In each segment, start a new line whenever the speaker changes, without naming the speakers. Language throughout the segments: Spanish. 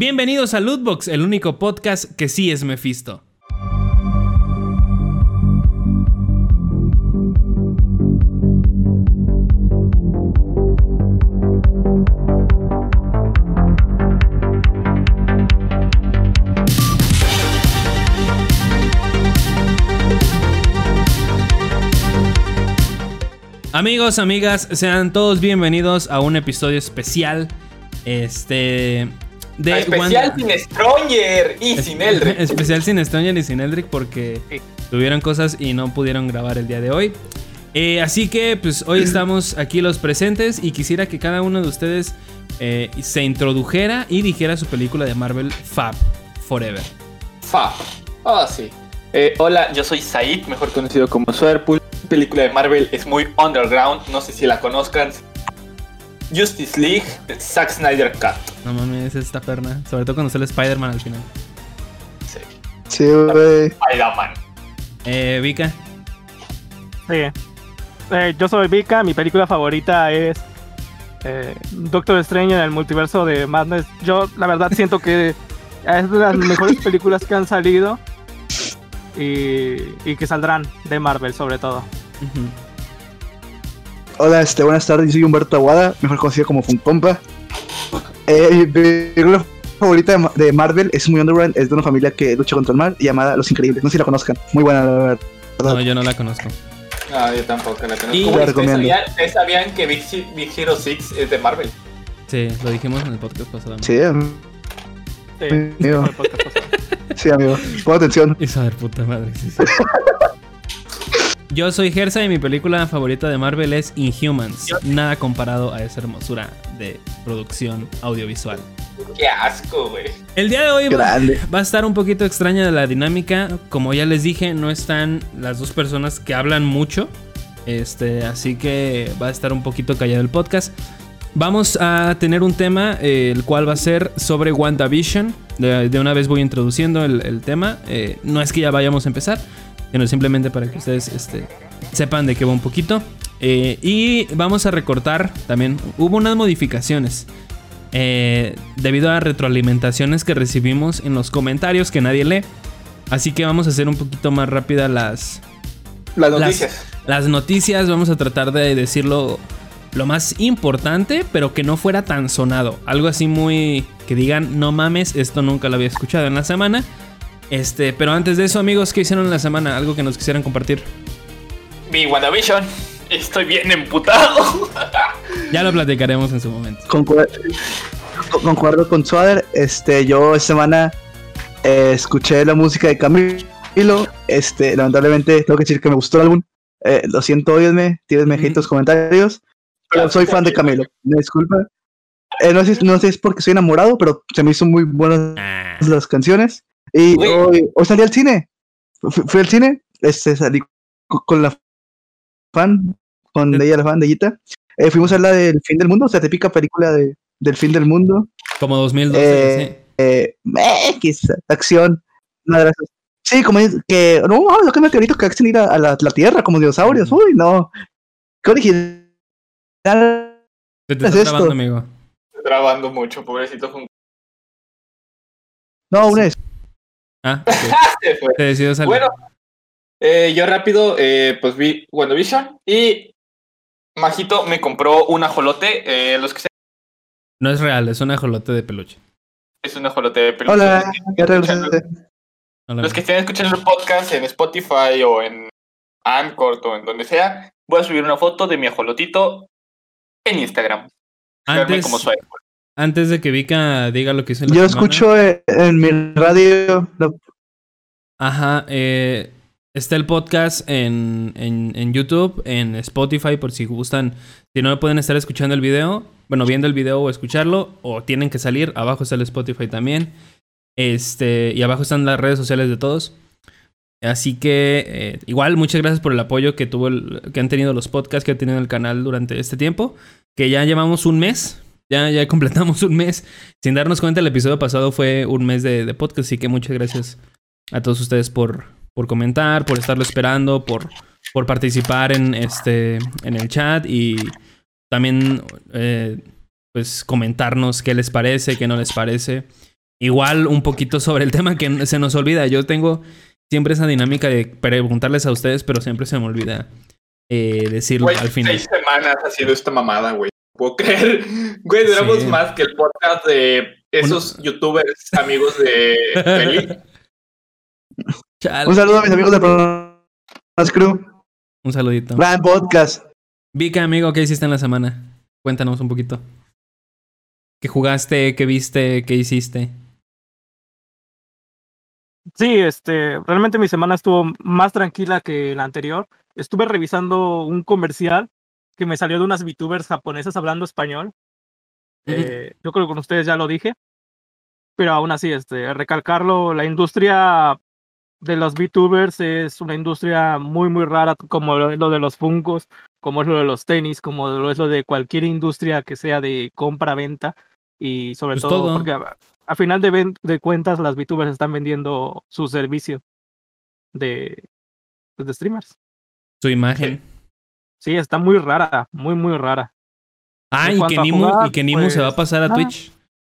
Bienvenidos a Lootbox, el único podcast que sí es Mephisto. Amigos, amigas, sean todos bienvenidos a un episodio especial. Este.
De especial sin Stronger y sin Eldrick.
Especial sin Stronger y sin Eldrick porque tuvieron cosas y no pudieron grabar el día de hoy. Eh, así que, pues hoy estamos aquí los presentes y quisiera que cada uno de ustedes eh, se introdujera y dijera su película de Marvel Fab Forever.
Fab. Oh, sí. Eh, hola, yo soy Said, mejor conocido como Swerpool. Película de Marvel es muy underground, no sé si la conozcan. Justice League, Zack Snyder Cut.
No mames, esta perna. Sobre todo cuando sale Spider-Man al final.
Sí.
Sí, güey.
Spider-Man.
Eh, Vika.
Sí. Eh, yo soy Vika, mi película favorita es eh, Doctor Strange en el multiverso de Madness. Yo, la verdad, siento que es de las mejores películas que han salido y, y que saldrán de Marvel, sobre todo.
Hola, este, buenas tardes, yo soy Humberto Aguada, mejor conocido como Funkompa. Eh, mi película favorita de Ma- de Marvel es muy underground, es de una familia que lucha contra el mal, llamada Los Increíbles. No sé si la conozcan, muy buena, la verdad.
No, yo no la conozco.
No, yo tampoco la conozco.
Y-
Uy,
La
¿ustedes,
recomiendo.
sabían, ustedes sabían que Big, Big Hero 6 es de Marvel?
Sí, lo dijimos en el podcast pasado.
Sí,
Sí,
Amigo. sí, amigo. Pon atención.
Hijo de puta madre, sí, sí. Yo soy Gersa y mi película favorita de Marvel es Inhumans. Nada comparado a esa hermosura de producción audiovisual.
Qué asco, güey.
El día de hoy va, a estar un poquito extraña la dinámica. Como ya les dije, no están las dos personas que hablan mucho. Este, así que va a estar un poquito callado el podcast. Vamos a tener un tema, eh, el cual va a ser sobre WandaVision. De, de una vez voy introduciendo el, el tema. Eh, no es que ya vayamos a empezar, sino simplemente para que ustedes este, sepan de qué va un poquito. Eh, y vamos a recortar también. Hubo unas modificaciones. eh, debido a retroalimentaciones que recibimos en los comentarios que nadie lee. Así que vamos a hacer un poquito más rápida las,
Las
las-
noticias.
las noticias. Vamos a tratar de decirlo lo más importante, pero que no fuera tan sonado. Algo así muy que digan, no mames, esto nunca lo había escuchado en la semana. Este, pero antes de eso, amigos, ¿qué hicieron en la semana? Algo que nos quisieran compartir.
Vi WandaVision. Estoy bien emputado.
Ya lo platicaremos en su momento.
Concuer- con- Concuerdo con Swader. Este, yo esta semana eh, escuché la música de Camilo. Este, lamentablemente tengo que decir que me gustó el álbum. Eh, lo siento, odienme, tírenme en los comentarios. Pero soy fan de Camilo. Me disculpa. Eh, no, sé, no sé si es porque soy enamorado, pero se me hizo muy buenas
Ah,
las canciones. Y hoy, hoy salí al cine. Fu- Fui, al cine. Este, salí co- con la fan, con ella, la fan de Gita. Eh, fuimos a la del fin del mundo, o sea, típica película de, del fin del mundo.
como 2012,
Eh, eh, X, acción. Nada. Sí, como es que, no, vamos a que meteoritos que hacen ir a, a la, la Tierra como dinosaurios. Uy, no. Qué original.
sí. Se te
es esto?
trabando, amigo.
Estoy trabando mucho, pobrecito.
No, una es.
Ah.
Se
decidió salir.
Bueno, eh, yo rápido, eh, pues vi WandaVision y Majito me compró un ajolote. eh, los que se-
No es real, es un ajolote de peluche.
es un ajolote de peluche.
Hola,
Los que
ya
estén escuchando-
regresé.
Hola,
Los que estén escuchando el podcast en Spotify o en Anchor o en donde sea, voy a subir una foto de mi ajolotito en Instagram.
Antes,
como soy.
Antes de que Vika diga lo que hizo en la
Yo
semana.
escucho en mi radio. la-
Ajá, eh, está el podcast en, en, en YouTube, en Spotify, por si gustan. Si no pueden estar escuchando el video, bueno, viendo el video o escucharlo, o tienen que salir, abajo está el Spotify también. Este, y abajo están las redes sociales de todos. Así que, eh, igual, muchas gracias por el apoyo que, tuvo el- que han tenido los podcasts, que ha tenido el canal durante este tiempo. Que ya llevamos un mes. Ya, ya completamos un mes. Sin darnos cuenta, el episodio pasado fue un mes de, de podcast. Así que muchas gracias a todos ustedes por, por comentar, por estarlo esperando, por, por participar en, este, en el chat y también eh, pues comentarnos qué les parece, qué no les parece. igual un poquito sobre el tema que se nos olvida. Yo tengo siempre esa dinámica de preguntarles a ustedes, pero siempre se me olvida eh, decirlo al final.
seis semanas haciendo esta mamada, güey. Puedo creer. Güey, duramos
Sí.
más que el podcast de esos youtubers amigos de Feli.
Chale.
Un saludo a mis amigos de Problemas Crew.
Un saludito.
Gran podcast.
Vika, amigo, ¿qué hiciste en la semana? Cuéntanos un poquito. ¿Qué jugaste? ¿Qué viste? ¿Qué hiciste?
Sí, este, realmente mi semana estuvo más tranquila que la anterior. Estuve revisando un comercial que me salió de unas VTubers japonesas hablando español. Eh, yo creo que con ustedes ya lo dije. Pero aún así, este, recalcarlo, la industria de los VTubers es una industria muy, muy rara, como lo de los fungos, como es lo de los tenis, como lo es lo de cualquier industria que sea de compra-venta. Y sobre
Pues
todo,
todo.
porque a, a final de, de cuentas, las VTubers están vendiendo su servicio de, pues, de streamers.
Su imagen.
Sí, está muy rara, muy, muy rara.
Ah, y que
a
Nimu,
jugar,
y que Nimu se va a
pues,
pasar a. Twitch.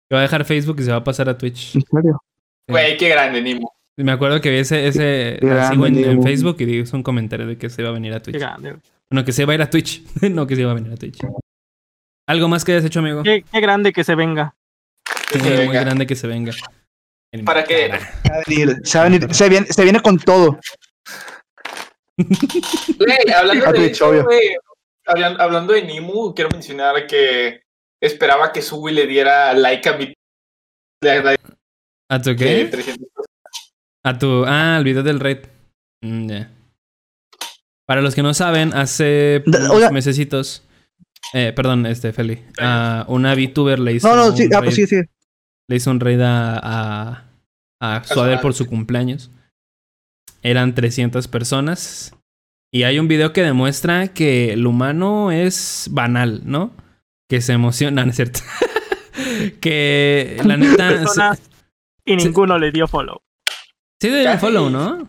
Que va a dejar Facebook y se va a pasar a Twitch.
¿En serio?
Güey, qué grande, Nimo.
Me acuerdo que vi ese, ese
Qué
sigo en. Facebook y hizo un comentario de que se iba a venir a
Qué
Twitch.
grande.
Bueno, que se va a ir a Twitch. no, que se iba a venir a Twitch. ¿Algo más que hayas hecho, amigo?
Qué, qué grande que se venga.
Sí,
Que se
muy
venga.
grande que se venga.
Para que-
se viene, se viene con todo.
Güey, hablando
A
de
Twitch,
eso,
obvio.
güey, hablan- hablando de Nimu, quiero mencionar que esperaba que Subi le diera like a mi
¿A tu qué?
300
A tu. Ah, el video del raid. Mm. Para los que no saben, hace unos mesecitos. Eh, perdón, este, Feli. A una VTuber le hizo.
No, no, sí,
un
ah,
raid,
pues sí, sí.
Le hizo un raid a. a, a Suader por su cumpleaños. Eran 300 personas. Y hay un video que demuestra que el humano es banal, ¿no? Que se emociona, ¿no es cierto? que la neta. se-
y
sí.
ninguno le dio follow.
Sí, de
Casi.
follow, ¿no?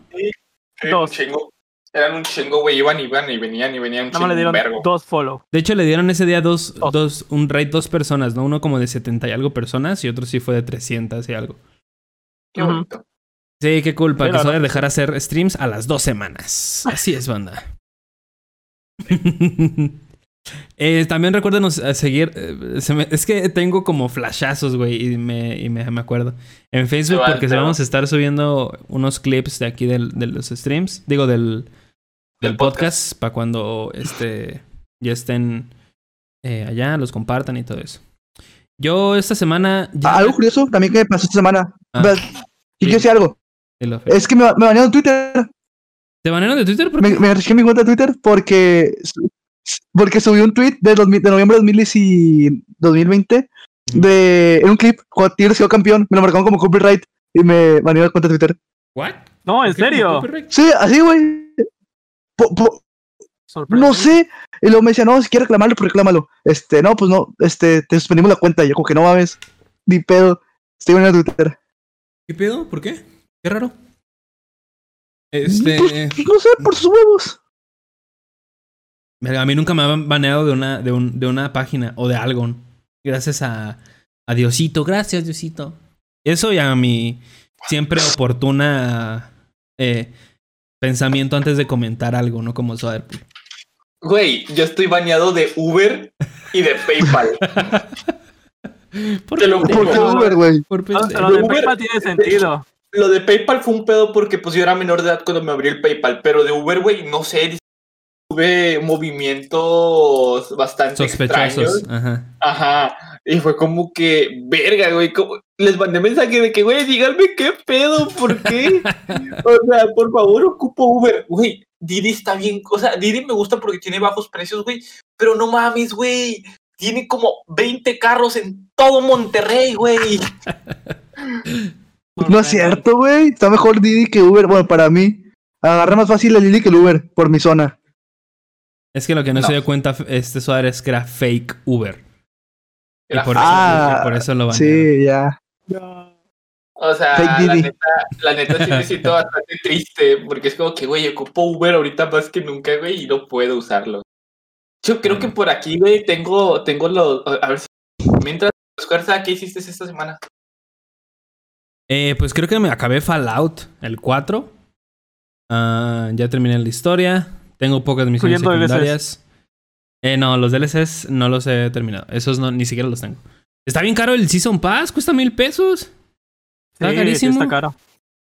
Un
Dos.
chingo. Eran un chingo, güey. Iban y iban y venían y venían un chingo,
le
un
dieron
vergo.
dos follow.
De hecho, le dieron ese día dos,
Dos.
dos, un raid dos personas, ¿no? Uno como de 70 y algo personas y otro sí fue de 300 y algo.
Qué bonito.
Sí, qué cool,
Sí,
que
la
Soder
verdad.
dejar hacer streams a las dos semanas. Así es, banda. Eh, también recuérdenos a seguir. eh, se me- es que tengo como flashazos, güey, y, me, y me, me acuerdo. En Facebook,
Se
porque se vamos a estar subiendo unos clips de aquí del, de los streams. Digo, del, del
Del
podcast, para cuando este, ya estén eh, allá, los compartan y todo eso. Yo esta semana. Ya...
Ah, algo curioso también que me pasó esta semana.
Ah.
Pero- Y quiero decir algo. Es que me, me banearon en Twitter.
¿Te banearon de Twitter? ¿Por
Me,
qué?
me mi cuenta de Twitter porque, porque subí un tweet de, 2000 de noviembre de 2010 y 2020 de en un clip cuando Tigres quedó campeón. Me lo marcaron como copyright y me banearon la cuenta de Twitter.
¿What?
No, en
¿Por qué como
serio.
Sí, así, güey. No sé. Y luego me decía, no, si quieres reclamarlo, pues reclámalo. Este, no, pues no, este, te suspendimos la cuenta. Y yo, como que no mames, ni pedo. Estoy en Twitter.
¿Qué pedo? ¿Por qué? Qué raro. Este.
No sé, por sus huevos.
A mí nunca me han baneado de una, de, un- de una página o de algo. Gracias a, a Diosito. Gracias, Diosito. Eso y a mi siempre oportuna eh, pensamiento antes de comentar algo, ¿no? Como Soder.
Güey, yo estoy baneado de Uber y de PayPal.
¿Por
Te lo
pendejo,
¿Por qué
no,
Uber, güey?
por
No, lo de
Uber-
PayPal tiene sentido.
Lo de PayPal fue un pedo porque pues yo era menor de edad cuando me abrí el PayPal, pero de Uber, güey, no sé, tuve movimientos bastante
Sospechosos.
extraños.
Ajá.
Ajá, y fue como que, verga, güey, como- les mandé mensaje de que, güey, díganme qué pedo, ¿por qué? o sea, por favor, ocupo Uber, güey, Didi está bien, o sea, Didi me gusta porque tiene bajos precios, güey, pero no mames, güey, tiene como 20 carros en todo Monterrey, güey.
No es cierto, güey. Está mejor Didi que Uber. Bueno, para mí. Agarra más fácil el Didi que el Uber, por mi zona.
Es que lo que no,
No.
se dio cuenta este Soder es que era fake Uber. Y por, eso,
Ah,
y por eso lo banearon.
Sí, ya.
O sea,
Fake
la
Didi.
neta, la neta sí me siento bastante triste, porque es como que, güey, ocupo Uber ahorita más que nunca, güey, y no puedo usarlo. Yo creo que
Bueno.
por aquí, güey, tengo, tengo los, a ver si, mientras, fuerza, ¿qué hiciste esta semana?
Eh, pues creo que me acabé Fallout, el 4. Ah, ya terminé la historia. Tengo pocas misiones secundarias. Eh, no, los DLCs no los he terminado. Esos no, ni siquiera los tengo. Está bien caro el Season Pass, cuesta mil pesos. Está
Sí,
carísimo.
sí está caro.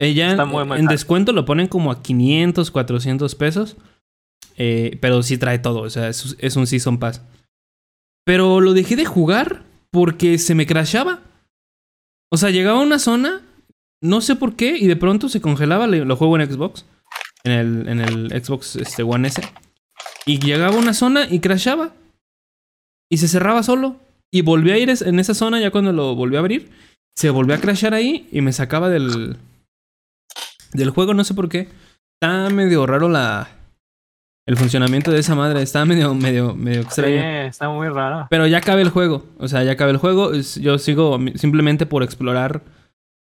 Eh, ya
Está
en-
muy, muy
en
caro.
descuento lo ponen como a 500, 400 pesos. Eh, pero sí trae todo, o sea, es, es un Season Pass. Pero lo dejé de jugar porque se me crashaba. O sea, llegaba a una zona, no sé por qué, y de pronto se congelaba. Lo juego en Xbox, en el, en el Xbox este, One S. Y llegaba a una zona y crashaba. Y se cerraba solo. Y volví a ir en esa zona ya cuando lo volví a abrir. Se volvió a crashar ahí y me sacaba del, del juego, no sé por qué. Está medio raro la, el funcionamiento de esa madre. Está medio, medio, medio
Sí,
extraño.
está muy raro.
Pero ya acabé el juego. O sea, ya acabé el juego. Yo sigo simplemente por explorar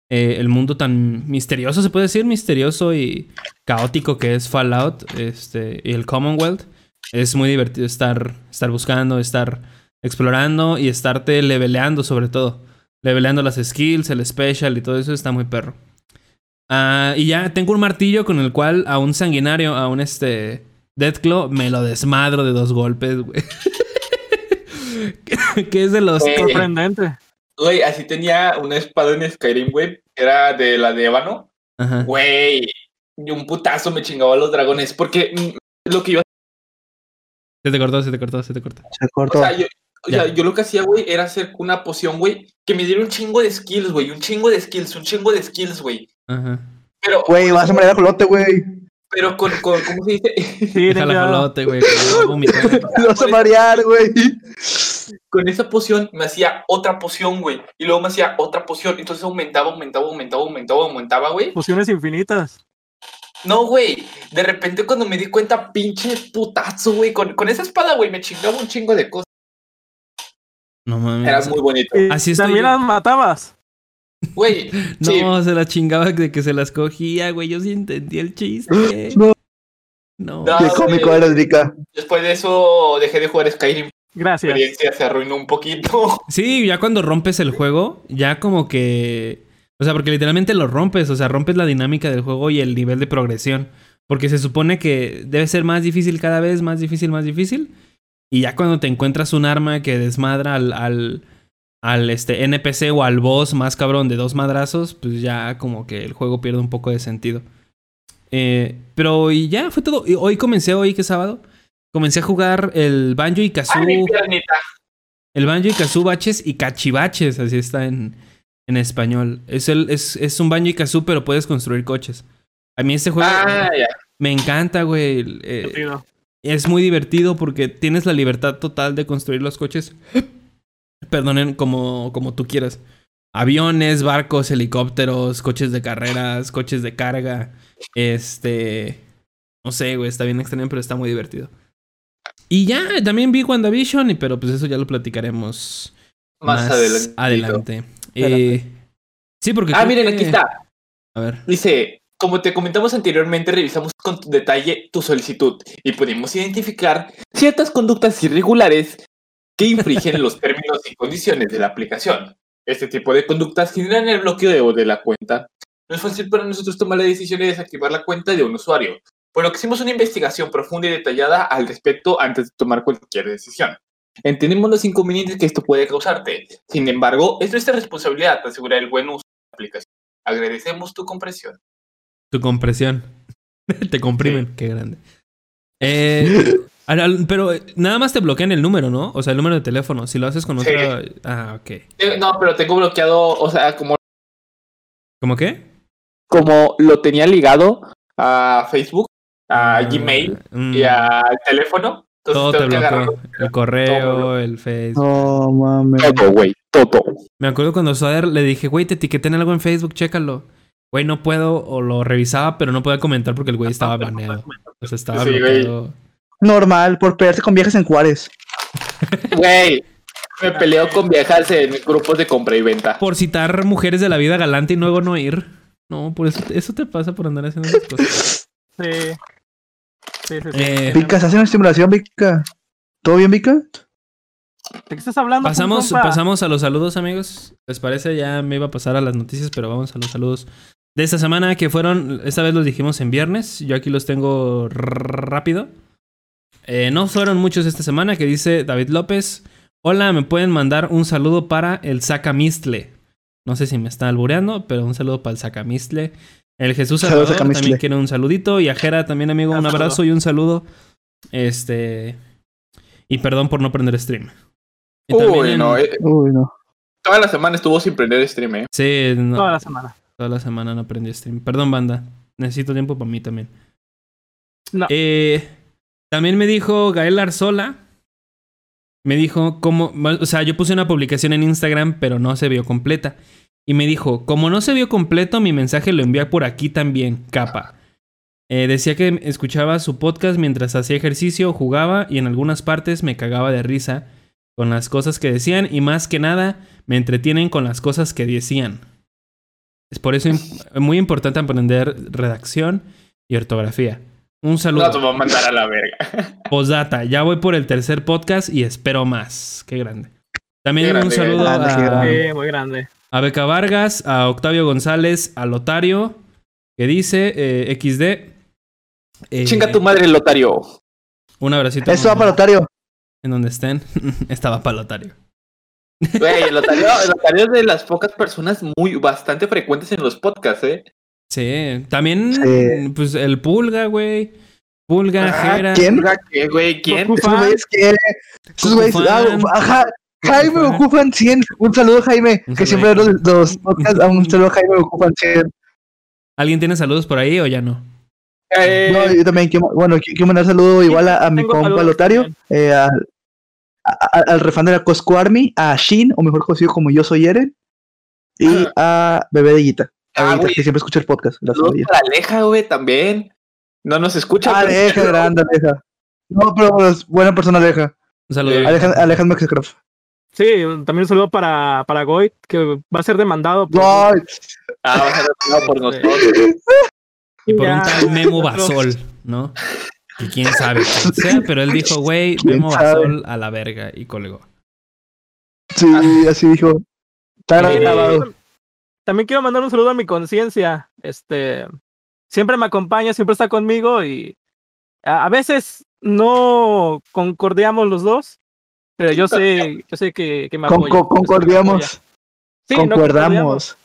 eh, el mundo tan misterioso, se puede decir, misterioso y caótico que es Fallout este, y el Commonwealth. Es muy divertido estar, estar buscando, estar explorando y estarte leveleando sobre todo. Leveleando las skills, el special y todo eso está muy perro. Ah, y ya tengo un martillo con el cual a un sanguinario, a un este Deathclaw, me lo desmadro de dos golpes, güey. que, es de los...
Sorprendente.
Güey, así tenía una espada en Skyrim, güey. Era de la de Ébano.
Ajá.
Güey, y un putazo me chingaba a los dragones. Porque mm, lo que iba
Se te cortó, se te cortó, se te cortó.
Se
O
cortó.
sea, yo, o sea, yo lo que hacía, güey, era hacer una poción, güey, que me diera un chingo de skills, güey. Un chingo de skills, un chingo de skills, güey.
Ajá.
Pero,
Güey, vas a morir a colote, güey.
pero con, con, ¿cómo se dice?
Sí,
Deja la
ya.
jalote, güey.
Te vas a marear, güey.
Con esa poción me hacía otra poción, güey. Y luego me hacía otra poción. Entonces aumentaba, aumentaba, aumentaba, aumentaba, aumentaba, güey.
Fusiones infinitas.
No, güey. De repente cuando me di cuenta, pinche putazo, güey. Con, con esa espada, güey, me chingaba un chingo de cosas.
No mames.
Era muy bonito.
Y
Así estoy
también
yo.
las matabas.
Güey, sí.
No, se la chingaba de que se las cogía, güey. Yo sí entendí el chiste.
No.
No.
No.
Qué cómico eres, Vika.
Después de eso dejé de jugar Skyrim. La
Gracias.
experiencia se arruinó un poquito.
Sí, ya cuando rompes el juego, ya como que. O sea, porque literalmente lo rompes. O sea, rompes la dinámica del juego y el nivel de progresión. Porque se supone que debe ser más difícil cada vez, más difícil, más difícil. Y ya cuando te encuentras un arma que desmadra al, al, al este, NPC o al boss más cabrón de dos madrazos, pues ya como que el juego pierde un poco de sentido. Eh, pero y ya fue todo. Y hoy comencé, hoy que es sábado, comencé a jugar el Banjo y Kazoo.
piernita.
El banjo y kazoo baches y cachivaches, así está en, en español. Es, el, es, es un banjo y kazoo, pero puedes construir coches. A mí este juego
Ah,
me encanta, güey. Eh, es muy divertido porque tienes la libertad total de construir los coches. Perdonen, como, como tú quieras. Aviones, barcos, helicópteros, coches de carreras, coches de carga. Este. No sé, güey, está bien extraño, pero está muy divertido. Y ya, también vi WandaVision, pero pues eso ya lo platicaremos
Más, adelante.
adelante. Eh, sí, porque.
Ah, miren,
que-
aquí está.
A ver.
Dice, como te comentamos anteriormente, revisamos con detalle tu solicitud y pudimos identificar ciertas conductas irregulares que infringen los términos y condiciones de la aplicación. Este tipo de conductas generan el bloqueo de la cuenta. No es fácil para nosotros tomar la decisión de desactivar la cuenta de un usuario, por lo que hicimos una investigación profunda y detallada al respecto antes de tomar cualquier decisión. Entendemos los inconvenientes que esto puede causarte. Sin embargo, es nuestra responsabilidad asegurar el buen uso de la aplicación. Agradecemos tu comprensión.
Tu compresión. te comprimen. Qué grande. Eh, pero eh, nada más te bloquean el número, ¿no? O sea, el número de teléfono. Si lo haces con
Sí.
otra. Ah, ok.
No, pero tengo bloqueado, o sea, como,
¿Cómo qué?
como lo tenía ligado a Facebook, a Gmail
mm,
y al teléfono. Entonces
Todo te bloqueó. El correo, el Facebook.
No mames.
todo, güey, todo.
Me acuerdo cuando Soder le dije, güey, te etiqueté en algo en Facebook, chécalo. Güey, no puedo, o lo revisaba, pero no podía comentar porque el güey estaba baneado. O sea, estaba
Sí,
bloqueado.
Normal, por pelearse con viejas en Juárez.
Güey, me peleo con viejas en grupos de compra y venta.
Por citar mujeres de la vida galante y luego no ir. No, por eso, eso te pasa por andar haciendo esas cosas.
Sí. Sí, sí, sí.
Eh,
Vika, ¿se hace una estimulación, Vika? ¿Todo bien, Vika?
¿De qué estás hablando?
Pasamos, pasamos a los saludos, amigos. ¿Les parece? Ya me iba a pasar a las noticias, pero vamos a los saludos de esta semana que fueron, esta vez los dijimos en viernes. Yo aquí los tengo r- rápido. Eh, no fueron muchos esta semana, que dice David López. Hola, me pueden mandar un saludo para el Sacamistle. No sé si me está albureando, pero un saludo para el Sacamistle. El Jesús Salvador también quiere un saludito. Y a Jera también, amigo, un
saludo.
abrazo y un saludo. Este. Y perdón por no prender stream. Y también
Uy,
en-
no, eh,
Uy, no.
toda la semana estuvo sin prender stream, eh.
Sí, no,
Toda la semana.
toda la semana no aprendí stream. Perdón, banda. Necesito tiempo para mí también.
No.
Eh, también me dijo Gael Arzola. Me dijo cómo. O sea, yo puse una publicación en Instagram, pero no se vio completa. Y me dijo: Como no se vio completo, mi mensaje lo envié por aquí también, capa. Eh, decía que escuchaba su podcast mientras hacía ejercicio, jugaba y en algunas partes me cagaba de risa con las cosas que decían y más que nada me entretienen con las cosas que decían. Es por eso muy importante aprender redacción y ortografía. Un
No
saludo.
te voy a mandar a la verga.
Postdata, ya voy por el tercer podcast y espero más. Qué grande. También un saludo
grande,
a,
muy grande.
a Beca Vargas, a Octavio González, a Lotario, que dice eh, XD. eh,
Chinga tu madre, Lotario.
Un abracito.
Esto va para Lotario.
En donde estén. Estaba para Lotario.
Güey, el Lotario, el Lotario es de las pocas personas muy bastante frecuentes en los podcasts, eh.
Sí. También,
Sí.
pues el Pulga, güey. Pulga,
Ah,
Jera.
¿quién?
¿Qué, güey? ¿Quién?
Esos güeyes que. Esos güeyes. Ah, ajá. Jaime
Fan
100. Un saludo, Jaime.
Un
que
saludo.
siempre los, los podcasts. ah, Un saludo, Jaime Goku Fan 100.
¿Alguien tiene saludos por ahí o ya no?
Eh,
No, yo también quiero, bueno, qui- quiero mandar saludo igual a, a mi compa Lotario, eh, al, a- a- al refán de la Cosco Army, a Shin, o mejor conocido como Yo Soy Eren, y a Bebé de Guita,
Ah,
Guita, que siempre escucha el podcast.
Saludos para Aleja, güey, también. No nos escucha.
Ah, Aleja, grande, Aleja. No, pero es buena persona, Aleja.
Un saludo.
Aleja, Aleja Maxcraft.
Sí, también un saludo para, para Goit, que va a ser demandado. por-
Ay,
Ah, va a ser demandado por
Sí.
nosotros.
Y por
Ya.
un tal Memo Basol, ¿no? Que quién sabe quién sea, pero él dijo, güey,
¿Quién
Memo
sabe?
Basol a la verga y colgó.
sí, así dijo. Está grabado.
También quiero mandar un saludo a mi conciencia. Este siempre me acompaña, siempre está conmigo y a, a veces no concordiamos los dos, pero yo sé, yo sé que, que me apoya.
con-
sé no
concordamos.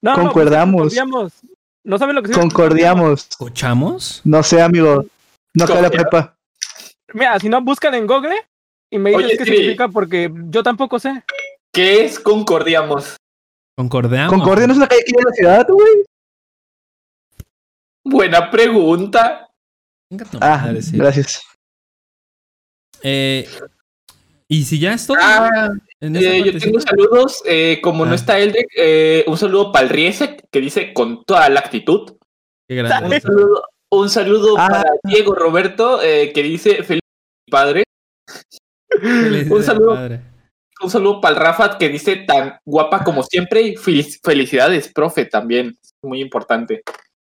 No, no, pues,
concordamos.
concordamos. No saben lo que significa
Concordiamos.
¿Escuchamos?
No sé, amigo. No cae la prepa.
Mira, si no buscan en Google y me dices
Oye,
qué significa porque yo tampoco sé.
¿Qué es concordiamos?
Concordamos.
Concordia no es una calle aquí en la ciudad, güey.
Buena pregunta.
Ah, gracias.
Eh, y si ya es todo.
Ah,
en esa
eh, yo tengo saludos. eh, como no
Ah.
está Eldrick, eh, un saludo para el Riesek, que dice con toda la actitud.
Qué grande.
Un saludo, un saludo
Ah.
para Diego Roberto, eh, que dice feliz padre. Un saludo
padre.
Un saludo para el Rafa que dice tan guapa como siempre y felic- felicidades, profe, también. Muy importante.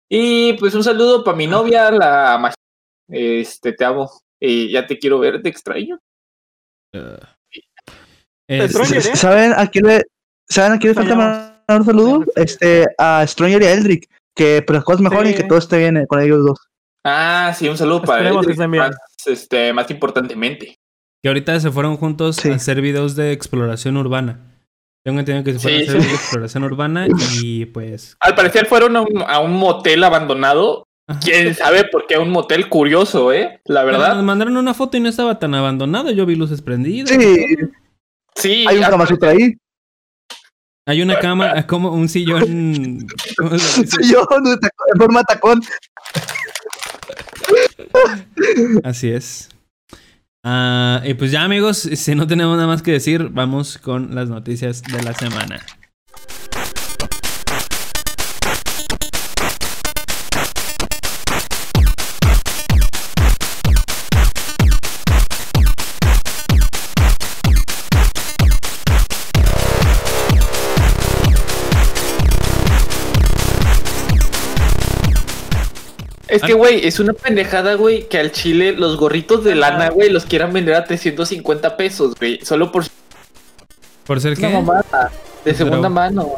Y pues un saludo para mi novia, la Este, te amo. Y ya te quiero ver, te extraño.
Es-
Stronger, ¿eh?
¿Saben a quién le, ¿saben a quién le falta mandar un saludo? Este, a Stronger y a Eldrick. Que pues, las cosas mejoren y
Sí.
que todo esté bien eh, con ellos dos.
Ah, sí, un saludo para
que bien.
más, este, más importantemente.
Que ahorita se fueron juntos
Sí.
a hacer videos de exploración urbana. Tengo entendido que se fueron
Sí,
a hacer
sí.
videos de exploración urbana y pues.
Al parecer fueron a un, a un motel abandonado. Quién sabe por qué un motel curioso, ¿eh? La
Pero
verdad.
Nos mandaron una foto y no estaba tan abandonado. Yo vi luces prendidas.
Sí,
Sí,
hay un Sutra ahí.
Hay una cama, como un sillón.
de taco- en forma tacón.
Así es. Ah, y pues ya, amigos, si no tenemos nada más que decir, vamos con las noticias de la semana.
Es que, güey, es una pendejada, güey, que al chile los gorritos de lana, güey, los quieran vender a 350 pesos, güey. Solo por
¿Por ser qué?
mamada. De
Pero-
segunda mano.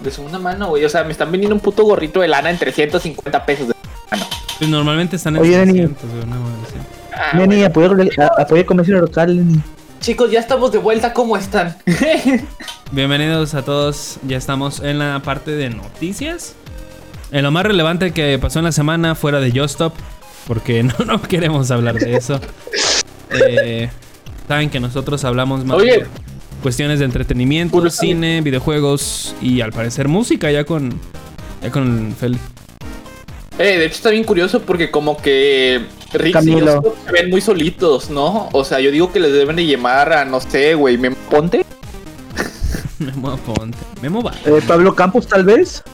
De segunda mano, güey. O sea, me están vendiendo un puto gorrito de lana en 350 pesos.
Pues normalmente están en
Oye, Dani.
300, güey, así.
Ah,
Neni,
bueno.
apoya, a- apoya el comercio local, Neni.
Chicos, ya estamos de vuelta. ¿Cómo están?
Bienvenidos a todos. Ya estamos en la parte de noticias. En lo más relevante que pasó en la semana fuera de Just Stop, porque no, no queremos hablar de eso. Eh, Saben que nosotros hablamos más
Oye.
de cuestiones de entretenimiento,
Puro-
cine, videojuegos y al parecer música ya con ya con Feli.
Eh, de hecho está bien curioso porque como que Rick y
Camilo.
Joseph se ven muy solitos, ¿no? O sea, yo digo que les deben de llamar a, no sé, güey, Memo Ponte.
Memo Ponte. Memo va.
Eh, Pablo Campos, tal vez.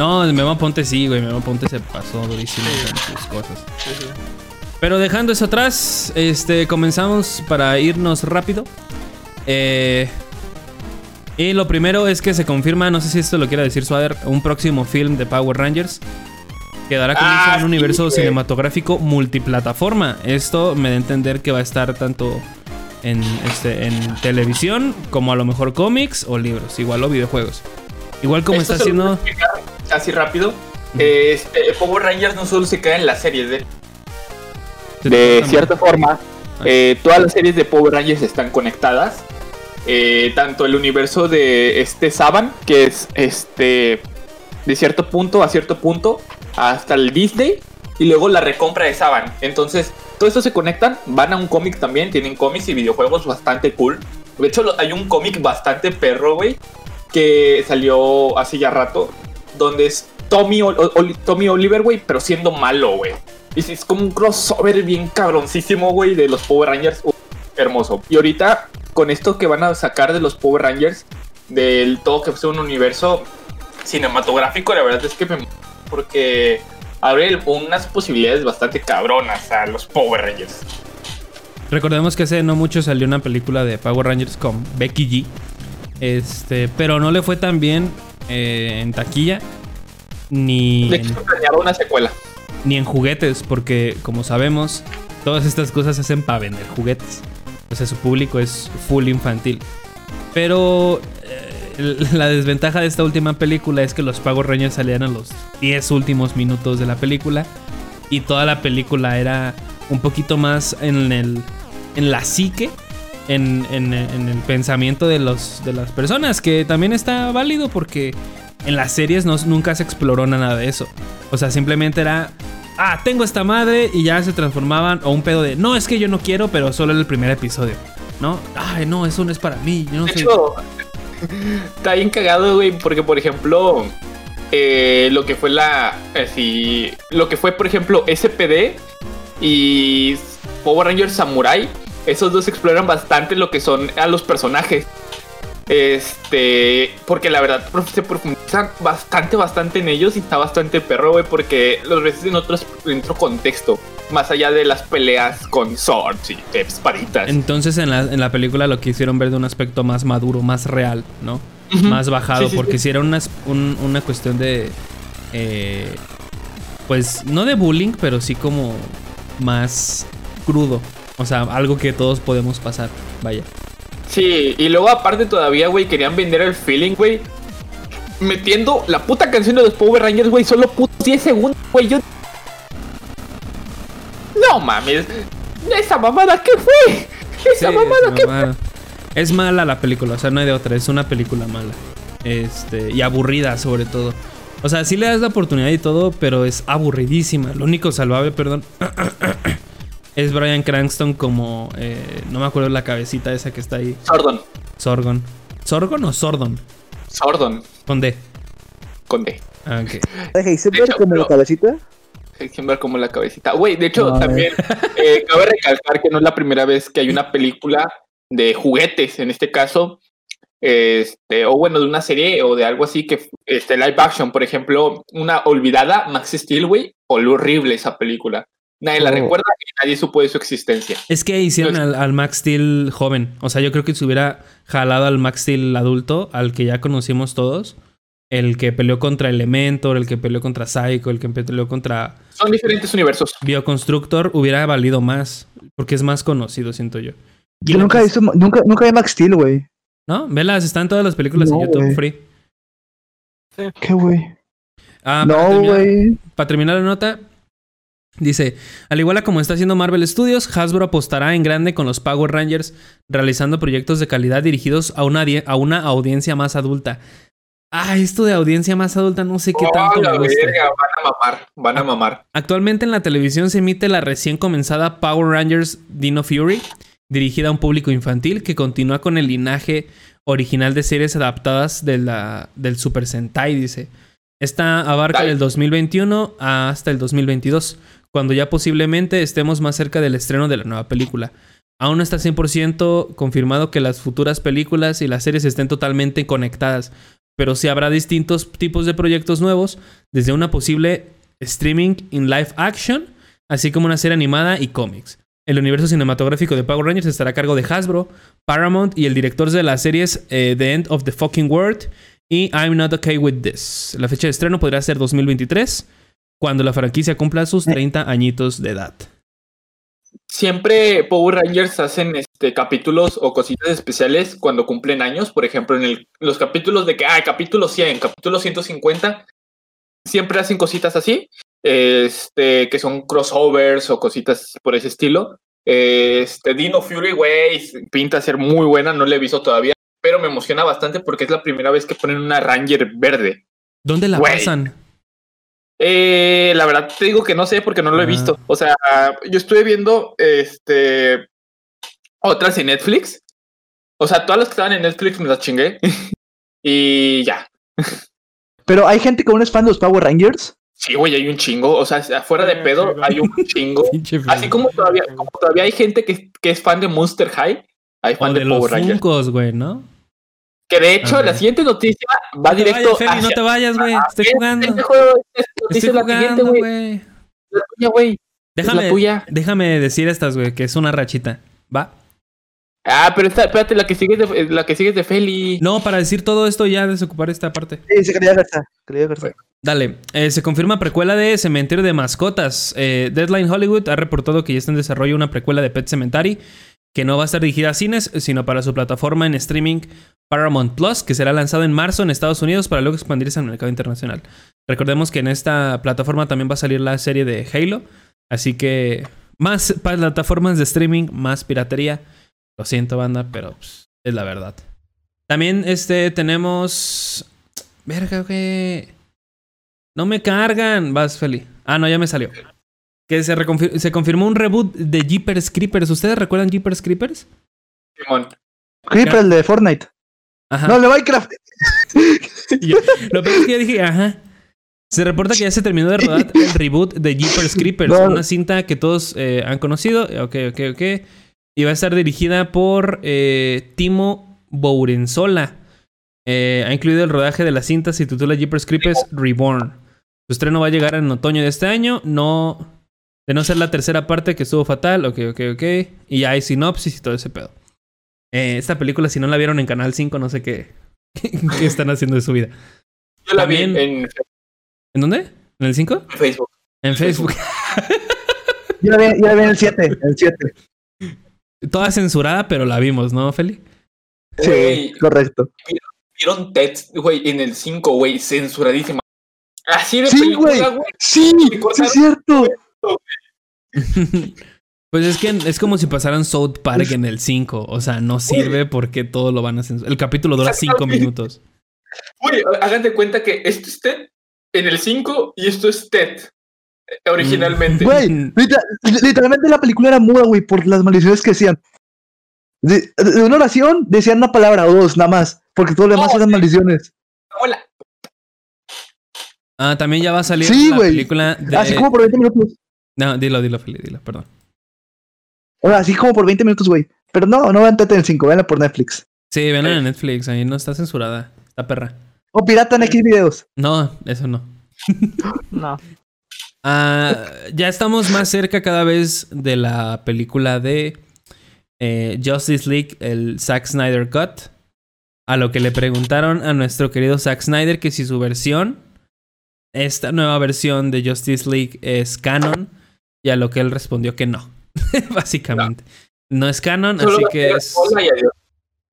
No, el Memo Ponte sí, güey. Memo Ponte se pasó durísimo con sus cosas. Pero dejando eso atrás, este, comenzamos para irnos rápido. Eh, y lo primero es que se confirma, no sé si esto lo quiera decir Suader, un próximo film de Power Rangers. Que dará comienzo
Ah,
a un
sí,
universo
güey.
cinematográfico multiplataforma. Esto me da a entender que va a estar tanto en, este, en televisión como a lo mejor cómics o libros, igual o videojuegos. Igual como
Esto
está haciendo...
explicar Así rápido. Este, Power Rangers no solo se queda en las series de, de cierta forma. eh, todas las series de Power Rangers están conectadas. Eh, tanto el universo de este Saban, que es este de cierto punto a cierto punto, hasta el Disney, y luego la recompra de Saban. Entonces, todo esto se conectan, van a un cómic también, tienen cómics y videojuegos bastante cool. De hecho, hay un cómic bastante perro, güey, que salió hace ya rato, donde es Tommy, Tommy Oliver, güey, pero siendo malo, güey. Y es como un crossover bien cabroncísimo, güey, de los Power Rangers. Uf, hermoso. Y ahorita, con esto que van a sacar de los Power Rangers, del todo que es un universo cinematográfico, la verdad es que me... Porque abre unas posibilidades bastante cabronas a los Power Rangers.
Recordemos que hace no mucho salió una película de Power Rangers con Becky G. Este, pero no le fue tan bien eh, en taquilla ni
De
en,
hecho, planeaba una secuela.
ni en juguetes, porque como sabemos, todas estas cosas se hacen para vender juguetes. O sea, su público es full infantil. Pero eh, la desventaja de esta última película es que los Power Rangers salían a los 10 últimos minutos de la película. Y toda la película era un poquito más en el. en la psique. En, en- en el pensamiento de, los, de las personas. Que también está válido porque en las series no, nunca se exploró nada de eso. O sea, simplemente era. Ah, tengo esta madre y ya se transformaban. O un pedo de. No, es que yo no quiero, pero solo en el primer episodio. ¿No? Ay, no, eso no es para mí. Yo no
De
soy-
hecho, está bien cagado, güey, porque por ejemplo, eh, lo que fue la. eh, sí, lo que fue, por ejemplo, SPD y Power Rangers Samurai, esos dos exploran bastante lo que son a los personajes. Este, porque la verdad se profundizan bastante, bastante en ellos y está bastante perro, güey, porque los ves en, otros, en otro contexto, más allá de las peleas con swords y espaditas.
Entonces en la, en la película lo quisieron ver de un aspecto más maduro, más real, ¿no? Más bajado,
Sí, sí,
porque
sí.
si era una, un- una cuestión de... eh, pues no de bullying, pero sí como más crudo. O sea, algo que todos podemos pasar, vaya.
Sí, y luego aparte todavía, güey, querían vender el feeling, güey. Metiendo la puta canción de los Power Rangers, güey, solo putos 10 segundos, güey. Yo... No mames. ¿Esa mamada qué fue? ¿Esa
Sí,
mamada
es
qué
mamada. Es mala la película, o sea, no hay de otra, es una película mala. Este, y aburrida sobre todo. O sea, sí le das la oportunidad y todo, pero es aburridísima. Lo único salvable, perdón, es Brian Cranston como, eh, no me acuerdo la cabecita esa que está ahí,
Sordon.
Sorgon. ¿Sorgon o Sordon?
Sordon.
Con D.
Con D.
Ah, ok.
Deja, ¿y se
De hecho,
como la cabecita?
Hay ver como la cabecita. Güey, de hecho,
No,
también eh, cabe recalcar que no es la primera vez que hay una película de juguetes, en este caso, este, o bueno, de una serie o de algo así que, este, live action, por ejemplo, una olvidada Max Steel, güey, horrible esa película. Nadie la
Oh.
recuerda y nadie supo de su existencia.
Es que hicieron al, al Max Steel joven. O sea, yo creo que se hubiera jalado al Max Steel adulto, al que ya conocimos todos. el que peleó contra Elementor, el que peleó contra Psycho, el que peleó contra
Son diferentes universos.
Bioconstructor, hubiera valido más. Porque es más conocido, siento yo. Y
Yo nunca he visto, nunca, nunca vi Max Steel, güey.
¿No? Velas, están todas las películas en YouTube free.
¿Qué, güey?
Ah,
No, güey.
Para terminar la nota, dice, al igual a como está haciendo Marvel Studios, Hasbro apostará en grande con los Power Rangers, realizando proyectos de calidad dirigidos a una, a una audiencia más adulta. Ah, esto de audiencia más adulta no sé qué
Oh,
tanto me gusta.
verga, van a mamar, van a mamar.
Actualmente en la televisión se emite la recién comenzada Power Rangers Dino Fury, dirigida a un público infantil que continúa con el linaje original de series adaptadas de la, del Super Sentai, dice. Esta abarca
Dale.
del 2021 hasta el 2022, cuando ya posiblemente estemos más cerca del estreno de la nueva película. Aún no está 100% confirmado que las futuras películas y las series estén totalmente conectadas, pero sí habrá distintos tipos de proyectos nuevos, desde una posible streaming in live action, así como una serie animada y cómics. El universo cinematográfico de Power Rangers estará a cargo de Hasbro, Paramount y el director de las series eh, The End of the Fucking World y I'm Not Okay With This. La fecha de estreno podría ser 2023, cuando la franquicia cumpla sus 30 añitos de edad.
Siempre Power Rangers hacen este capítulos o cositas especiales cuando cumplen años. Por ejemplo, en el- los capítulos de que, ah, capítulo 100, capítulo 150, siempre hacen cositas así, este, que son crossovers o cositas por ese estilo. Este, Dino Fury, güey, pinta ser muy buena, no la he visto todavía, pero me emociona bastante porque es la primera vez que ponen una Ranger verde.
¿Dónde la
Güey.
pasan?
Eh, la verdad te digo que no sé porque no lo he visto. O sea, yo estuve viendo este otras en Netflix. O sea, todas las que estaban en Netflix me las chingué. y ya.
Pero hay gente que aún es fan de los Power Rangers.
Sí, güey, hay un chingo. O sea, afuera de pedo hay un chingo. Así como todavía, como todavía hay gente que, que es fan de Monster High, hay
O
fan
de
de
los
Power Rangers.
Funkos, güey, ¿no?
Que de hecho, la siguiente noticia va
No
directo
vayas, Feli, no te vayas, güey. Estoy
Este
jugando.
juego,
Estoy
es
jugando,
güey. La tuya, güey. La
Déjame,
tuya.
déjame decir estas, güey, que es una rachita. ¿Va?
Ah, pero esta, espérate, la que sigue es de, la que sigue es de Feli.
No, para decir todo esto ya desocupar esta parte.
Sí, se quería Garza. Quería Garza.
Dale, eh, se confirma precuela de Cementerio de Mascotas. Eh, Deadline Hollywood ha reportado que ya está en desarrollo una precuela de Pet Cemetery que no va a estar dirigida a cines, sino para su plataforma en streaming Paramount Plus, que será lanzado en marzo en Estados Unidos para luego expandirse al mercado internacional. Recordemos que en esta plataforma también va a salir la serie de Halo, así que más plataformas de streaming, más piratería. Lo siento, banda, pero pues, es la verdad. También este tenemos verga, güey. No me cargan. Vas, Feli. Ah, no, ya me salió. Que se, reconfir- se confirmó un reboot de Jeepers Creepers. ¿Ustedes recuerdan Jeepers Creepers?
Simón.
Creeper, el de Fortnite.
Ajá.
No, el de Minecraft.
Yo- lo peor es que yo dije, ajá. Se reporta que ya se terminó de rodar el reboot de Jeepers Creepers,
No.
una cinta que todos eh, han conocido. Ok, ok, ok. Y va a estar dirigida por eh, Timo Bourenzola. Eh, ha incluido el rodaje de la cinta, se titula Jeepers Creepers Reborn. Su estreno va a llegar en otoño de este año. No. De no ser la tercera parte que estuvo fatal. Ok, ok, ok. Y ya hay sinopsis y todo ese pedo. Eh, esta película, si no la vieron en Canal 5, no sé qué, qué están haciendo de su vida.
Yo la
También-
vi en
¿En dónde? ¿En el 5?
Facebook.
En Facebook.
Ya la vi, ya la vi en el 7. El 7.
Toda censurada, pero la vimos, ¿no, Feli?
Sí,
Güey.
correcto.
Vieron Ted, güey, en el 5, güey, censuradísima. Así de
Sí, güey. Sí, sí es cierto.
pues es que es como si pasaran South Park en el 5. O sea, no sirve porque todo lo van a censurar. El capítulo dura 5
Exactamente.
minutos.
Güey, hagan de cuenta que esto es Ted en el 5 y esto es Ted eh, originalmente.
Güey, liter- literalmente la película era muda, güey, por las maldiciones que decían. De, de una oración decían una palabra o dos, nada más. Porque todo lo demás
No,
eran maldiciones.
Hola.
Ah, también ya va a salir
Sí,
la
güey.
película de...
Así como por 20 minutos.
No, dilo, dilo, Feli, dilo, perdón.
O sea, así como por 20 minutos, güey. Pero no, no vean Tete en 5, veanla por Netflix.
Sí, ven en Netflix, ahí no está censurada. Está perra.
O pirata en X videos.
No, eso no.
No.
Ah, ya estamos más cerca cada vez de la película de eh, Justice League, el Zack Snyder Cut. A lo que le preguntaron a nuestro querido Zack Snyder que si su versión, esta nueva versión de Justice League es canon. Y a lo que él respondió que no. Básicamente. No. es canon,
Solo
así que es,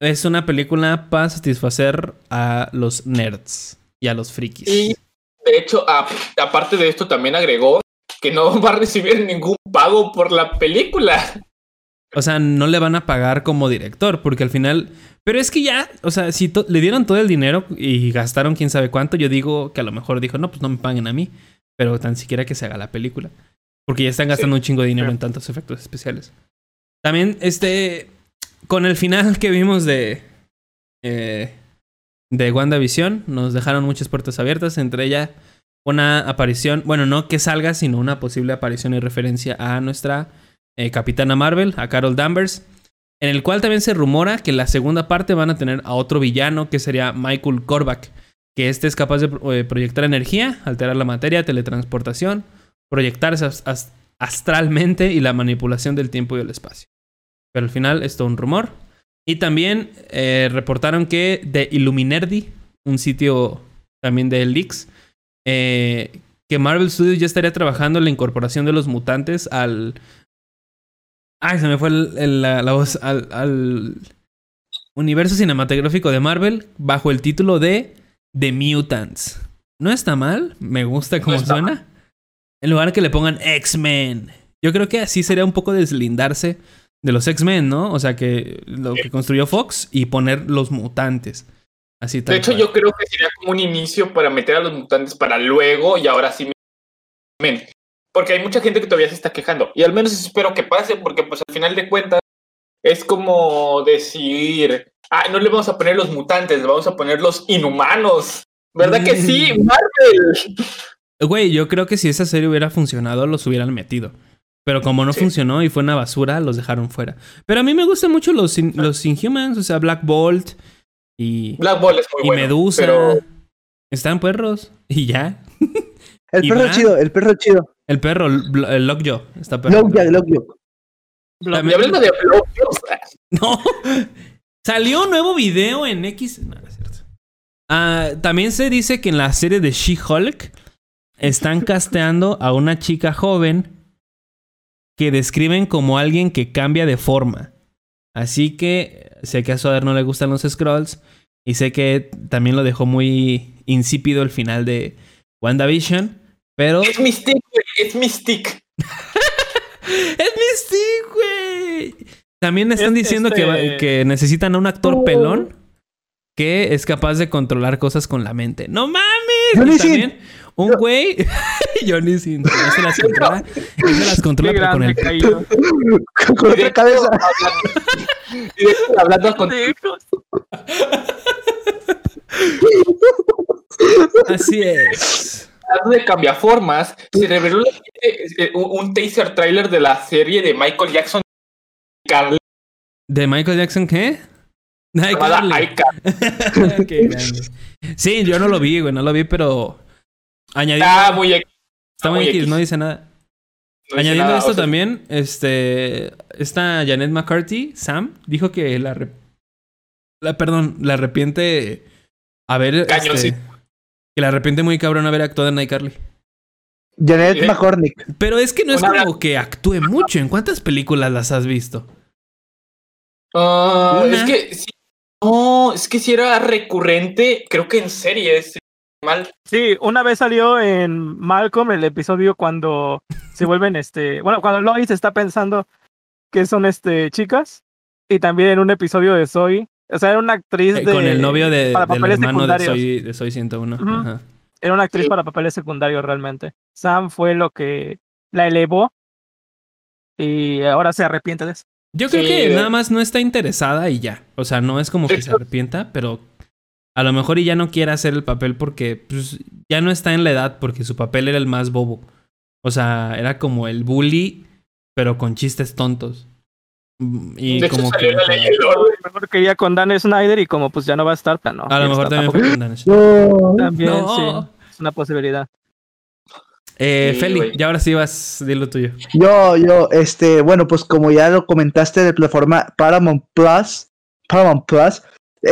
es una película para satisfacer a los nerds y a los frikis.
Y de hecho, a- aparte de esto, también agregó que no va a recibir ningún pago por la película.
O sea, no le van a pagar como director, porque al final. Pero es que ya, o sea, si le dieron todo el dinero y gastaron quién sabe cuánto, yo digo que a lo mejor dijo, no, pues no me paguen a mí, pero tan siquiera que se haga la película. Porque ya están gastando un chingo de dinero
Sí.
en tantos efectos especiales. También, este. Con el final que vimos de. eh, de WandaVision, nos dejaron muchas puertas abiertas, entre ellas una aparición, bueno, no que salga, sino una posible aparición y referencia a nuestra eh, Capitana Marvel, a Carol Danvers, en el cual también se rumora que la segunda parte van a tener a otro villano que sería Michael Korvac, que este es capaz de eh, proyectar energía, alterar la materia, teletransportación, proyectarse as- as- astralmente y la manipulación del tiempo y del espacio. Pero al final es todo un rumor. Y también eh, reportaron que de Illuminerdi, un sitio también de leaks, eh, que Marvel Studios ya estaría trabajando en la incorporación de los mutantes al. Ay, se me fue el- el- la, la voz. Al, al universo cinematográfico de Marvel bajo el título de The Mutants. No está mal, me gusta cómo
está
suena. En lugar de que le pongan X-Men. Yo creo que así sería un poco deslindarse de los X-Men, ¿no? O sea, que lo que construyó Fox y poner los mutantes. Así tal
De hecho,
cual.
yo creo que sería como un inicio para meter a los mutantes para luego y ahora sí. men. Porque hay mucha gente que todavía se está quejando. Y al menos espero que pase, porque pues al final de cuentas es como decir, ah, no le vamos a poner los mutantes, le vamos a poner los inhumanos. ¿Verdad que sí. Marvel?
Güey, yo creo que si esa serie hubiera funcionado, los hubieran metido. Pero como no
Sí.
funcionó y fue una basura, los dejaron fuera. Pero a mí me gustan mucho los, in- los Inhumans, o sea, Black Bolt y,
Black es muy
y
bueno.
Medusa.
Pero
Están perros. Y ya.
El
¿Y
perro
Bran?
chido, el perro chido.
El perro, el, Lockjaw, está perro.
Lockjaw, Lockjaw.
y
También-
hablando de bloqueos,
No. Salió un nuevo video en X. No, no es cierto. Ah, también se dice que en la serie de She-Hulk están casteando a una chica joven que describen como alguien que cambia de forma. Así que sé que a Soder no le gustan los scrolls y sé que también lo dejó muy insípido el final de WandaVision, pero
es Mystique, güey, es Mystique.
¡Es Mystique, güey! También están
Es-
diciendo que, va-
este-
que necesitan a un actor
Oh.
pelón que es capaz de controlar cosas con la mente. ¡No mames! Y también. Un güey... Johnny Sin. No se las controla. no se las controla pero con el...
caído.
Con otra cabeza.
hablando- con
Así es.
hablando de cambiaformas, se reveló eh, un, un teaser trailer de la serie de Michael Jackson
¿De Michael Jackson qué? Ay. Qué grande. Sí, yo no lo vi, güey. No lo vi, pero... Añadiendo...
Está muy X.
Está muy
muy
X,
X.
no dice nada.
no
Añadiendo
nada,
esto
o sea,
también, este, esta Janet McCarthy, Sam, dijo que la, la perdón, la arrepiente haber, este,
sí.
que la arrepiente muy cabrón haber actuado en iCarly.
Janet
¿Eh?
McCormick.
Pero es que no es
Una-
como que actúe mucho. ¿En cuántas películas las has visto?
ah, es que sí, no, es que si era recurrente, creo que en series. Mal.
Sí, una vez salió en Malcolm el episodio cuando se vuelven este, bueno, cuando Lois está pensando que son este chicas y también en un episodio de Zoe, o sea, era una actriz
Eh,
de
con el novio de,
para
del hermano de
secundarios.
Soy, de Soy 101.
Ujú.
Ajá.
Era una actriz
Sí.
para papeles secundarios realmente. Sam fue lo que la elevó y ahora se arrepiente de eso.
Yo creo
Sí,
que nada más no está interesada y ya. O sea, no es como que se arrepienta, pero a lo mejor y ya no quiere hacer el papel porque pues, ya no está en la edad porque su papel era el más bobo. O sea, era como el bully, pero con chistes tontos. Mm, Y
De hecho,
como
salió
que...
la ley orden.
Mejor quería con Dan Snyder y como pues ya no va a estar, pero no.
A lo mejor también fue con Dan Schneider.
No.
También,
No.
sí. Es una posibilidad.
Eh,
Sí,
Feli, ya ahora sí vas, dilo tuyo.
Yo, yo, este, bueno, pues como ya lo comentaste de plataforma Paramount Plus, Paramount Plus,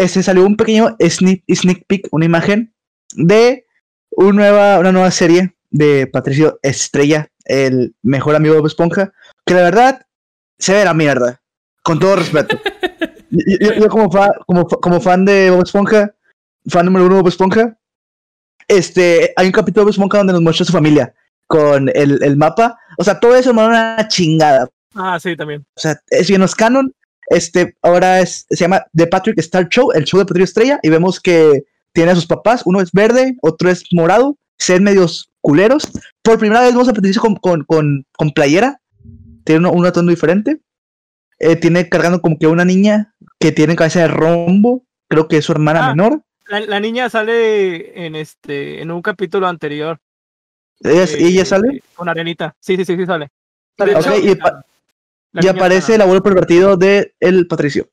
se salió un pequeño sneak, sneak peek, una imagen de una nueva, una nueva serie de Patricio Estrella, el mejor amigo de Bob Esponja, que la verdad se ve la mierda, con todo respeto. yo, yo- yo como, fa- como, como fan de Bob Esponja, fan número uno de Bob Esponja, este, hay un capítulo de Bob Esponja donde nos muestra su familia con el, el mapa. O sea, todo eso me da una chingada.
Ah, sí, también.
O sea, es bien no es canon. Este, ahora es, se llama The Patrick Star Show, el show de Patrick Estrella, y vemos que tiene a sus papás, uno es verde, otro es morado, se ven medios culeros. Por primera vez vemos a Patricio con, con, con, con playera, tiene un atuendo diferente. Eh, tiene cargando como que una niña que tiene cabeza de rombo, creo que es su hermana
Ah.
menor.
La, la niña sale en este en un capítulo anterior.
Ella,
eh,
ella sale
Con Arenita. Sí, sí, sí, sí sale.
De
Sale
hecho,
Ok, y pa-
la
y aparece el abuelo pervertido de el Patricio.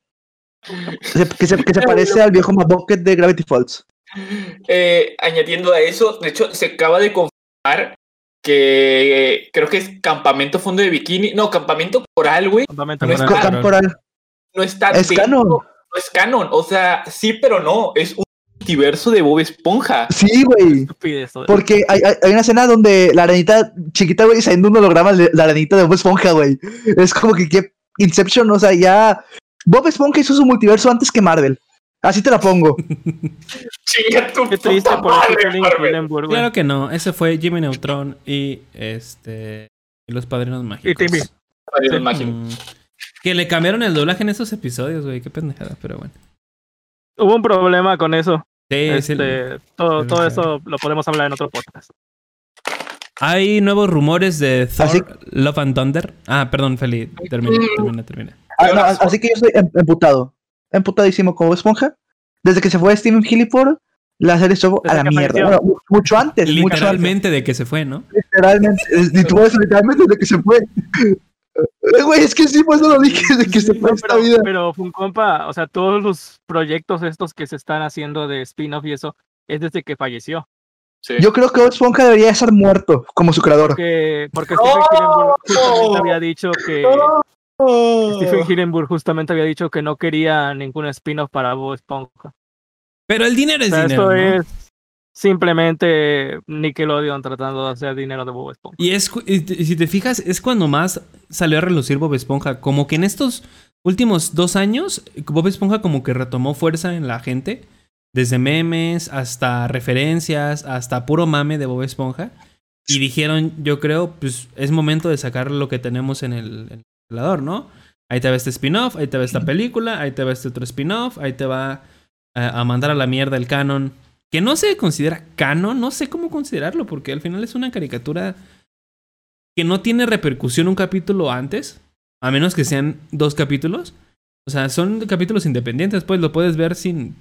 Que, se, que se parece al viejo Mabucket de Gravity Falls.
Eh, añadiendo a eso, de hecho, se acaba de confirmar que eh, creo que es campamento fondo de bikini. No, campamento coral, güey.
Campamento
No es
Coral.
ca-
Corporal.
No está
Es
dentro-
canon.
No es canon. O sea, sí, pero no. Es un multiverso de Bob Esponja.
Sí, güey. Porque hay, hay- hay una escena donde la arenita chiquita, güey, saliendo un holograma de la arenita de Bob Esponja, güey. Es como que, que Inception, o sea, ya. Bob Esponja hizo su multiverso antes que Marvel. Así te la pongo.
Chinga tu
Qué triste
puta
por
madre,
güey.
Claro que no. Ese fue Jimmy Neutron y este. Y los padrinos mágicos.
Timmy.
Padrinos
Sí.
mágicos.
Mm. Que le cambiaron el doblaje en esos episodios, güey. Qué pendejada, pero bueno.
Hubo un problema con eso. Este, todo,
sí,
todo eso lo podemos hablar en otro podcast.
Hay nuevos rumores de Thor,
Así-
Love and Thunder. Ah, perdón, Feli. Termina, termina, termina.
Ah, no, así que yo estoy em- emputado. Emputadísimo con Bob Esponja. Desde que se fue Steven Hillipor, la serie estuvo a la mierda. Bueno, mucho antes, mucho antes.
Literalmente de que se fue, ¿no?
Literalmente. Literalmente desde que se fue. Eh, Güey, es que sí, pues no lo dije, desde que se fue esta
pero,
vida.
pero Funcompa, o sea, todos los proyectos estos que se están haciendo de spin-off y eso, es desde que falleció.
Sí.
Yo creo que Bob Esponja debería estar muerto como su creador.
Porque, porque Stephen Hillenburg justamente había dicho que Stephen Hillenburg justamente había dicho que no quería ningún spin-off para Bob Esponja.
Pero el dinero
O
es
sea,
dinero.
esto
¿no?
es simplemente Nickelodeon tratando de hacer dinero de Bob Esponja.
Y es y si te fijas, es cuando más salió a relucir Bob Esponja. Como que en estos últimos dos años, Bob Esponja como que retomó fuerza en la gente. Desde memes hasta referencias, hasta puro mame de Bob Esponja. Y dijeron, yo creo, pues es momento de sacar lo que tenemos en el, en el congelador, ¿no? Ahí te va este spin-off, ahí te va esta película, ahí te va este otro spin-off, ahí te va eh, a mandar a la mierda el canon. Que no se considera canon, no sé cómo considerarlo, porque al final es una caricatura que no tiene repercusión un capítulo antes, a menos que sean dos capítulos. O sea, son capítulos independientes, pues lo puedes ver sin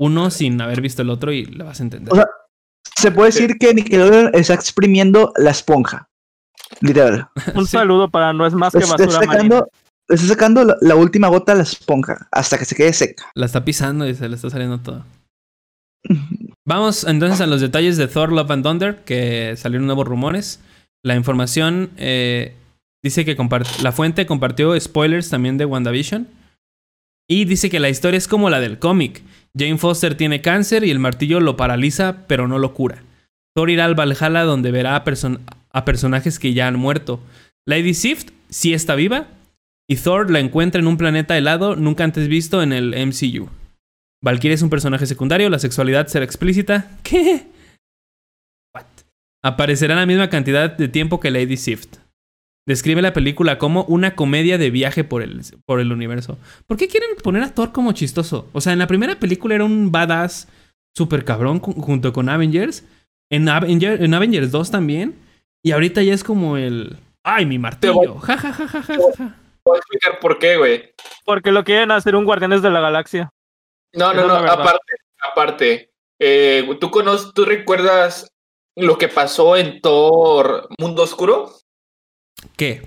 uno, sin haber visto el otro y lo vas a entender.
O sea, Se puede decir que Nickelodeon está exprimiendo la esponja. Literal.
Un
Sí.
saludo para No es más que
Está
basura
sacando, está sacando la, la última gota de la esponja hasta que se quede seca.
La está pisando y se le está saliendo todo. Vamos entonces a los detalles de Thor Love and Thunder, que salieron nuevos rumores. La información eh, dice que la fuente compartió spoilers también de WandaVision. Y dice que la historia es como la del cómic. Jane Foster tiene cáncer y el martillo lo paraliza, pero no lo cura. Thor irá al Valhalla donde verá a personajes que ya han muerto. Lady Sif sí está viva. Y Thor la encuentra en un planeta helado nunca antes visto en el MCU. Valkyrie es un personaje secundario, la sexualidad será explícita. ¿Qué? What? Aparecerá en la misma cantidad de tiempo que Lady Sif. Describe la película como una comedia de viaje por el, por el universo. ¿Por qué quieren poner a Thor como chistoso? O sea, en la primera película era un badass super cabrón junto con Avengers. En, Avenger- en Avengers 2 también. Y ahorita ya es como el... ¡Ay, mi martillo! Ja, ja, ja, ja, ja, ja.
Voy a explicar por qué, güey.
Porque lo quieren hacer un Guardianes de la Galaxia.
No, no, no, aparte, aparte. eh, ¿tú, conoces, ¿Tú recuerdas lo que pasó en Thor Mundo Oscuro?
¿Qué?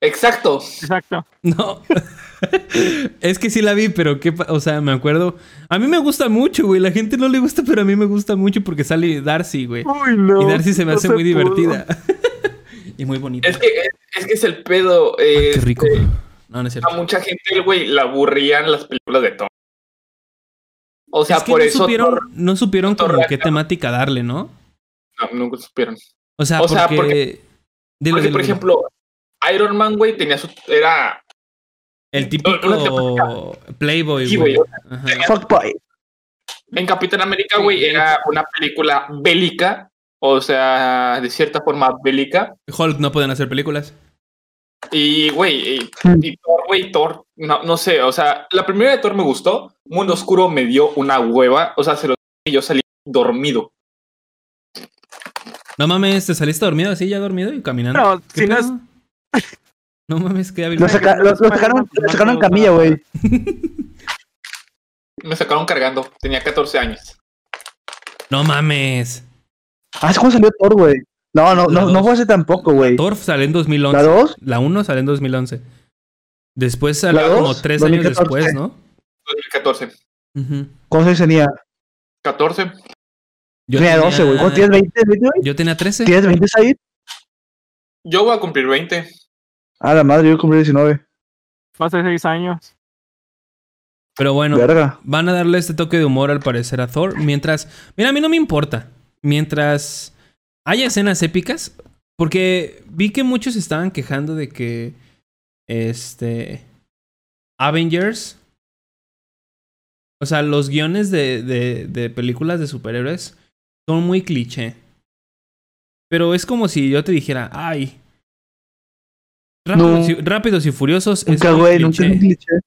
Exacto.
Exacto.
No. es que sí la vi, pero qué, o sea, me acuerdo. A mí me gusta mucho, güey. La gente no le gusta, pero a mí me gusta mucho porque sale Darcy, güey.
Uy, no.
Y Darcy se me
no
hace
se
muy
pudo.
divertida. y muy bonita.
Es que es, es que es el pedo.
Ay,
eh,
qué rico.
este,
No, no es
a
cierto.
mucha gente, güey, la aburrían las películas de Thor. O sea,
es que
por
no
eso.
supieron, no supieron
Thor
como qué temática darle, ¿no?
no, nunca supieron.
O sea,
O sea,
porque...
porque-
Dilo,
Porque,
dilo,
por
dilo.
ejemplo, Iron Man, güey, tenía su. Era.
El típico Playboy,
Sí,
güey.
Fuckboy.
En Capitán América, güey, era una película bélica. O sea, de cierta forma bélica.
Hulk no pueden hacer películas.
Y, güey, y, y Thor, güey, Thor, no, no sé, o sea, la primera de Thor me gustó. Mundo Oscuro me dio una hueva. O sea, se lo y yo salí dormido.
No mames, ¿te saliste dormido así, ya dormido y caminando? ¿Qué
si no
pedo? No mames, qué hábil.
Lo, saca- lo- lo sacaron, lo sacaron en camilla, güey.
Me sacaron cargando. Tenía 14 años.
No mames.
Ah, ¿es cuando salió Thor, güey? No, no,
La
no,
dos.
no fue hace tampoco, güey.
Thor salió en 2011.
¿La 2?
La 1 salió en 2011. Después salió
¿La
como
dos?
3 años
2014.
después, ¿no?
2014.
Ujú.
¿Cuántos años tenía?
14.
Yo
tenía 12, güey. ¿Cuánto tienes? ¿20, 20, güey?
Yo tenía 13.
¿Tienes 20 ahí?
Yo voy a cumplir 20.
Ah, la madre, yo cumplí 19.
Hace seis años.
Pero bueno,
Verga.
van a darle este toque de humor al parecer a Thor. Mientras. Mira, a mí no me importa. Mientras haya escenas épicas. Porque vi que muchos estaban quejando de que. Este. Avengers. O sea, los guiones de, de, de películas de superhéroes son muy cliché. Pero es como si yo te dijera, ay. Rápidos,
No.
y, Rápidos y Furiosos es
Nunca, güey,
cliché.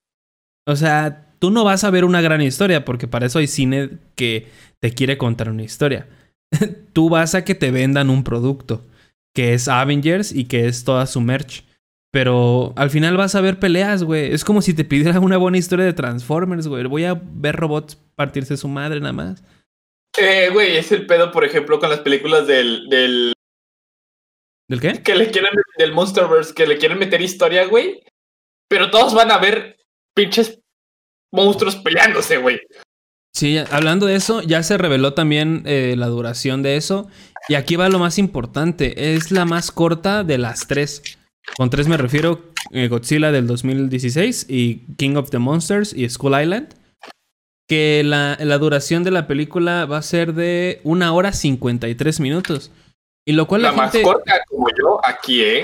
O sea, tú no vas a ver una gran historia porque para eso hay cine que te quiere contar una historia. tú vas a que te vendan un producto, que es Avengers y que es toda su merch. Pero al final vas a ver peleas, güey. Es como si te pidiera una buena historia de Transformers, güey. Voy a ver robots partirse su madre nada más.
Eh, güey, es el pedo, por ejemplo, con las películas del, del
¿Del qué?
que le quieren del Monsterverse, que le quieren meter historia, güey. Pero todos van a ver pinches monstruos peleándose, güey.
Sí, hablando de eso, ya se reveló también eh, la duración de eso. Y aquí va lo más importante. Es la más corta de las tres. Con tres me refiero eh, Godzilla del 2016 y King of the Monsters y Skull Island. Que la, la duración de la película va a ser de una hora 53 minutos. Y lo cual
La,
la,
más corta como yo, aquí, ¿eh?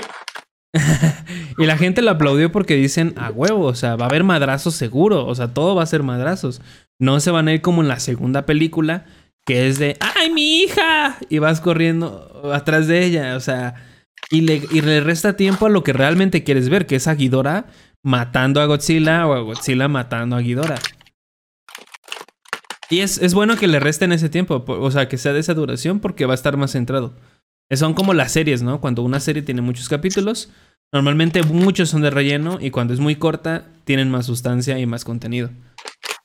Y la gente lo aplaudió porque dicen, a huevo, o sea, va a haber madrazos seguro, o sea, todo va a ser madrazos. No se van a ir como en la segunda película, que es de, ¡ay, mi hija! Y vas corriendo atrás de ella, o sea, y le, y le resta tiempo a lo que realmente quieres ver, que es a Ghidorah matando a Godzilla o a Godzilla matando a Ghidorah. Y es, es bueno que le resten ese tiempo, po- o sea, que sea de esa duración porque va a estar más centrado. Son como las series, ¿no? Cuando una serie tiene muchos capítulos, normalmente muchos son de relleno y cuando es muy corta, tienen más sustancia y más contenido.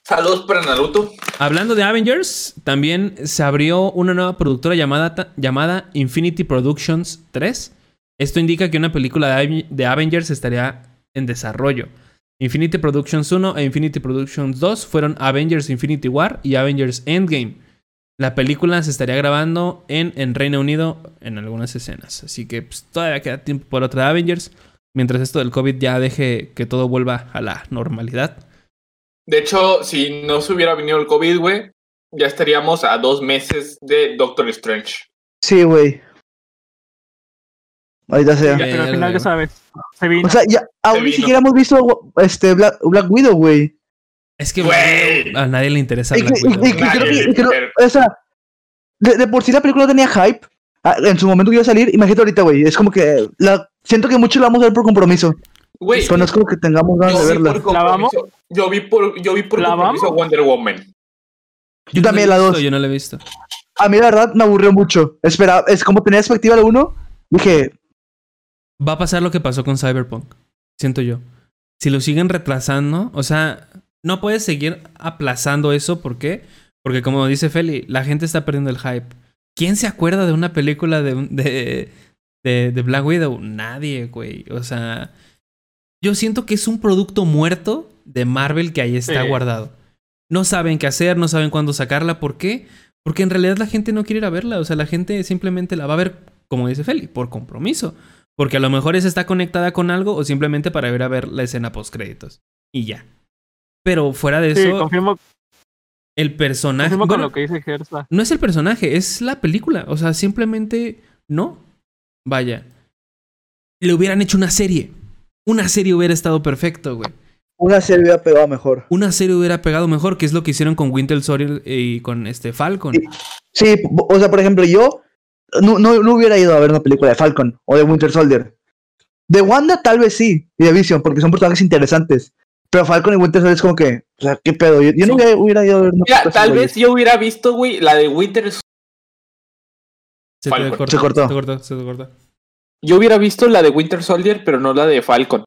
Saludos para Naruto.
Hablando de Avengers, también se abrió una nueva productora llamada, llamada Infinity Productions 3. Esto indica que una película de, Ave- de Avengers estaría en desarrollo. Infinity Productions 1 e Infinity Productions 2 fueron Avengers Infinity War y Avengers Endgame. La película se estaría grabando en, en Reino Unido en algunas escenas. Así que pues, todavía queda tiempo por otra de Avengers. Mientras esto del COVID ya deje que todo vuelva a la normalidad.
De hecho, si no se hubiera venido el COVID, güey, ya estaríamos a dos meses de Doctor Strange.
Sí, güey. Ahorita sea.
Ya,
Pero al final ya sabes. Se vino.
O sea, ya, aún ni siquiera hemos visto este Black, Black Widow, güey.
Es que
Güey.
a nadie le interesa
Y,
Black
que- y-
Widow,
y- y creo que, creo- o sea, de, de por sí la película tenía hype. ah, En su momento que iba a salir, imagínate ahorita, güey. Es como que la, siento que muchos la vamos a ver por compromiso.
Güey,
Pero no es como que tengamos ganas
yo
de
vi
verla.
por
¿La vamos?
compromiso, yo vi por, yo vi por
¿La
compromiso
vamos?
Wonder Woman.
Yo también
no
la
he visto,
dos.
Yo no la he visto.
A mí la verdad me aburrió mucho. Espera, es como tenía expectativa la uno. Dije,
Va a pasar lo que pasó con Cyberpunk. Siento yo. Si lo siguen retrasando, o sea, no puedes seguir aplazando eso. ¿Por qué? Porque como dice Feli, la gente está perdiendo el hype. ¿Quién se acuerda de una película de, de, de, de Black Widow? Nadie, güey. O sea, yo siento que es un producto muerto de Marvel que ahí está
Sí.
guardado. No saben qué hacer, no saben cuándo sacarla. ¿Por qué? Porque en realidad la gente no quiere ir a verla. O sea, la gente simplemente la va a ver, como dice Feli, por compromiso. Porque a lo mejor esa está conectada con algo o simplemente para ir a ver la escena post créditos. Y ya. Pero fuera de
Sí,
eso,
confirmo.
el personaje.
Confirmo con lo que dice Gersa.
no es el personaje, es la película. O sea, simplemente no. Vaya. Le hubieran hecho una serie. Una serie hubiera estado perfecto, güey.
Una serie hubiera pegado mejor.
Una serie hubiera pegado mejor, que es lo que hicieron con Winter Soldier y con este Falcon.
Sí. Sí, o sea, por ejemplo, yo no, no, no hubiera ido a ver una película de Falcon o de Winter Soldier. De Wanda tal vez sí, y de Vision, porque son personajes interesantes. Pero Falcon y Winter Soldier es como que, o sea, ¿qué pedo? Yo, yo no
Sí.
hubiera, hubiera ido a ver una
Mira,
película
tal vez yo hubiera visto, güey, la de Winter.
Se te
Falcon.
cortó.
Se cortó.
Se te cortó, se te cortó.
Yo hubiera visto la de Winter Soldier, pero no la de Falcon.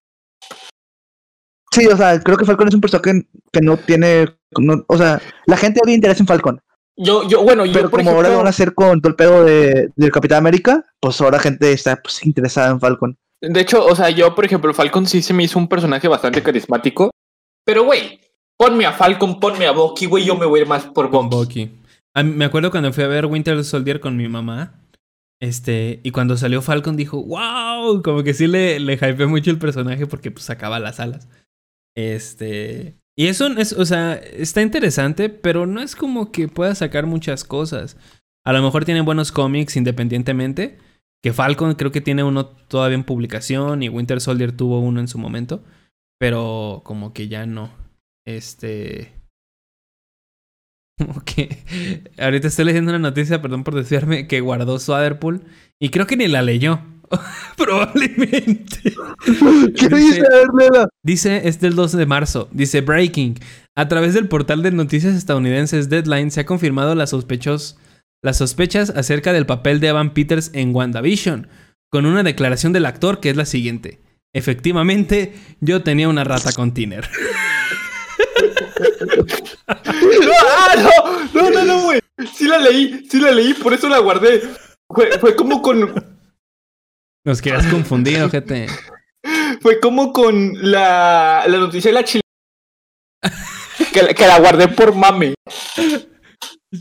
Sí, o sea, creo que Falcon es un personaje que no tiene. no- o sea, la gente había interés en Falcon.
Yo, yo, bueno, yo
Pero
por
como ahora lo
ejemplo,
van a hacer con todo el pedo de, del Capitán América, pues ahora gente está pues, interesada en Falcon.
de hecho, o sea, yo, por ejemplo, Falcon sí se me hizo un personaje bastante carismático. Pero, güey, ponme a Falcon, ponme a Bucky, güey, yo me voy a ir más por
Con
Bucky.
Bucky. A mí- me acuerdo cuando fui a ver Winter Soldier con mi mamá. Este, y cuando salió Falcon dijo, wow, como que sí le, le hypeé mucho el personaje porque pues sacaba las alas. Este, y eso es, o sea, está interesante, pero no es como que pueda sacar muchas cosas. A lo mejor tiene buenos cómics independientemente, que Falcon creo que tiene uno todavía en publicación y Winter Soldier tuvo uno en su momento, pero como que ya no. Este, como que ahorita estoy leyendo una noticia, perdón por desviarme, que guardó Swaderpool y creo que ni la leyó. Probablemente.
¿Qué
Dice-
dice?
Es del 12 de marzo. Dice Breaking. A través del portal de noticias estadounidenses Deadline se ha confirmado las, sospechos, las sospechas acerca del papel de Evan Peters en WandaVision, con una declaración del actor que es la siguiente. Efectivamente, yo tenía una rata con Tiner.
No, ah, no, no, no, no, güey. Sí la leí, sí la leí, por eso la guardé. Fue, fue como con,
Nos querías confundir, ojete.
fue como con la, la noticia de la chile. Que, la- que la guardé por mame.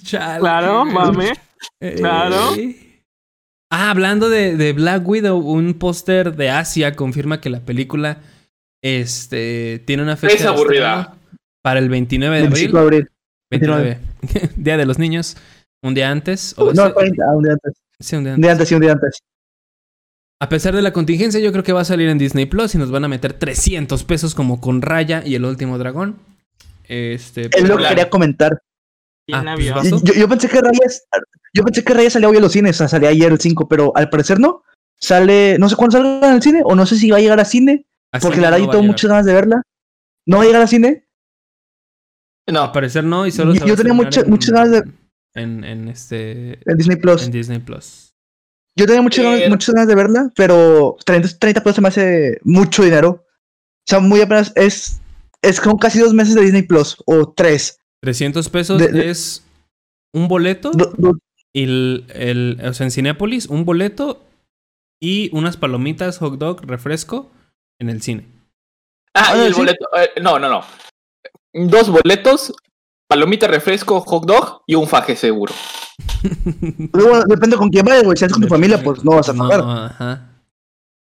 Chale.
Claro, mame.
Eh,
claro.
Ah, hablando de, de Black Widow, un póster de Asia confirma que la película este, tiene una fecha
Es
de
aburrida.
para el 29 de
25
abril.
de abril.
29. día de los niños. Un día antes. o
No,
ese-
40, ah, un día antes.
sí, un día
Un
antes.
día antes, sí, un día antes.
A pesar de la contingencia, yo creo que va a salir en Disney Plus y nos van a meter 300 pesos como con Raya y el último dragón. Este,
Es lo que quería comentar.
¿Quién
Ah, pues.
Yo, yo pensé que Reyes, yo pensé que Reyes salía hoy a los cines, o sea, salía ayer el 5, pero al parecer no. Sale, no sé cuándo salga en el cine, o no sé si va a llegar a cine,
así
porque
no
la verdad yo tengo muchas ganas de verla. ¿No va a llegar a cine?
Al
No,
parecer no, y solo
Yo- tenía mucha-
en-
muchas ganas de-
En, en este.
En Disney Plus.
En Disney Plus.
Yo tenía muchas, ganas, muchas ganas de verla, pero 30, 30 pesos se me hace mucho dinero. O sea, muy apenas, es, es como casi dos meses de Disney Plus, o tres.
300 pesos
De- de-
es un boleto.
Do- do-
Y el, el- o sea, en Cinépolis, un boleto y unas palomitas, hot dog, refresco en el cine.
Ah, y
Ah,
el
¿sí?
boleto. eh, no, no, no. Dos boletos, palomita, refresco, hot dog y un faje seguro.
Pero bueno, depende con quién vayas, güey. Si vas con tu familia, pues no vas a pagar.
No, ajá.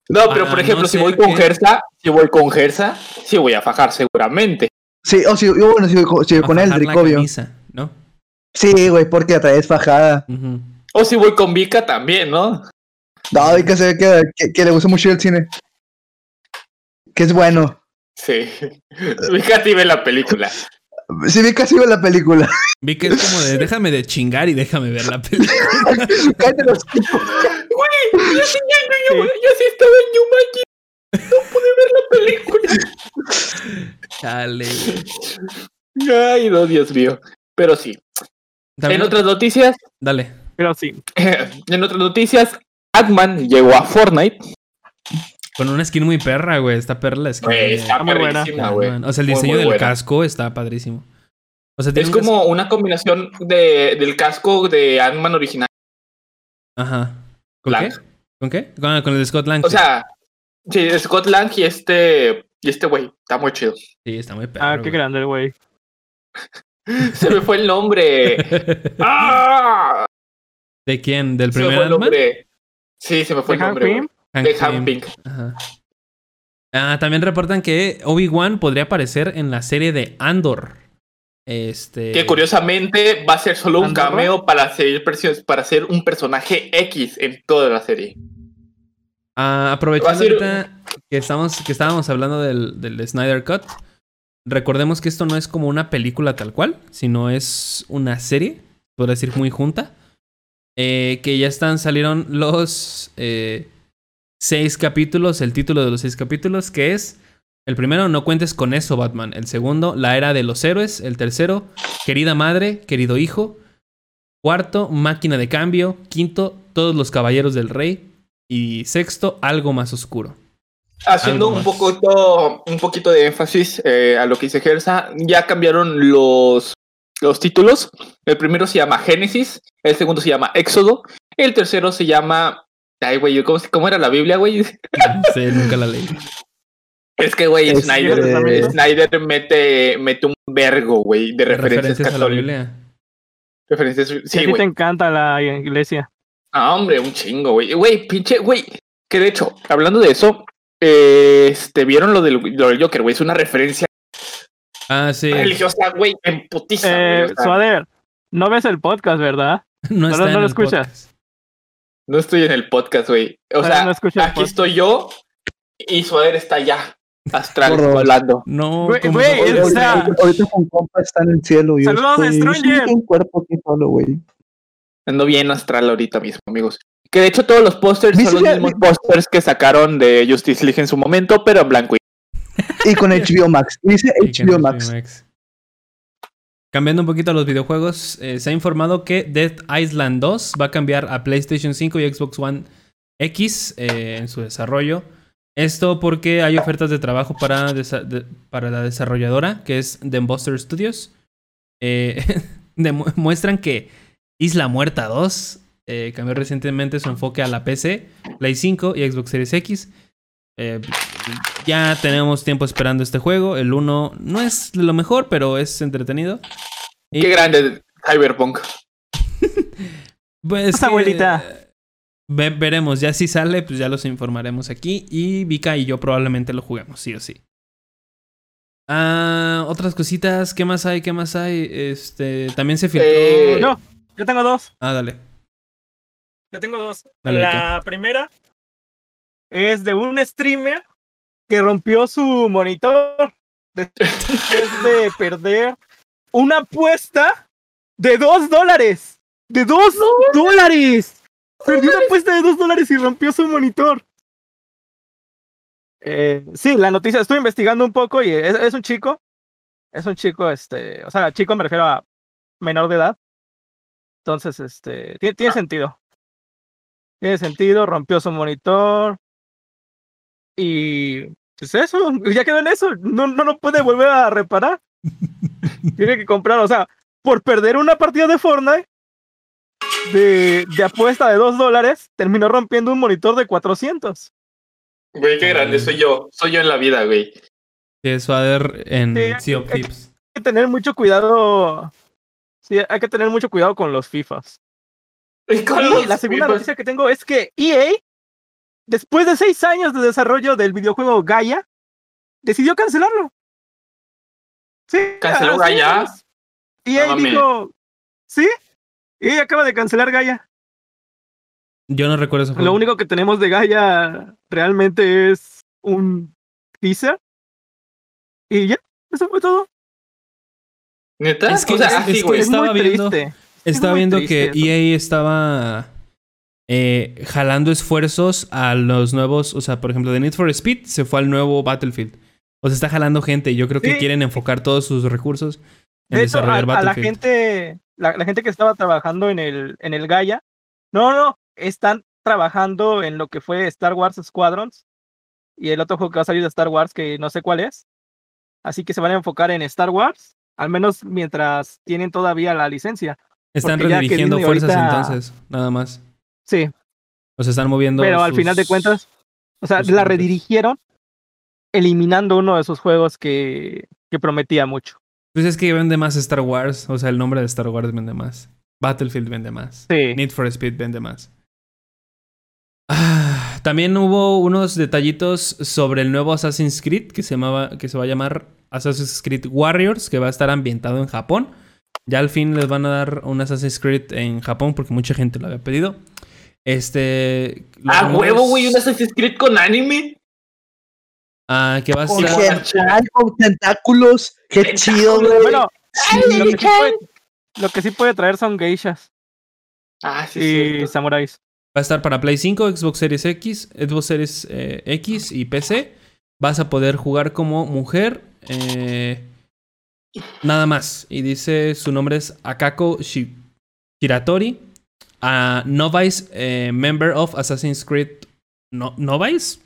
No, pero
Ah,
por ejemplo,
no
si voy con
qué-
Gersa, si voy con Gersa, sí voy a fajar seguramente.
Sí, o si, yo, bueno, si voy con,
A
obvio.
camisa, ¿no?
Sí, güey, porque la traes fajada.
O si voy con Vika también, ¿no?
No, que se ve que, que, que le gusta mucho el cine. Que es bueno.
Sí. Vika sí ve la película.
Sí, vi casi ve la película.
Vi que es como de déjame de chingar y déjame ver la película.
Cállate los
Güey, yo sí, yo, yo, yo, yo sí estaba en Yumanji. No pude ver la película.
Chale.
Ay, no, Dios mío. Pero sí.
También-
En otras noticias,
Dale.
Pero sí.
en otras noticias, Atman llegó a Fortnite.
Con una skin muy perra, güey. Está perra la skin.
Güey,
de-
está
muy buena.
güey.
O sea, el diseño
muy
del
buena.
casco está padrísimo. O sea,
Es
un
como una combinación de, del casco de Ant-Man original.
Ajá. ¿Con
Lang.
qué? ¿Con qué? Con, con el de Scott Lang.
O sea, sí, Scott Lang y este. Y este güey. Está muy chido.
Sí, está muy perro.
Ah, qué grande el güey.
Se me fue el nombre. ¡Ah!
¿De quién? ¿Del primer
fue el
Ant-Man?
nombre. Sí, se me fue el
¿De
nombre.
Hank
De. Hank Pink.
Ajá. Ah, también reportan que Obi-Wan podría aparecer en la serie de Andor. Este.
Que curiosamente va a ser solo un
¿Andorra?
cameo para ser, perso- para ser un personaje X en toda la serie.
Ah, aprovechando
ser-
ahorita que, estamos, que estábamos hablando del, del Snyder Cut, recordemos que esto no es como una película tal cual, sino es una serie, podría decir muy junta, eh, que ya están, salieron los eh, seis capítulos, el título de los seis capítulos, que es, el primero, No cuentes con eso, Batman, el segundo, La era de los héroes, el tercero, Querida madre, querido hijo, cuarto, Máquina de cambio, quinto, Todos los caballeros del rey, y sexto, algo más oscuro.
Haciendo
Algo
un
más.
poquito, un poquito de énfasis eh, a lo que dice Gersa, ya cambiaron los, los títulos. El primero se llama Génesis, el segundo se llama Éxodo, el tercero se llama... Ay, güey, ¿cómo, cómo era la Biblia, güey?
Sí, nunca la leí.
Es que, güey, Snyder, Snyder mete, mete un vergo, güey, de referencias,
Referencias a la
católicas.
Biblia.
Referencias,
Sí,
sí,
a ti
güey.
te encanta la iglesia.
Ah, hombre, un chingo, güey. Güey, pinche, güey. Que de hecho, hablando de eso, eh, este, vieron lo del, lo del Joker, güey. Es una referencia
Ah, sí.
religiosa, güey, en putiza.
Eh, Suader, no ves el podcast, ¿verdad?
No, está
no
en
lo
el
escuchas.
podcast.
No estoy en el podcast, güey. O sea,
no
aquí
podcast.
estoy yo y Suader está allá, astral,
Horror.
hablando.
No,
Güey, o sea-
ahorita- ahorita con compa está en el cielo. y yo
Saludos,
estoy-
Stranger.
un cuerpo aquí solo, güey.
Ando bien astral ahorita mismo, amigos. Que de hecho todos los pósters son
¿Viste
los mismos pósters que sacaron de Justice League en su momento, pero en blanco y
Y con HBO Max. Dice HBO Max.
Cambiando un poquito a los videojuegos, eh, se ha informado que Dead Island 2 va a cambiar a PlayStation 5 y Xbox One X eh, en su desarrollo. Esto porque hay ofertas de trabajo para, la desarrolladora, que es The Buster Studios. Eh, muestran que Isla Muerta 2 eh, cambió recientemente su enfoque a la PC, Play 5 y Xbox Series X. Ya tenemos tiempo esperando este juego. El 1 no es lo mejor, pero es entretenido. Y,
Qué grande Cyberpunk.
Pues, que,
abuelita.
eh, ve- veremos, ya si sale, pues ya los informaremos aquí. Y Vika y yo probablemente lo juguemos, sí o sí. Ah, otras cositas, ¿qué más hay? ¿Qué más hay? Este, también se filtró.
Eh,
No, yo tengo dos.
Ah, dale.
Yo tengo dos.
Dale,
la primera es de un streamer que rompió su monitor después de perder una apuesta de dos dólares. ¡De dos dólares! Perdió una apuesta de dos dólares y rompió su monitor. Eh, sí, la noticia, estoy investigando un poco y es, es un chico. Es un chico, este, o sea, chico me refiero a menor de edad. Entonces, este, tiene, tiene sentido. Tiene sentido, rompió su monitor. Y pues eso, ya quedó en eso. No, no lo puede volver a reparar. Tiene que comprar, o sea, por perder una partida de Fortnite de, de apuesta de 2 dólares, terminó rompiendo un monitor de 400.
Güey, qué grande soy yo. Soy yo en la vida, güey.
Que es Fader en
Sí,
Sea of
hay-
Thieves.
Hay que tener mucho cuidado. Sí, hay que tener mucho cuidado con los FIFAs.
Y con
Y
los
la segunda noticia que tengo es que EA, después de seis años de desarrollo del videojuego Gaia, decidió cancelarlo. Sí,
¿Canceló Gaia?
es.
No mames.
dijo, sí, EA acaba de cancelar Gaia.
Yo no recuerdo juego.
Lo único que tenemos de Gaia realmente es un teaser. Y ya, eso fue todo.
¿Neta?
Es que-
o sea,
es-
así,
es que estaba
muy
viendo-
triste.
Estaba
muy
viendo
triste
que
eso.
EA estaba eh, jalando esfuerzos a los nuevos, o sea, por ejemplo, de Need for Speed se fue al nuevo Battlefield. O sea, está jalando gente y yo creo que
Sí.
quieren enfocar todos sus recursos en
De hecho, a,
desarrollar
a la gente, la, la gente que estaba trabajando en el, en el Gaia, no, no, están trabajando en lo que fue Star Wars Squadrons y el otro juego que va a salir de Star Wars que no sé cuál es. Así que se van a enfocar en Star Wars, al menos mientras tienen todavía la licencia.
Están redirigiendo fuerzas
ahorita-
entonces, nada más.
Sí,
O sea, están moviendo.
pero al final de cuentas, o sea,
sus
la redirigieron eliminando uno de esos juegos que, que prometía mucho.
Pues es que vende más Star Wars. O sea, el nombre de Star Wars vende más. Battlefield vende más.
Sí.
Need for Speed vende más. Ah, también hubo unos detallitos sobre el nuevo Assassin's Creed que se, llamaba, que se va a llamar Assassin's Creed Warriors, que va a estar ambientado en Japón. Ya al fin les van a dar un Assassin's Creed en Japón porque mucha gente lo había pedido. Este.
Ah,
rumores-
huevo, güey, un Assassin's Creed con anime.
Ah, que va a ser.
con tentáculos. Qué
Tentáculos,
chido, güey.
Bueno,
Sí.
lo que, sí puede, lo que sí puede traer son geishas
Ah, sí,
y
sí.
samuráis.
Va a estar para Play 5, Xbox Series X, Xbox Series eh, X y PC. Vas a poder jugar como mujer. eh, nada más. Y dice su nombre es Akako Shi- Shiratori. a novice eh, member of Assassin's Creed. No, ¿Novice?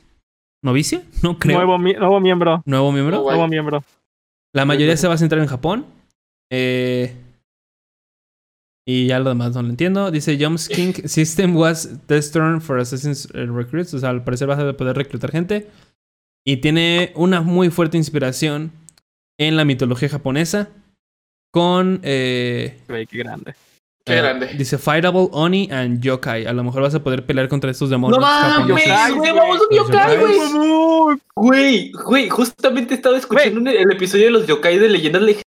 ¿Novicia? No creo.
Nuevo, mi- nuevo miembro.
Nuevo miembro.
Oh.
Nuevo miembro.
La mayoría se va a centrar en Japón. Eh, y ya lo demás no lo entiendo. Dice Jumps King System was test turn for Assassin's Recruits. O sea, al parecer vas a poder reclutar gente. Y tiene una muy fuerte inspiración en la mitología japonesa. Con. eh,
qué grande.
Qué
eh,
grande.
Dice Fightable Oni and Yokai. A lo mejor vas a poder pelear contra estos demonios.
No mames, güey, vamos a un
Los
yokai, güey. Güey, güey, justamente estaba escuchando un- el episodio de los yokai de leyendas legendarias.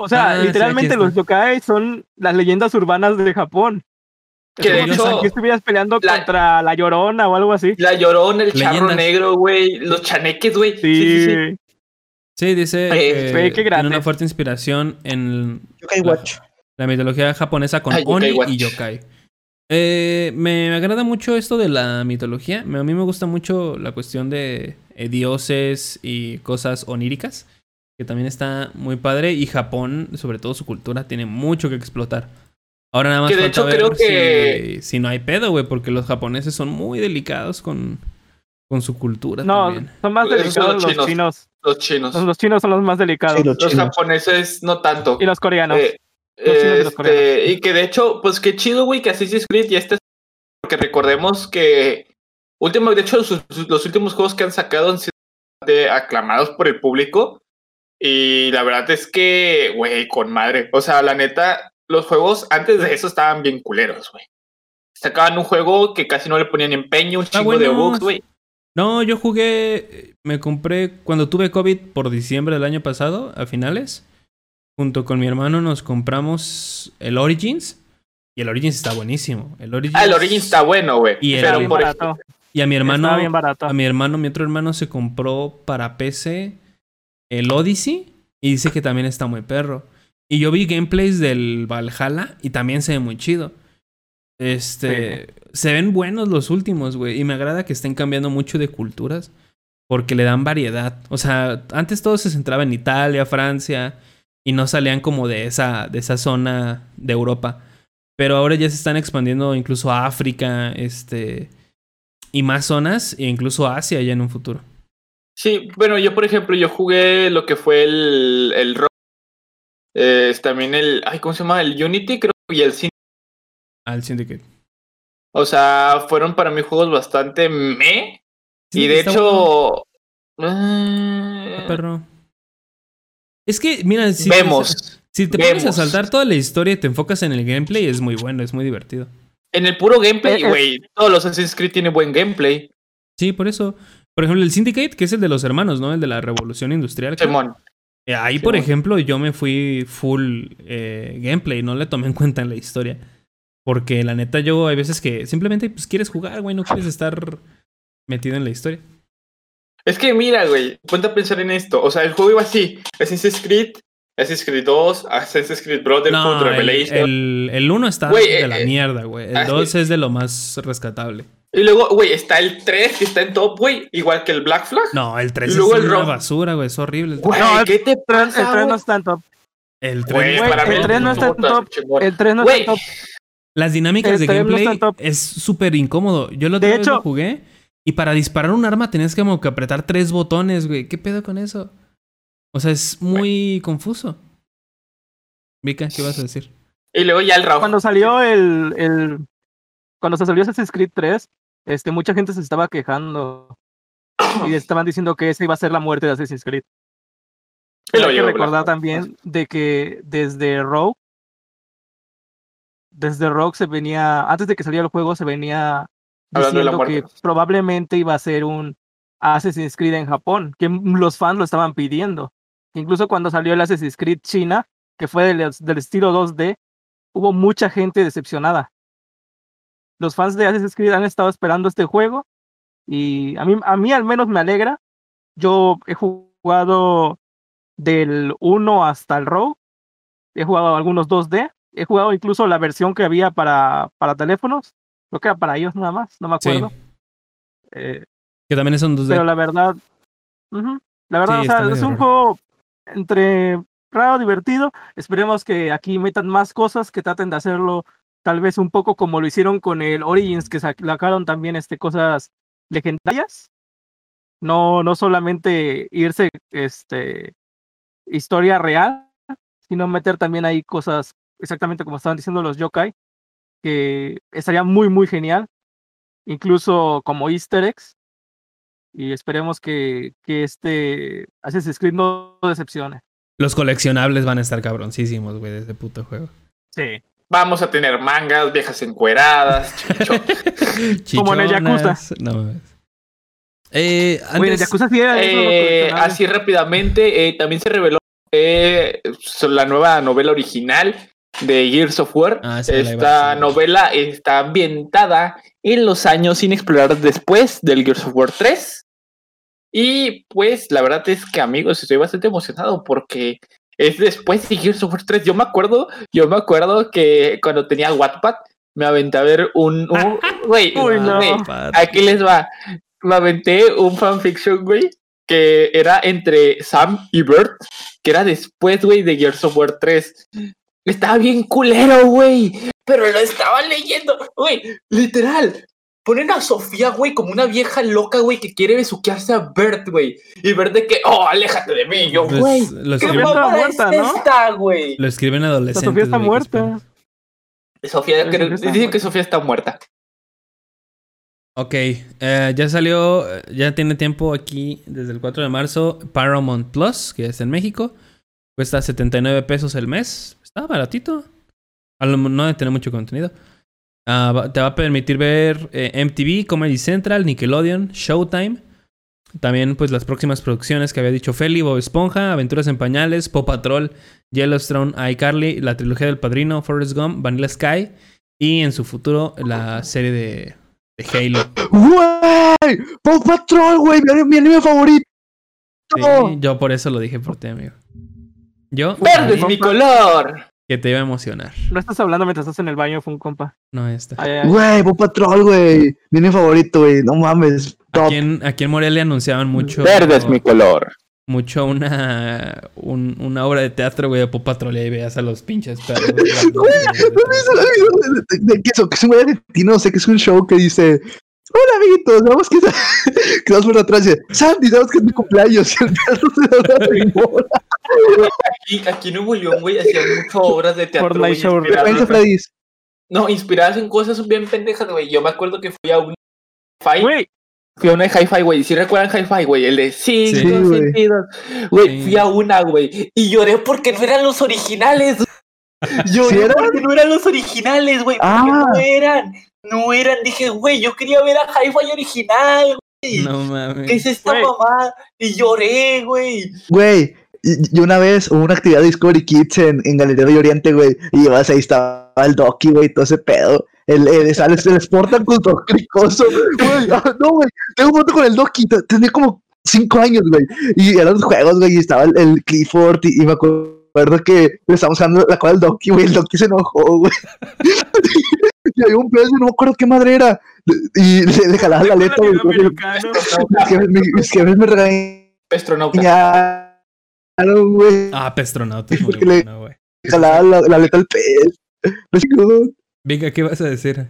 O sea,
Ah,
literalmente los yokai son las leyendas urbanas de Japón.
Que de
si
hecho,
aquí estuvieras peleando
la-
contra la llorona o algo así.
La llorona, el charro
Leyendas.
negro, güey, los chaneques, güey.
Sí,
Sí, sí, sí.
Sí, dice
Eh,
que
qué
tiene
grande.
una fuerte inspiración en
Yokai Watch.
La mitología japonesa con
Ah, Yokai
Oni y Yokai. Eh, me agrada mucho esto de la mitología. A mí me gusta mucho la cuestión de eh, dioses y cosas oníricas, que también está muy padre. Y Japón, sobre todo su cultura, tiene mucho que explotar. Ahora nada más
Que de
falta
hecho
ver
creo que-
si, si no hay pedo, güey, porque los japoneses son muy delicados con, con su cultura
No,
también.
son más
Esos son
delicados
los
los
chinos.
chinos.
Los chinos.
Los, los chinos son los más delicados.
Sí, los
Los
chinos.
japoneses no tanto.
Y los coreanos.
Eh, Este, y que de hecho, pues qué chido, güey, que Assassin's Creed ya está. Porque recordemos que. Último, de hecho, sus- los últimos juegos que han sacado han sido bastante aclamados por el público. Y la verdad es que, güey, con madre. O sea, la neta, los juegos antes de eso estaban bien culeros, güey. Sacaban un juego que casi no le ponían empeño, un
Está
chingo de bugs, güey.
No, yo jugué, me compré cuando tuve COVID por diciembre del año pasado, a finales. Junto con mi hermano nos compramos el Origins. Y el Origins está buenísimo. El Origins,
Ah, el Origin está bueno, güey.
Y
Pero por
barato.
Y a mi
Estaba
hermano,
bien barato.
a mi hermano, mi otro hermano se compró para PC el Odyssey. Y dice que también está muy perro. Y yo vi gameplays del Valhalla y también se ve muy chido. Este, se ven buenos los últimos, güey. Y me agrada que estén cambiando mucho de culturas porque le dan variedad. O sea, antes todo se centraba en Italia, Francia y no salían como de esa, de esa zona de Europa. Pero ahora ya se están expandiendo incluso a África, este, y más zonas, e incluso a Asia ya en un futuro.
Sí, bueno, yo por ejemplo, yo jugué lo que fue el, el Rock, eh, también el, ay, ¿cómo se llama? El Unity, creo, y el Sin.
Al Syndicate.
O sea, fueron para mí juegos bastante me.
Sí,
y de hecho,
bueno,
eh,
perro. Es que, mira, si,
vemos.
si te pones a saltar toda la historia y te enfocas en el gameplay, es muy bueno, es muy divertido.
En el puro gameplay, güey, todos los Assassin's Creed tienen buen gameplay.
Sí, por eso. Por ejemplo, el Syndicate, que es el de los hermanos, ¿no? El de la revolución industrial.
Simón.
Eh, Ahí, por ejemplo, yo me fui full eh, gameplay, no le tomé en cuenta en la historia. Porque la neta, yo hay veces que simplemente pues, quieres jugar, güey, no quieres estar metido en la historia.
Es que mira, güey, ponte a pensar en esto. O sea, el juego iba así: Assassin's Creed, Assassin's Creed 2, Assassin's Creed Brotherhood,
No, el,
Revelation.
el, el uno está
Güey,
de
eh,
la
eh,
mierda, güey. El
ah, sí.
2 es de lo más rescatable.
Y luego, güey, está el 3 que está en top, güey, igual que el Black Flag.
No, el 3
Y
es
luego el
una basura, güey. Es horrible. El,
Güey,
No, el
¿qué te pasa,
el tren no
güey?
está en top.
el tres-
Güey,
Güey,
para
el
mí
tren no está en top. El tren no
Güey,
está en top.
Las dinámicas
el
de
no
gameplay
top.
es súper incómodo. Yo lo
De
de
hecho-
lo jugué y para disparar un arma tenías como que apretar tres botones, güey. ¿Qué pedo con eso? O sea, es muy confuso. Vika, ¿qué vas a decir?
Y luego ya el rojo.
Cuando salió el, el. Cuando se salió Assassin's Creed 3, este, mucha gente se estaba quejando. Y estaban diciendo que esa iba a ser la muerte de Assassin's Creed. Hay que recordar también de que desde Rogue, desde Rogue se venía, antes de que saliera el juego, se venía
Hablando de la
diciendo que probablemente iba a ser un Assassin's Creed en Japón, que los fans lo estaban pidiendo. Incluso cuando salió el Assassin's Creed China, que fue del, del estilo 2D, hubo mucha gente decepcionada. Los fans de Assassin's Creed han estado esperando este juego y a mí, a mí al menos me alegra. Yo he jugado del 1 hasta el Rogue, he jugado algunos 2D, he jugado incluso la versión que había para, para teléfonos, creo que era para ellos nada más, no me acuerdo.
Sí.
Eh,
Que también es un 2D.
pero la verdad, la verdad,
Sí,
o sea, es un
raro.
juego entre raro, divertido. Esperemos que aquí metan más cosas, que traten de hacerlo tal vez un poco como lo hicieron con el Origins, que sacaron también este, cosas legendarias. No, no solamente irse este, historia real, sino meter también ahí cosas exactamente como estaban diciendo los yokai, que estaría muy, muy genial. Incluso como easter eggs. Y esperemos que, que este Assassin's Creed no decepcione.
Los coleccionables van a estar cabroncísimos, güey, de ese puto juego.
Sí.
Vamos a tener mangas, viejas encueradas, chicho.
Como en el
Chichonas. No mames. Eh,
Oye, el
antes-
Yakuza sí era
Eh, así rápidamente, eh, también se reveló eh, la nueva novela original de Gears of War.
Ah,
Esta novela está ambientada en los años sin explorar después del Gears of War 3. Y pues la verdad es que amigos, estoy bastante emocionado porque es después de Gears of War 3. Yo me acuerdo, yo me acuerdo que cuando tenía Wattpad me aventé a ver un... güey,
no.
Aquí les va. Me aventé un fanfiction, güey, que era entre Sam y Bert, que era después, güey, de Gears of War 3. Estaba bien culero, güey, pero lo estaba leyendo, güey, literal. Ponen a Sofía, güey, como una vieja loca, güey, que quiere besuquearse a Bert, güey. Y Bert de que, oh, aléjate de mí, yo,
Pues,
güey.
lo,
¿Qué
muerta,
es
¿no?
esta, güey?
lo escriben
La
adolescentes.
Sofía está
güey, ¿qué
muerta.
Sofía, dicen que
muerta.
Sofía está muerta.
Ok, eh, ya salió, ya tiene tiempo aquí desde el 4 de marzo Paramount Plus, que es en México. Cuesta 79 pesos el mes. Está baratito. A lo- no debe tener mucho contenido. Ah, te va a permitir ver eh, MTV, Comedy Central, Nickelodeon, Showtime. También pues las próximas producciones que había dicho Feli, Bob Esponja, Aventuras en Pañales, Paw Patrol, Yellowstone, iCarly, la trilogía del Padrino, Forrest Gump, Vanilla Sky y en su futuro la serie de, de Halo.
¡Paw Patrol, güey! Mi, mi anime favorito.
Sí, yo por eso lo dije por ti, amigo. Yo
Verde es mi color.
que te iba a emocionar.
No estás hablando mientras estás en el baño, fue un compa.
No
ay.
Güey, Paw Patrol, güey. Mi anime favorito, güey. No mames. Top.
Aquí en, aquí en Morelia anunciaban mucho.
Verde es mi color.
Mucho una, un- una obra de teatro, güey, de Pop Patrol y ahí veías a los pinches perros.
¿No has visto el video de- que es un güey argentino, sé que es un show que dice. Hola amiguitos, vamos que que vas por atrás y Sandy, sabes que es mi cumpleaños y el perro se da la bola.
Aquí, aquí en Nuevo León, güey, hacían muchas obras de teatro.
Pensa Freddy's.
No, inspiradas en cosas bien pendejas, güey. Yo me acuerdo que fui a un hi-fi.
Güey,
Fui a una hi-fi, güey. ¿Sí recuerdan hi-fi, güey? El de cinco
Sí,
sentidos. Güey,
Sí.
fui a una, güey. Y lloré porque no eran los originales. Lloré
¿Sí eran?
porque no eran los originales, güey. Porque
Ah.
no eran. No eran. Dije, güey, yo quería ver a hi-fi original, güey.
No
¿Qué
mames.
es esta
Güey.
mamá? Y lloré, güey.
Güey, y, y una vez hubo una actividad de Discovery Kids en, en Galería de Oriente, güey, y llevas ahí estaba el Doki, güey, todo ese pedo. El, el, sale el Sportacus todo cricoso, güey. ah, no, güey, tengo un foto con el Doki, te- tenía como cinco años, güey, y eran los juegos, güey, y estaba el, el Clifford, y, y me acuerdo que le estábamos dando la cola al Doki, güey, el Doki se enojó, güey. y había un pedazo, no me acuerdo qué madre era, y le, le jalaba la aleta, güey.
latinoamericano.
Mis jefes me- regañaron,
Astronauta.
güey.
Ah, Pestronauta es muy
Porque le- jalaba la, la aleta al pez.
Venga, ¿qué vas a decir?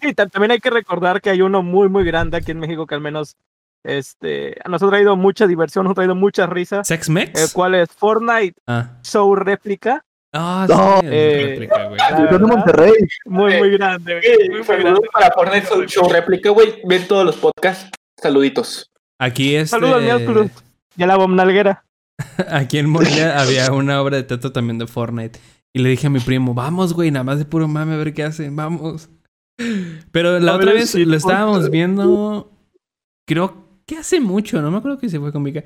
Sí, ta- también hay que recordar que hay uno muy, muy grande aquí en México que al menos este, nos ha traído mucha diversión, nos ha traído muchas risas,
¿Sex
el
Mex?
cual es Fortnite
Ah.
Show Réplica.
Ah,
No.
sí.
Eh,
de Monterrey.
Muy,
Eh,
muy grande. güey,
Eh,
muy, muy grande.
para poner su show réplica, güey. Ven todos los podcasts. Saluditos.
Aquí es.
Saludos, miércoles. Ya la bomnalguera.
Aquí en Morelia había una obra de teatro también de Fortnite. Y le dije a mi primo, vamos, güey, nada más de puro mame a ver qué hacen, vamos. Pero la
A
otra
ver
vez
si
lo estábamos viendo. Creo que hace mucho, no me acuerdo que se fue con Vika.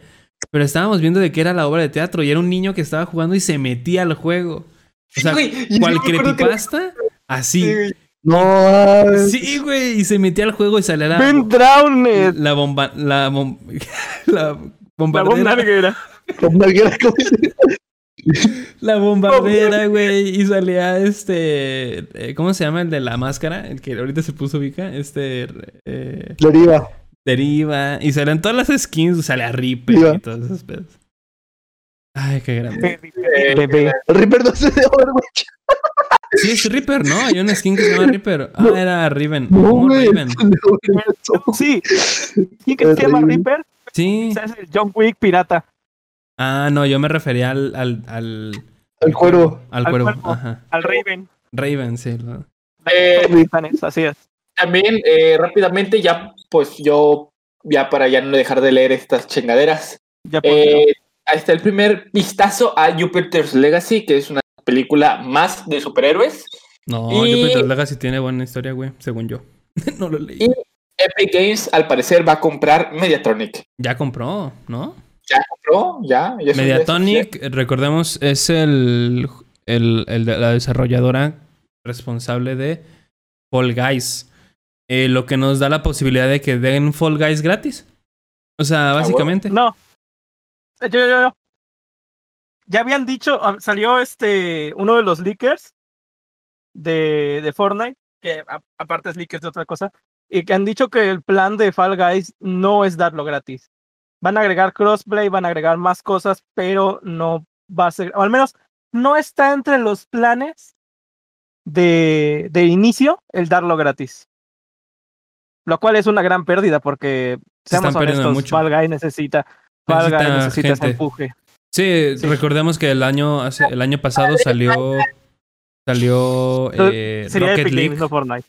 Pero estábamos viendo de qué era la obra de teatro y era un niño que estaba jugando y se metía al juego. O sea,
Güey, y
¿cuál
yo me acuerdo que-
creepypasta? Así.
Sí, güey.
No.
Sí, güey, y se metía al juego y salía la,
Ben Drowned.
la bomba, la, bom- la
La
bombardera.
bombardera.
Como dice-
La bombardera, güey. Y salía este. eh, ¿Cómo se llama el de la máscara? El que ahorita se puso Vika. Este. Eh.
Deriva.
Y salían todas las skins. Salía Reaper
Diva.
y todos esos pedos. Ay, qué grande.
Bebé.
Reaper no se de Overwatch.
Sí, es Reaper, ¿no? Hay una skin que se llama Reaper. Ah,
No.
era Riven.
No,
¿Cómo. Riven?
Sí. ¿Quién que se llama. Reaper?
Sí.
Ese Es el John Wick pirata.
Ah, no, yo me refería al. al, al
cuervo.
Al
Al
cuervo.
cuervo.
Ajá.
Al Raven.
Raven, sí.
Eh,
Así es.
También, eh, rápidamente, ya, pues yo, ya para ya no dejar de leer estas chingaderas,
Ya
eh, ahí está el primer vistazo a Jupiter's Legacy, que es una película más de superhéroes.
No,
Y-
Jupiter Legacy tiene buena historia, güey, según yo. no lo leí.
Y Epic Games, al parecer, va a comprar Mediatronic.
Ya compró, ¿no?
¿Ya compró? ¿Ya? ¿Ya es
Mediatonic, recordemos, es el, el, el de la desarrolladora responsable de Fall Guys. Eh, lo que nos da la posibilidad de que den Fall Guys gratis. O sea,
bueno.
básicamente.
No. Eh, Yo, yo, yo. Ya habían dicho, ah, salió este uno de los leakers de, de Fortnite, que a- aparte es leakers de otra cosa, y que han dicho que el plan de Fall Guys no es darlo gratis. Van a agregar crossplay, van a agregar más cosas, pero no va a ser, o al menos no está entre los planes de, de inicio el darlo gratis. Lo cual es una gran pérdida porque,
Se
seamos honestos, Guys necesita,
Necesita
necesita ese empuje.
Sí,
Sí.
recordemos que el año, hace- el año pasado salió. Salió eh,
Sería
Rocket
Epic
League.
Games, no Fortnite.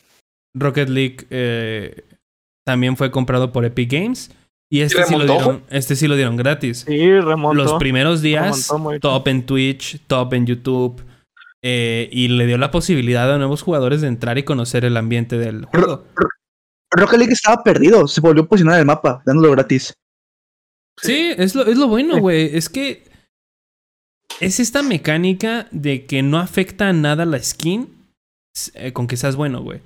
Rocket League eh, también fue comprado por Epic Games. Y este sí, lo dieron, este sí lo dieron gratis.
Sí, remontó.
Los primeros días, top en Twitch, top en YouTube. eh, y le dio la posibilidad a nuevos jugadores de entrar y conocer el ambiente del juego.
Rocket League estaba perdido. Se volvió a posicionar en el mapa, dándolo gratis.
Sí, es lo, es lo bueno, güey. Es que es esta mecánica de que no afecta a nada la skin eh, con que seas bueno, güey.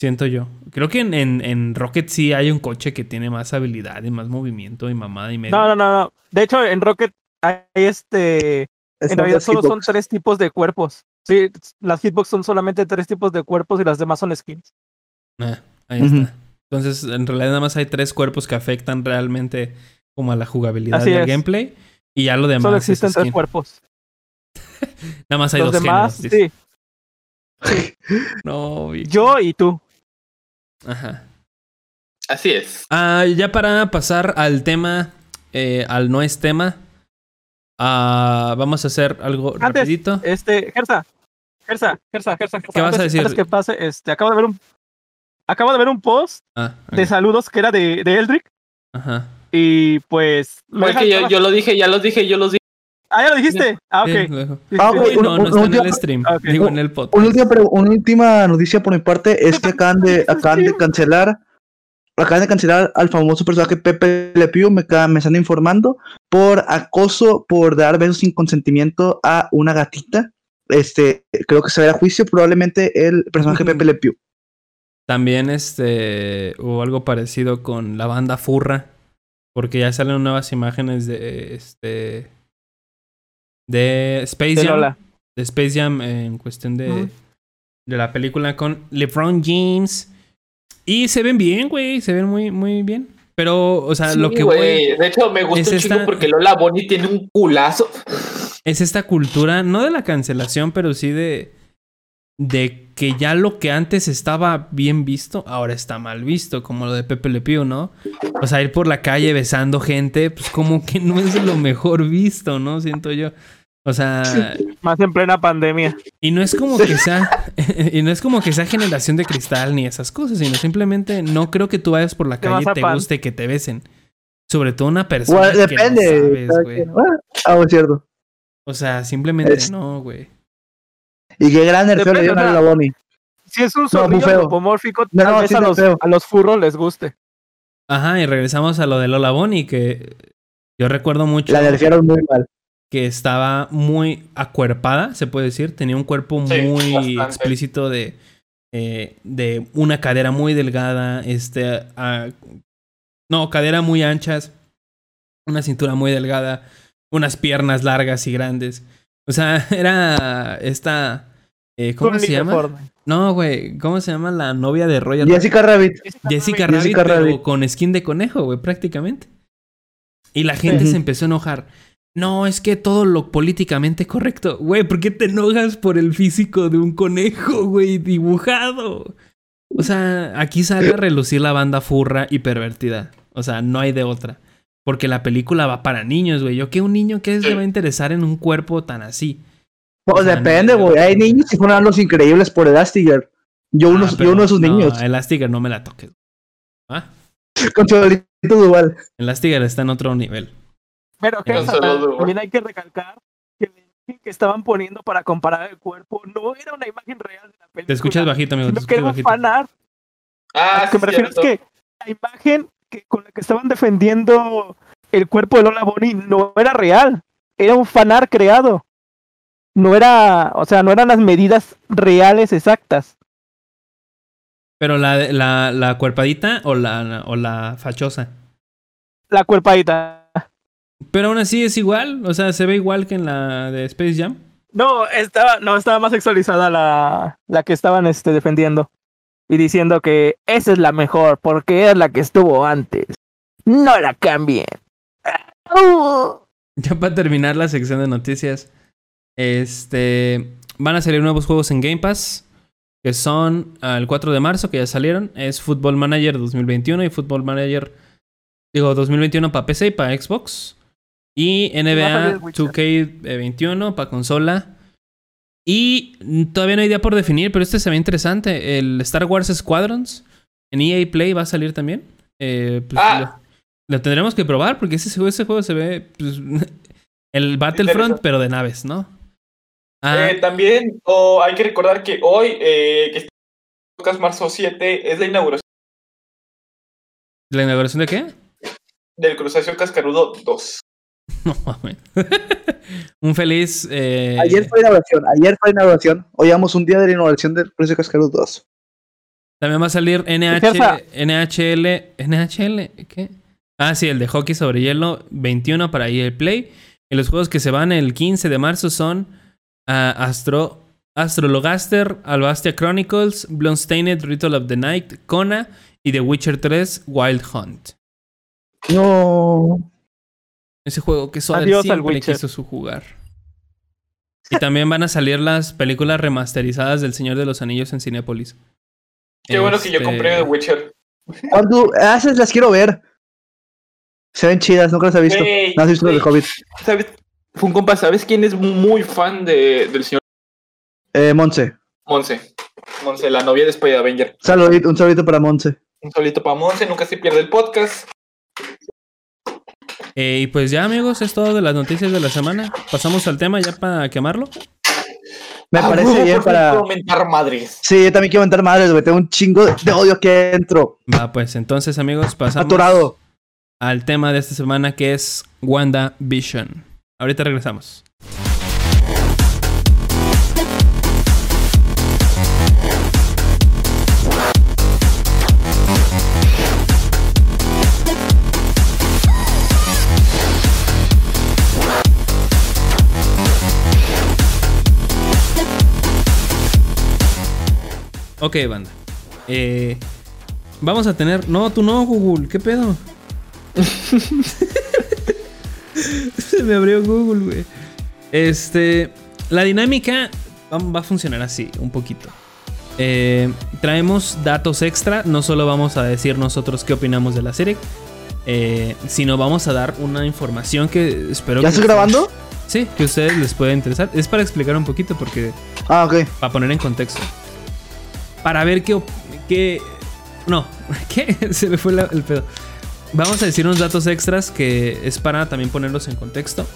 Siento yo. Creo que en, en, en Rocket sí hay un coche que tiene más habilidad y más movimiento y mamada y medio.
No, no, no, no. De hecho, en Rocket hay este. En realidad solo son tres tipos de cuerpos. Sí, las hitbox son solamente tres tipos de cuerpos y las demás son skins.
Ah, ahí está. Entonces, en realidad nada más hay tres cuerpos que afectan realmente como a la jugabilidad
Así
del
es.
gameplay. Y ya lo demás
Solo existen tres cuerpos.
Nada más hay
Los
dos
demás,
géneros.
sí.
No, vi-
Yo y tú.
Ajá.
Así es.
Ah, ya para pasar al tema, eh, al no es tema, ah, vamos a hacer algo
Antes,
rapidito.
Este, Gersa. Gersa, Gersa, Gersa.
¿Qué vas a decir?
Antes que pase, este, acabo de ver un. Acabo de ver un post
Ah,
de saludos que era de, de Eldrick.
Ajá.
Y pues.
que yo, yo lo dije, ya los dije, yo los dije.
Ah, ya lo dijiste. Ah, ok.
Sí, lo
Ah,
sí,
ok,
sí.
Uy, no, no
un-
está en
un-
el stream.
ok.
Digo, en el podcast.
Una última, pre- una última noticia por mi parte es que acaban de, acaban de cancelar acaban de cancelar al famoso personaje Pepe Le Pew, me, están informando, por acoso, por dar besos sin consentimiento a una gatita. Este, creo que se verá a juicio probablemente el personaje. Pepe Le Pew.
También este hubo algo parecido con la banda Furra. Porque ya salen nuevas imágenes de este. De Space Jam. De Space Jam en cuestión de. De la película con LeBron James. Y se ven bien, güey. Se ven muy, muy bien. Pero, o sea,
Sí,
lo que
güey. De hecho, me
es
un
esta-
chingo porque Lola Bonnie tiene un culazo.
es esta cultura, no de la cancelación, pero sí de. De que ya lo que antes estaba bien visto, ahora está mal visto, como lo de Pepe Le Pew, ¿no? O sea, ir por la calle besando gente, pues como que no es lo mejor visto, ¿no? Siento yo. O sea,
Más en plena pandemia.
y no es como que sea, y no es como que sea generación de cristal ni esas cosas, sino simplemente no creo que tú vayas por la calle y te
pan.
guste que te besen. Sobre todo una persona
Bueno,
que
depende.
no sabes, güey.
Ah, ah, es cierto.
O sea, simplemente
Es-
no, güey.
Y qué gran nerfeo le dieron a la Bonnie.
Si es un zorrillo antropomórfico,
No,
tal
no,
vez
sí
a los, a los furros les guste.
Ajá, y regresamos a lo de Lola Bonnie, que yo recuerdo mucho
La nerfearon muy mal.
que estaba muy acuerpada, se puede decir. Tenía un cuerpo
Sí,
muy
bastante.
explícito de, eh, de una cadera muy delgada, este, ah, no, cadera muy anchas, una cintura muy delgada, unas piernas largas y grandes. O sea, era esta, eh, ¿cómo
Con
se llama? No, güey, ¿cómo se llama la novia de Royal?
Jessica Rabbit.
Jessica
Rabbit.
Rabbit,
Jessica
pero
Rabbit.
con skin de conejo, güey, prácticamente. Y la gente se empezó a enojar. No, es que todo lo políticamente correcto. Güey, ¿por qué te enojas por el físico de un conejo, güey, dibujado? O sea, aquí sale a relucir la banda furra y pervertida. O sea, no hay de otra. Porque la película va para niños, güey. Yo que un niño que se va a interesar en un cuerpo tan así.
Pues
O sea,
depende,
no-
güey. Hay niños que fueron a los increíbles por Elastigirl. Yo, uno,
Ah,
yo
pero
uno de esos
no,
niños.
Elastigirl no me la toques. Ah,
Con Cholito Duval.
Elastigirl está en otro nivel.
Pero que también hay que recalcar que la imagen que estaban poniendo para comparar el cuerpo no era una imagen real de la película.
Te escuchas bajito, amigo. Te escuchas
era un
bajito.
fanart.
Ah,
A lo que
sí,
me refiero es que la imagen que, con la que estaban defendiendo el cuerpo de Lola Bonnie no era real. Era un fanart creado. No era, o sea, no eran las medidas reales exactas.
Pero la, la, la cuerpadita o la, o la fachosa.
La cuerpadita.
Pero aún así es igual. O sea, se ve igual que en la de Space Jam.
No, estaba, no, estaba más sexualizada la, la que estaban este, defendiendo. Y diciendo que esa es la mejor, porque es la que estuvo antes. No la cambien.
Ya para terminar la sección de noticias. Este. Van a salir nuevos juegos en Game Pass. Que son el 4 de marzo, que ya salieron. Es Football Manager 2021 y Football Manager. Digo, 2021 para PC y para Xbox. Y NBA
el Witcher.
2K21 para consola. Y todavía no hay idea por definir, pero este se ve interesante. El Star Wars Squadrons en EA Play va a salir también. Eh, pues,
Ah.
lo, lo tendremos que probar porque ese, juego- ese juego se ve. pues, el Battlefront, pero de naves, ¿no? Ah,
Eh, también oh, hay que recordar que hoy, eh, que está podcast marzo 7, es la inauguración
¿La inauguración de qué?
del Crustáceo Cascarudo 2.
No mames. Un feliz. eh,
Ayer fue inauguración. Ayer fue inauguración. Hoy llevamos un día de la inauguración del Precio Cascarudo 2.
También va a salir NH. NHL. ¿NHL? ¿Qué? Ah, sí, el de hockey sobre hielo 21 para EA Play. Y los juegos que se van el 15 de marzo son ah, Astro, Astrologaster, Albastia Chronicles, Bloodstained, Ritual of the Night, Kona y The Witcher 3 Wild Hunt.
No.
Ese juego que
Adiós al
siempre quiso su jugar. Y también van a salir las películas remasterizadas del Señor de los Anillos en Cinépolis.
Qué bueno que yo
Este,
compré The Witcher.
Cuando haces, las quiero ver. Se ven chidas, nunca las he visto. No has visto de
güey.
Hobbit.
Fun compa, ¿sabes quién es muy fan de, del señor
Eh, Monse.
Monse? Monse, la novia de Spider Avenger.
Saludito, un saludito para Monse.
Un solito para Monse, nunca se pierde el podcast.
Eh, y pues ya, amigos, es todo de las noticias de la semana. Pasamos al tema ya para quemarlo.
Me
Ah,
parece bien para.
puedo mentar madres.
Sí, yo también quiero mentar madres, güey. Tengo un chingo de odio aquí adentro.
Va, pues entonces, amigos, pasamos
Atorado.
al tema de esta semana que es Wanda Vision. Ahorita regresamos. Ok, banda. Eh, vamos a tener. No, tú no, Google. ¿Qué pedo? Se me abrió Google, güey. Este. La dinámica va, a funcionar así, un poquito. Eh, traemos datos extra. No solo vamos a decir nosotros qué opinamos de la serie. eh, sino vamos a dar una información que espero
¿Ya
que
estás grabando?
Sí, que a ustedes les pueda interesar. Es para explicar un poquito porque
Ah, ok.
para poner en contexto. Para ver qué... qué no, ¿qué? Se me fue la- el pedo. Vamos a decir unos datos extras que es para también ponerlos en contexto.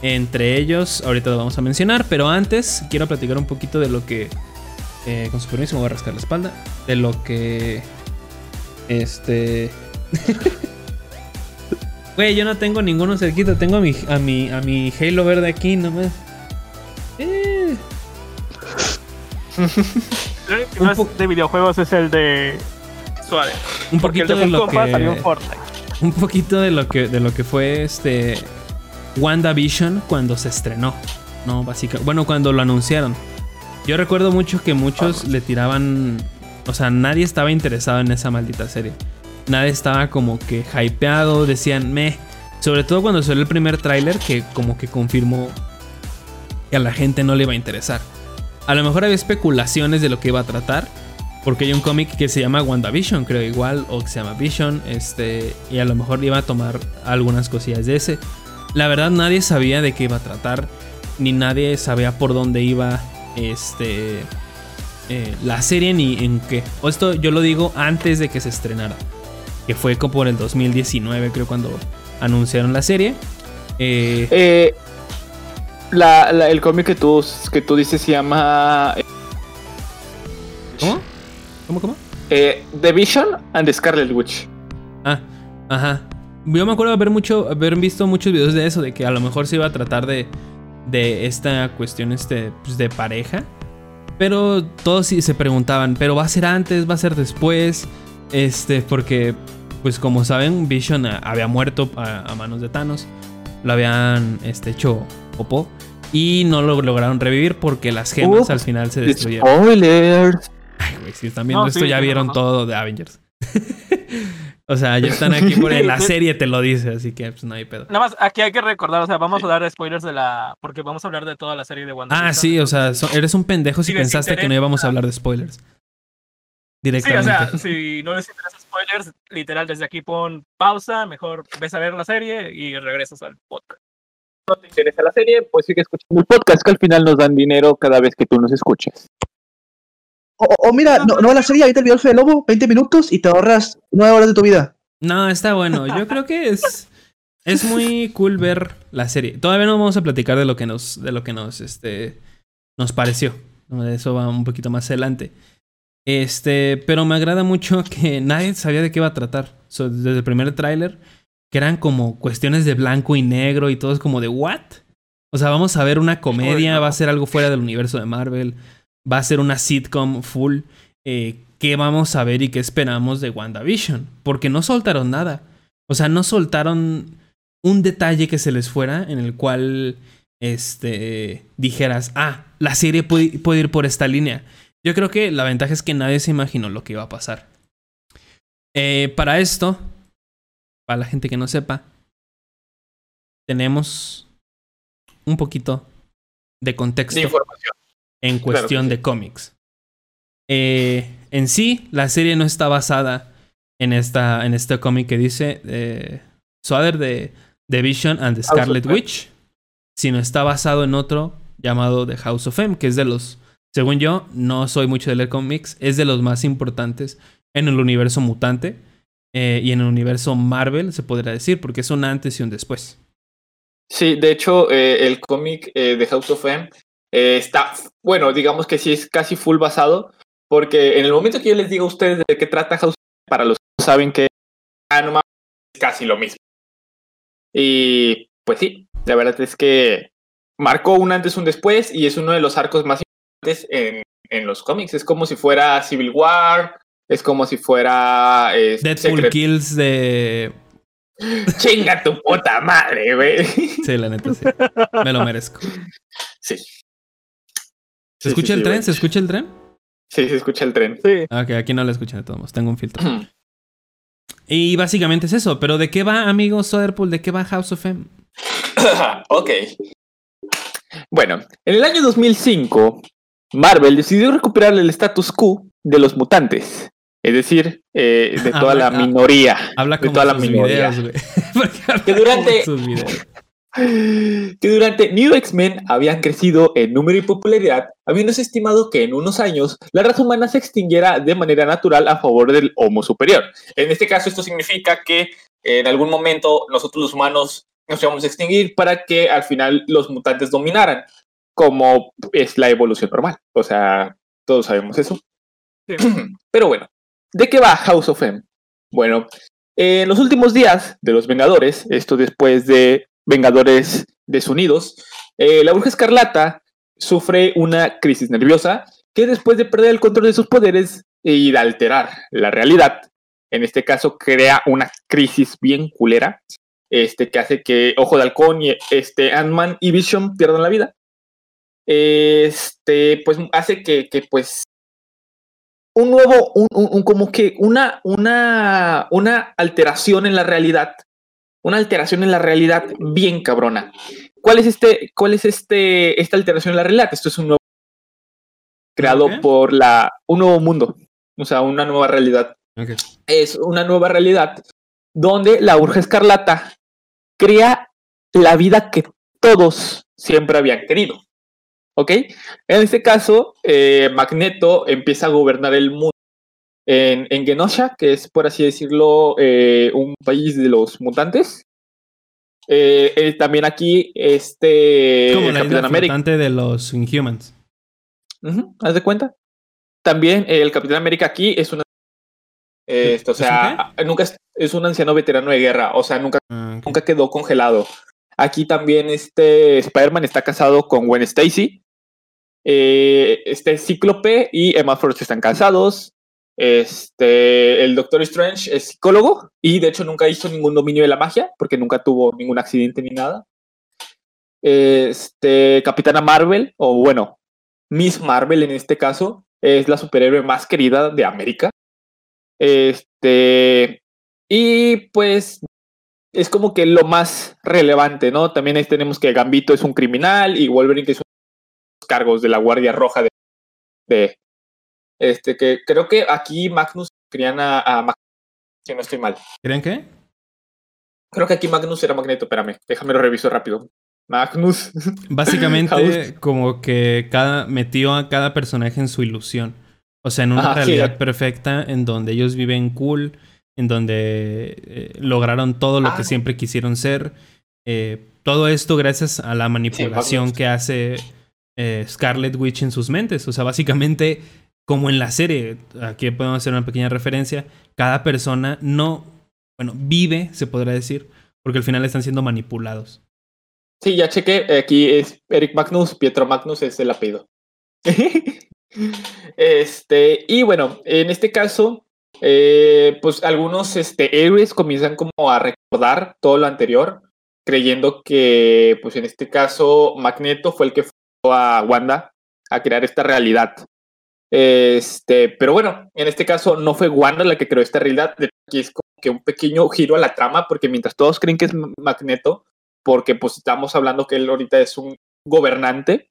Entre ellos, ahorita lo vamos a mencionar, pero antes quiero platicar un poquito de lo que... eh, con su permiso me voy a rascar la espalda. De lo que... Este... Güey, yo no tengo ninguno cerquita. Tengo a mi, a mi, a mi Halo verde aquí nomás. Eh.
El que es de videojuegos es el de Suárez.
Un poquito
de
lo
Funko salió en
que.
Fortnite.
Un poquito de lo que. de lo que fue este. WandaVision cuando se estrenó. No, básicamente. Bueno, cuando lo anunciaron. Yo recuerdo mucho que muchos le tiraban. O sea, nadie estaba interesado en esa maldita serie. Nadie estaba como que hypeado. Decían, meh. Sobre todo cuando salió el primer tráiler que como que confirmó que a la gente no le iba a interesar. A lo mejor había especulaciones de lo que iba a tratar. Porque hay un cómic que se llama WandaVision, creo igual, o que se llama Vision, este, y a lo mejor iba a tomar algunas cosillas de ese. La verdad nadie sabía de qué iba a tratar, ni nadie sabía por dónde iba este, eh, la serie ni en qué. O esto yo lo digo antes de que se estrenara, que fue como por el 2019 creo cuando anunciaron la serie. Eh,
Eh, el cómic que tú, que tú dices se llama.
¿Cómo, cómo?
eh, The Vision and the Scarlet Witch.
Ah, ajá. Yo me acuerdo haber mucho, haber visto muchos videos de eso, de que a lo mejor se iba a tratar de, de esta cuestión este, pues, de pareja. Pero todos sí se preguntaban, ¿pero va a ser antes? ¿Va a ser después? Este, porque, pues como saben, Vision a- había muerto a, a manos de Thanos. Lo habían este, hecho popó. Y no lo lograron revivir porque las gemas al final se destruyeron.
Spoilers.
Ay, güey, si están viendo
No,
esto
sí,
ya vieron todo de Avengers. o sea, ya están aquí por en la serie te lo dice, así que pues no hay pedo.
Nada más, aquí hay que recordar, o sea, vamos a dar spoilers de la. Porque vamos a hablar de toda la serie de Wanda.
Ah, sí, o sea, so- eres un pendejo si pensaste que no íbamos a hablar de spoilers.
Sí, o
Directamente.
sea, si no les interesa spoilers, literal, desde aquí pon pausa, mejor ves a ver la serie y regresas al podcast.
No te interesa la serie, pues sigue escuchando el podcast que al final nos dan dinero cada vez que tú nos escuches.
O, mira, no, no va la serie, ahorita el video de Lobo, 20 minutos y te ahorras 9 horas de tu vida.
No, está bueno. Yo creo que es es muy cool ver la serie. Todavía no vamos a platicar de lo que nos de lo que nos este nos pareció. Eso va un poquito más adelante. Este, pero me agrada mucho que nadie sabía de qué iba a tratar. So, desde el primer tráiler que eran como cuestiones de blanco y negro y todo es como de what? O sea, vamos a ver una comedia, va a ser algo fuera del universo de Marvel, va a ser una sitcom full. Eh, ¿Qué vamos a ver y qué esperamos de WandaVision? Porque no soltaron nada. O sea, no soltaron un detalle que se les fuera en el cual este dijeras, ah, la serie puede, ir por esta línea. Yo creo que la ventaja es que nadie se imaginó lo que iba a pasar. Eh, para esto, para la gente que no sepa, tenemos un poquito de contexto
De información.
En cuestión
sí.
de cómics. Eh, en sí, la serie no está basada en, esta, en este cómic que dice eh, de The Vision and the Scarlet. Witch, sino está basado en otro llamado The House of M, que es de los, según yo, no soy mucho de leer cómics, es de los más importantes en el universo mutante eh, y en el universo Marvel, se podría decir, porque es un antes y un después.
Sí, de hecho, eh, el cómic eh, de House of M eh, está, bueno, digamos que sí es casi full basado, porque en el momento que yo les diga a ustedes de qué trata House para los que no saben que ah, es casi lo mismo. Y pues sí, la verdad es que marcó un antes y un después y es uno de los arcos más importantes en, en los cómics. Es como si fuera Civil War, es como si fuera... eh,
Deadpool
Secret-
Kills de...
Chinga tu puta madre, güey.
Sí, la neta, sí. Me lo merezco.
Sí.
¿Se
Sí,
escucha
sí,
el
sí,
tren?
güey.
¿Se escucha el tren?
Sí, se escucha el tren.
Sí.
Ah, Ok, aquí no lo escuchan de todos modos. Tengo un filtro. Y básicamente es eso. Pero ¿de qué va, amigo Soderpool? ¿De qué va House of M?
ok. Bueno, en el año 2005, Marvel decidió recuperar el status quo de los mutantes. Es decir, eh, de toda
Habla-
la minoría.
Habla
de
como
toda la minoría.
videos, güey. Porque habla
Que durante-
como sus videos.
Que durante New X-Men habían crecido en número y popularidad, habiéndose estimado que en unos años la raza humana se extinguiera de manera natural a favor del Homo superior. En este caso, esto significa que en algún momento nosotros los humanos nos íbamos a extinguir para que al final los mutantes dominaran, como es la evolución normal. O sea, todos sabemos eso.
Sí.
Pero bueno, ¿de qué va House of M? Bueno, En los últimos días de los Vengadores, esto después de Vengadores desunidos, eh, la bruja escarlata sufre una crisis nerviosa que después de perder el control de sus poderes y de alterar la realidad, en este caso crea una crisis bien culera, este, que hace que Ojo de Halcón y este, Ant-Man y Vision pierdan la vida. Este, pues hace que, que pues un nuevo, un, un, como que una, una, una alteración en la realidad, una alteración en la realidad bien cabrona. ¿Cuál es este, cuál es este, esta alteración en la realidad? Esto es un nuevo creado
Okay.
por la, un nuevo mundo, o sea, una nueva realidad. Es una nueva realidad donde la Urge Escarlata crea la vida que todos siempre habían querido. ¿Ok? En este caso, eh, Magneto empieza a gobernar el mundo en, en Genosha, que es, por así decirlo, eh, un país de los mutantes. Eh, eh, también aquí, este.
Como la
Capitán América.
de los Inhumans.
Ujú, ¿Haz de cuenta? También el Capitán América aquí es una. esto, o
¿Es un
sea, nunca es, es un anciano veterano de guerra, o sea, nunca,
Ah,
nunca quedó congelado. Aquí también este Spider-Man está casado con Gwen Stacy. Eh, este Cíclope y Emma Frost están casados. Este, el Doctor Strange es psicólogo y de hecho nunca hizo ningún dominio de la magia porque nunca tuvo ningún accidente ni nada. Este, Capitana Marvel, o bueno, Miss Marvel en este caso, es la superhéroe más querida de América. Este, y pues es como que lo más relevante, ¿no? También ahí tenemos que Gambito es un criminal y Wolverine que es los cargos de la Guardia Roja de, de este que creo que aquí Magnus querían a, a si no estoy mal.
¿Creen qué?
Creo que aquí Magnus era Magneto, espérame, déjame lo reviso rápido. Magnus.
Básicamente, como que cada, metió a cada personaje en su ilusión. O sea, en una
sí.
realidad perfecta en donde ellos viven cool, en donde eh, lograron todo lo
Ah.
que siempre quisieron ser. Eh, todo esto gracias a la manipulación que hace eh, Scarlet Witch en sus mentes. O sea, básicamente, como en la serie, aquí podemos hacer una pequeña referencia, cada persona no, bueno, vive, se podrá decir, porque al final están siendo manipulados.
Sí, ya chequé. Aquí es Eric Magnus, Pietro Magnus es el apellido. este, y bueno, en este caso, eh, pues algunos este, héroes comienzan como a recordar todo lo anterior, creyendo que, pues en este caso, Magneto fue el que fue a Wanda a crear esta realidad. Este, pero bueno, en este caso no fue Wanda la que creó esta realidad. De Aquí es como que un pequeño giro a la trama, porque mientras todos creen que es Magneto, porque pues estamos hablando que él ahorita es un gobernante,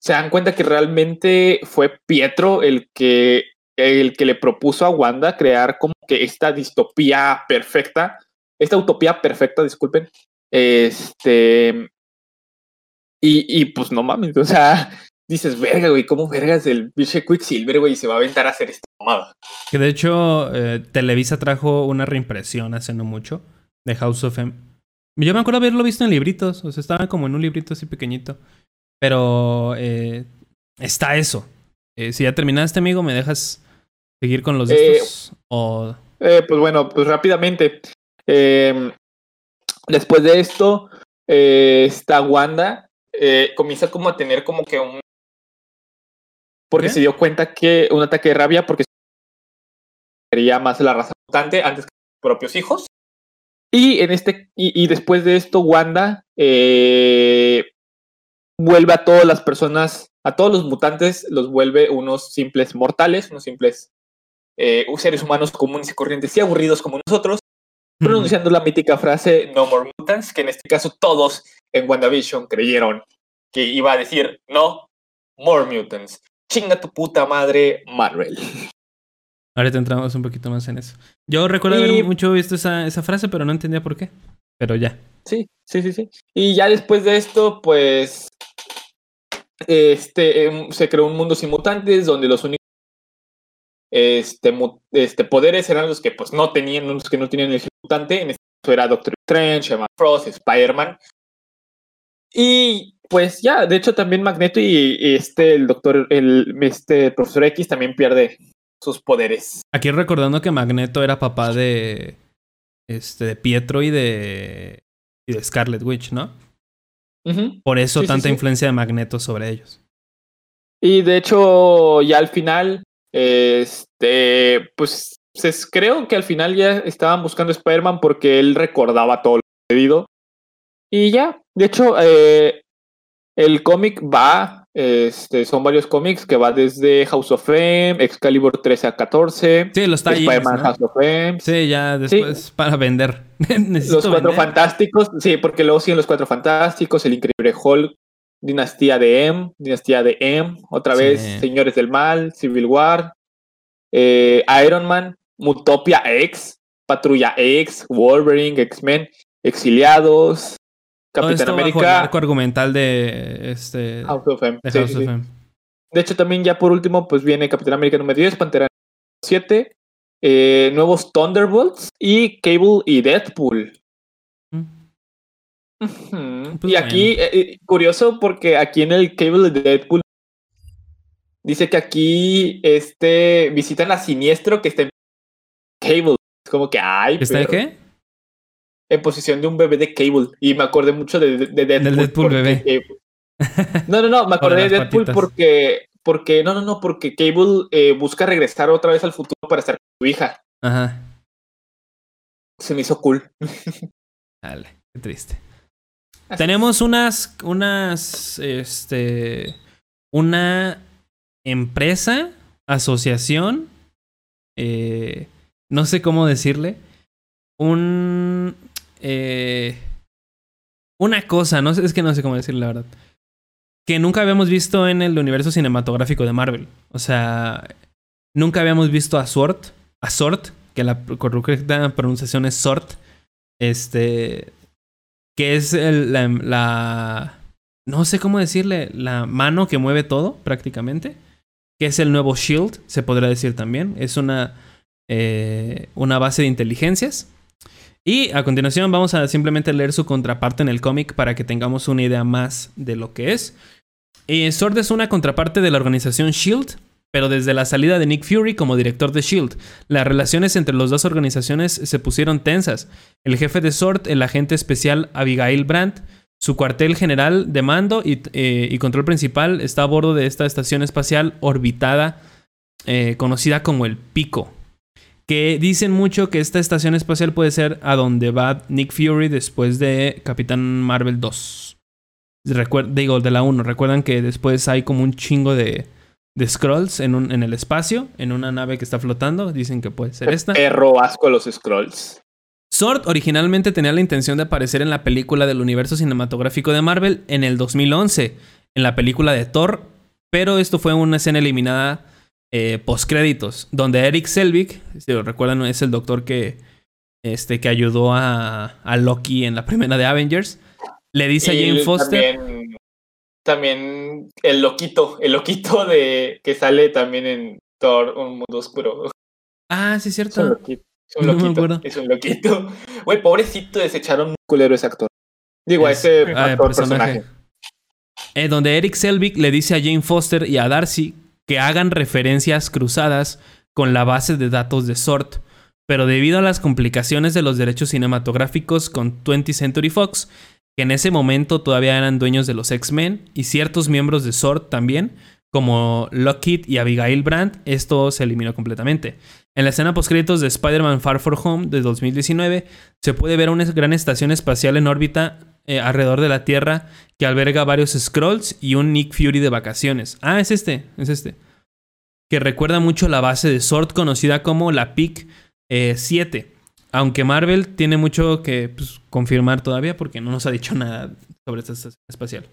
se dan cuenta que realmente fue Pietro el que, el que le propuso a Wanda crear como que esta distopía perfecta, esta utopía perfecta, disculpen, este, y, y pues no mames, o sea, dices, verga, güey, ¿cómo vergas el biche Quicksilver, güey, se va a aventar a hacer esta mamada?
Que de hecho, eh, Televisa trajo una reimpresión hace no mucho de House of M. Yo me acuerdo haberlo visto en libritos, o sea, estaba como en un librito así pequeñito. Pero eh, está eso. Eh, si ya terminaste, amigo, ¿me dejas seguir con los
Eh,
estos? O...
Pues bueno, pues rápidamente. eh, después de esto, esta Wanda eh, comienza como a tener como que un... Porque
¿Qué?
se dio cuenta que un ataque de rabia porque quería más la raza mutante antes que sus propios hijos. Y en este y, y después de esto, Wanda eh, vuelve a todas las personas, a todos los mutantes, los vuelve unos simples mortales, unos simples eh, seres humanos comunes y corrientes y aburridos como nosotros, pronunciando la mítica frase No More Mutants, que en este caso todos en WandaVision creyeron que iba a decir No More Mutants. Chinga tu puta madre, Marvel.
Ahorita entramos un poquito más en eso. Yo recuerdo
Y-
haber mucho visto esa, esa frase, pero no entendía por qué. Pero ya.
Sí, sí, sí, sí. Y ya después de esto, pues este em, se creó un mundo sin mutantes donde los únicos este, este poderes eran los que pues no tenían, los que no tenían el mutante. En este caso era Doctor Strange, Emma Frost, Spider-Man. Y pues ya, de hecho también Magneto y, y este el doctor, el este profesor X también pierde sus poderes.
Aquí recordando que Magneto era papá de. este, de Pietro y de, y de Scarlet Witch, ¿no?
Ujú.
Por eso
Sí,
tanta
sí.
influencia de Magneto sobre ellos.
Y de hecho, ya al final, este, pues creo que al final ya estaban buscando a Spider-Man porque él recordaba todo lo sucedido. Y ya, de hecho, eh, el cómic va, este, son varios cómics que va desde House of M, Excalibur 13 a 14,
Sí, los
Spider-Man House of M,
Sí, ya después para vender.
Los Cuatro
vender.
Fantásticos, sí, porque luego siguen los Cuatro Fantásticos, el Increíble Hulk, Dinastía de M, Dinastía de M, otra
Sí.
vez Señores del Mal, Civil War, eh, Iron Man, Mutopia X, Patrulla X, Wolverine, X-Men, Exiliados,
Todo
Capitán
esto bajo el
América,
arco argumental de este
House of M.
de
Sí,
House
sí,
of
sí.
M.
De hecho, también ya por último, pues viene Capitán América número 10, Pantera número 7, eh, nuevos Thunderbolts y Cable y Deadpool.
Mm. Pues
y aquí, eh, eh, curioso, porque aquí en el Cable de Deadpool dice que aquí este, visitan a Siniestro que está en Cable. Es como que, ay,
¿Está de
pero-
qué?
En posición de un bebé de Cable. Y me acordé mucho de, de- de Deadpool.
Deadpool bebé.
Cable- No, no, no, me acordé de Deadpool
patitas.
porque, porque, no, no, no, porque Cable eh, busca regresar otra vez al futuro para estar con su hija.
Ajá.
Se me hizo cool.
Dale, qué triste.
Así
Tenemos unas, unas, este, una empresa, asociación, eh, no sé cómo decirle, un, eh, una cosa, no es que no sé cómo decirle la verdad, que nunca habíamos visto en el universo cinematográfico de Marvel. O sea, nunca habíamos visto a Sword, a Sword, que la correcta pronunciación es Sword, este, que es el- la, la- no sé cómo decirle, la mano que mueve todo prácticamente, que es el nuevo Shield, se podría decir también, es una, eh, una base de inteligencias. Y a continuación vamos a simplemente leer su contraparte en el cómic para que tengamos una idea más de lo que es. Eh, Sword es una contraparte de la organización Shield, pero desde la salida de Nick Fury como director de Shield, las relaciones entre las dos organizaciones se pusieron tensas. El jefe de Sword, el agente especial Abigail Brandt, su cuartel general de mando y, eh, control principal está a bordo de esta estación espacial orbitada eh, conocida como el Pico. Que dicen mucho que esta estación espacial puede ser a donde va Nick Fury después de Capitán Marvel 2. Recuer- digo, de la 1. Recuerdan que después hay como un chingo de, de scrolls en, un, en el espacio, en una nave que está flotando. Dicen que puede ser esta.
Perro asco a los scrolls.
Sword originalmente tenía la intención de aparecer en la película del universo cinematográfico de Marvel en el 2011, en la película de Thor, pero esto fue una escena eliminada eh, post-créditos, donde Eric Selvig, si lo recuerdan, es el doctor que, este, que ayudó a, a Loki en la primera de Avengers, le dice a Jane Foster...
También, también el loquito, el loquito de que sale también en Thor, un mundo oscuro.
Ah, sí, es
Es un
cierto.
loquito. Es un
No
loquito. Es un loquito. Güey, pobrecito, desecharon un culero ese actor. Digo, a
Es-
ese actor,
personaje.
personaje.
Eh, donde Eric Selvig le dice a Jane Foster y a Darcy que hagan referencias cruzadas con la base de datos de SWORD, pero debido a las complicaciones de los derechos cinematográficos con 20th Century Fox, que en ese momento todavía eran dueños de los X-Men y ciertos miembros de SWORD también, como Lockheed y Abigail Brandt, esto se eliminó completamente. En la escena postcréditos de Spider-Man Far From Home de 2019 se puede ver una gran estación espacial en órbita eh, alrededor de la Tierra que alberga varios scrolls y un Nick Fury de vacaciones. Ah, es este, es este. Que recuerda mucho la base de Sword conocida como la PIC 7. Aunque Marvel tiene mucho que pues, confirmar todavía porque no nos ha dicho nada sobre esta estación espacial.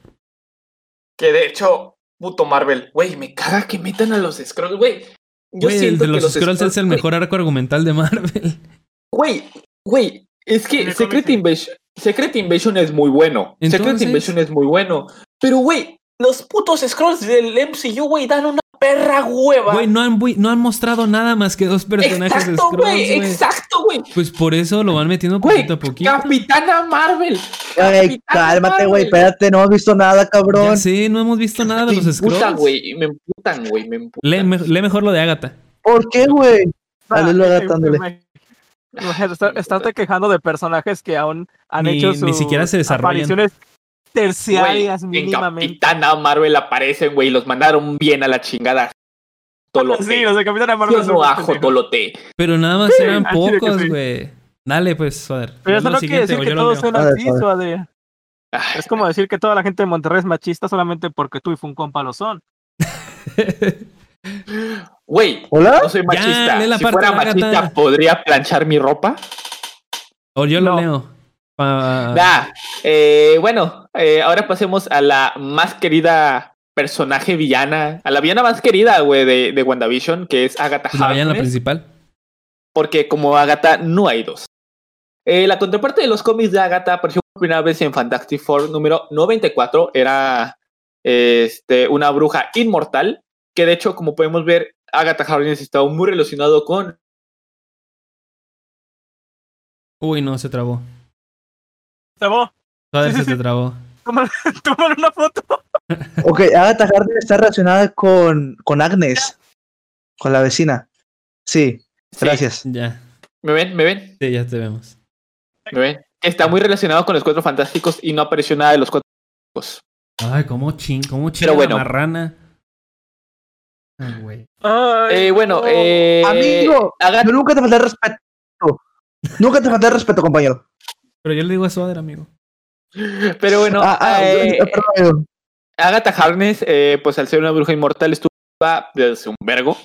Que de hecho, puto Marvel, güey, me caga que metan a los scrolls, güey. Yo
Güey, el de
que
los, Scrolls es el mejor arco argumental de Marvel.
Güey, güey, es que Secret. Invasion, Secret Invasion es muy bueno. Secret Invasion es muy bueno. Pero, güey, los putos scrolls del MCU, güey, dan una perra hueva.
Güey, no han, no han mostrado nada más que dos personajes de
exacto,
Scrolls,
güey,
güey.
exacto, güey.
Pues por eso lo van metiendo
Güey,
poquito a poquito.
Capitana Marvel.
Ay,
Capitana
cálmate, güey, espérate, no hemos visto nada, cabrón.
Ya sé, no hemos visto nada de
Me
los
emputan,
Scrolls.
güey, me emputan, güey, me emputan.
Lee, me- lee mejor lo de Agatha.
¿Por qué, güey?
Va,
Dale, lo
eh,
dándole.
Está- Estarte quejando de personajes que aún han
Ni-
hecho
ni
sus
siquiera se desarrollan.
apariciones terciarias
en
mínimamente.
Capitana Marvel aparecen, güey, los mandaron bien a la chingada. Tolote.
Sí, los de Capitana Marvel.
Yo no ajo. Tolote.
Pero nada más eran pocos,
sí.
güey. Dale, pues, joder.
Pero eso no quiere decir que todos sean así,
a ver.
Suadre.
Ay,
Es como decir que toda la gente de Monterrey es machista solamente porque tú y Funcompa lo son.
Güey,
¿Hola?
no soy machista. si
parte
fuera machista, ¿podría planchar mi ropa?
O yo lo
No.
leo.
Nah, eh, bueno, eh, ahora pasemos a la más querida personaje villana, a la villana más querida, güey, de, de WandaVision, que es Agatha
pues la villana
Harkness,
principal.
porque como Agatha no hay dos. Eh, la contraparte de los cómics de Agatha apareció por primera vez en Fantastic Four número 94, era este, una bruja inmortal, que de hecho, como podemos ver, Agatha Harkness estaba muy relacionado con
Uy, no, se trabó.
¿Sabó?
Todavía
Sí,
se
sí,
te
sí.
trabó.
Tómale tómale una foto.
Ok, Agatha Harkness está relacionada con, con Agnes. Con la vecina. Sí,
Sí,
gracias.
Ya.
¿Me ven? ¿Me ven?
Sí, ya te vemos.
¿Me ven? Está muy relacionado con los Cuatro Fantásticos y no apareció nada de los Cuatro Fantásticos.
Ay, cómo ching, cómo ching
Pero bueno.
la marrana. Ay, güey.
Eh, bueno,
no.
eh,
Amigo, yo nunca te falté respeto. Nunca te falté respeto, compañero.
Pero yo le digo a Suader, amigo.
pero bueno,
ah, ah,
eh. Agatha Harkness, eh, pues al ser una bruja inmortal, estuvo desde un vergo.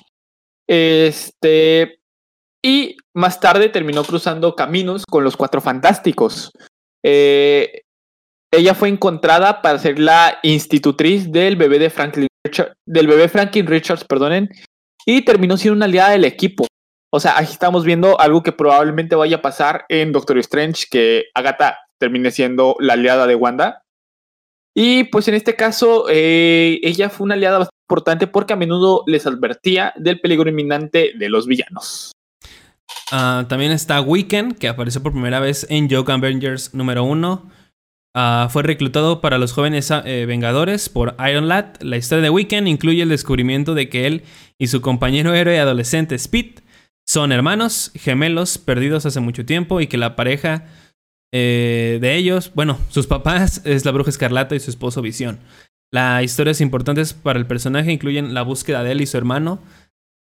Este. Y más tarde terminó cruzando caminos con los cuatro fantásticos. Eh, ella fue encontrada para ser la institutriz del bebé de Franklin Del bebé Franklin Richards, perdonen, y terminó siendo una aliada del equipo. O sea, aquí estamos viendo algo que probablemente vaya a pasar en Doctor Strange, que Agatha termine siendo la aliada de Wanda. Y pues en este caso, eh, ella fue una aliada bastante importante porque a menudo les advertía del peligro inminente de los villanos.
Ah, también está Weekend, que apareció por primera vez en Young Avengers número 1. Ah, fue reclutado para los jóvenes ah, eh, Vengadores por Iron Lad. La historia de Weekend incluye el descubrimiento de que él y su compañero héroe adolescente Speed son hermanos, gemelos, perdidos hace mucho tiempo y que la pareja eh, de ellos, bueno, sus papás es la bruja escarlata y su esposo Visión. Las historias importantes para el personaje incluyen la búsqueda de él y su hermano,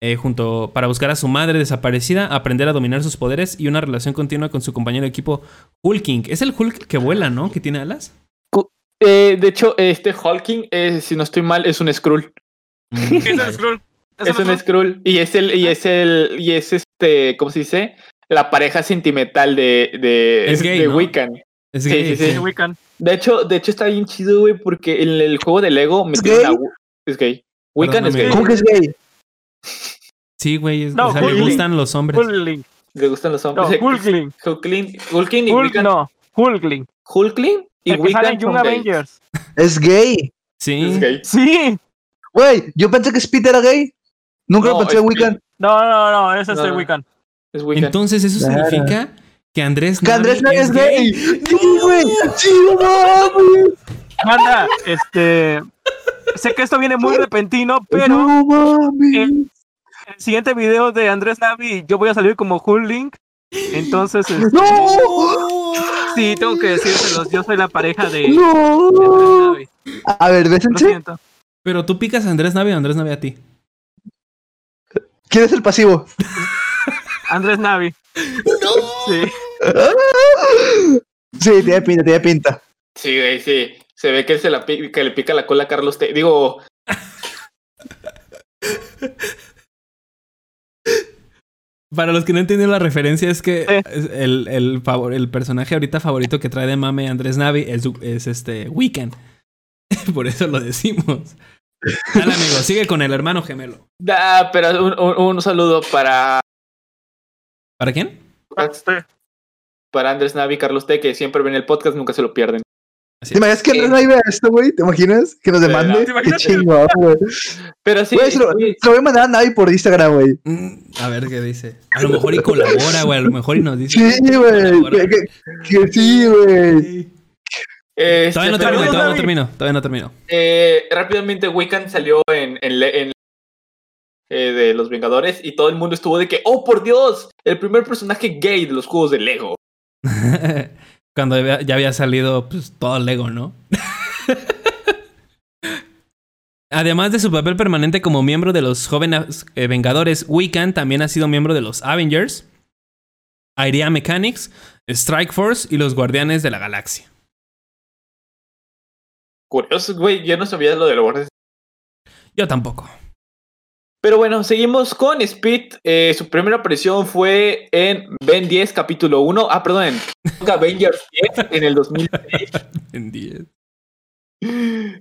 eh, junto para buscar a su madre desaparecida, aprender a dominar sus poderes y una relación continua con su compañero de equipo Hulking. Es el Hulk que vuela, ¿no? Que tiene alas.
Eh, de hecho, este Hulking, eh, si no estoy mal, es un Skrull.
Mm,
Es
vale.
Skrull.
Es un Skrull. Y es el, y es el, y es este, ¿cómo se dice? La pareja sentimental de, de,
Es gay,
de
¿no?
Wiccan.
Es gay,
sí, sí.
Sí, Wiccan.
De hecho, de hecho está bien chido, güey, porque en el juego de Lego Wi- Es gay. Wiccan es
Perdóname.
gay.
¿Cómo que es gay?
Sí, güey. es-
No,
o sea, le gustan los hombres.
Hulkling.
Le gustan los
No,
hombres.
Hulkling.
Hulkling, Hulkling y
Hulk,
Wiccan.
no. Hulkling.
Hulkling y
El
Wiccan
en Young. Avengers.
Es gay.
Sí.
Es gay.
Sí.
Güey, yo pensé que Speed era gay. Nunca lo
No,
pensé,
es
Wiccan.
No, no, no. Es este
No, no.
Wiccan.
Es Wiccan.
Entonces, eso
Claro.
significa que Andrés
Que Andrés
Navi
es gay. Sí, güey. Sí, mames.
Manda, este. Sé que esto viene muy repentino, pero
No
en el siguiente video de Andrés Navi yo voy a salir como Hulkling. Entonces, este,
¡No!
sí, tengo que decírselos. Yo soy la pareja de, de Andrés
¡No!
Navi.
A ver,
Lo
bésense.
siento.
Pero tú picas a Andrés Navi o Andrés Navi a ti.
¿Quién es el pasivo?
Andrés Navi. Sí.
Sí, tiene pinta, tiene pinta.
Sí, güey, sí. Se ve que, se la que le pica la cola a Carlos T. Digo,
Para los que no entienden la referencia, es que
Sí.
el, el, favor- el personaje ahorita favorito que trae de mame Andrés Navi es, es este Weekend. Por eso lo decimos. Dale, amigo, sigue con el hermano gemelo.
da, pero un, un- un saludo para,
¿Para quién?
Este,
para Andrés Navi y Carlos T, que siempre ven el podcast, nunca se lo pierden.
Así
¿Te imaginas que. Andrés Navi vea esto, güey? ¿Te imaginas? Que nos
¿Te
demande.
¿Te
Qué chingón, güey.
Pero sí,
Güey, se lo, se lo voy a mandar a Navi por Instagram, güey.
Mm, A ver qué dice. A lo mejor y colabora, güey. A lo mejor y nos dice.
Sí, güey. Que, que- que sí, güey.
este,
Todavía no termino, todavía no termino, todavía no termino.
Eh, rápidamente, Wiccan salió en, en, le- en eh, de los Vengadores y todo el mundo estuvo de que, oh por Dios, el primer personaje gay de los juegos de Lego.
Cuando ya había salido pues, todo Lego, ¿no? Además de su papel permanente como miembro de los jóvenes eh, Vengadores, Wiccan también ha sido miembro de los Avengers, Area Mechanics, Strike Force y los Guardianes de la Galaxia.
Curioso, güey, yo no sabía lo de los Guardianes.
Yo tampoco.
Pero bueno, seguimos con Speed. Eh, su primera aparición fue en Ben 10, capítulo 1. Ah, perdón, en Avengers 10 en el 2006.
En 10.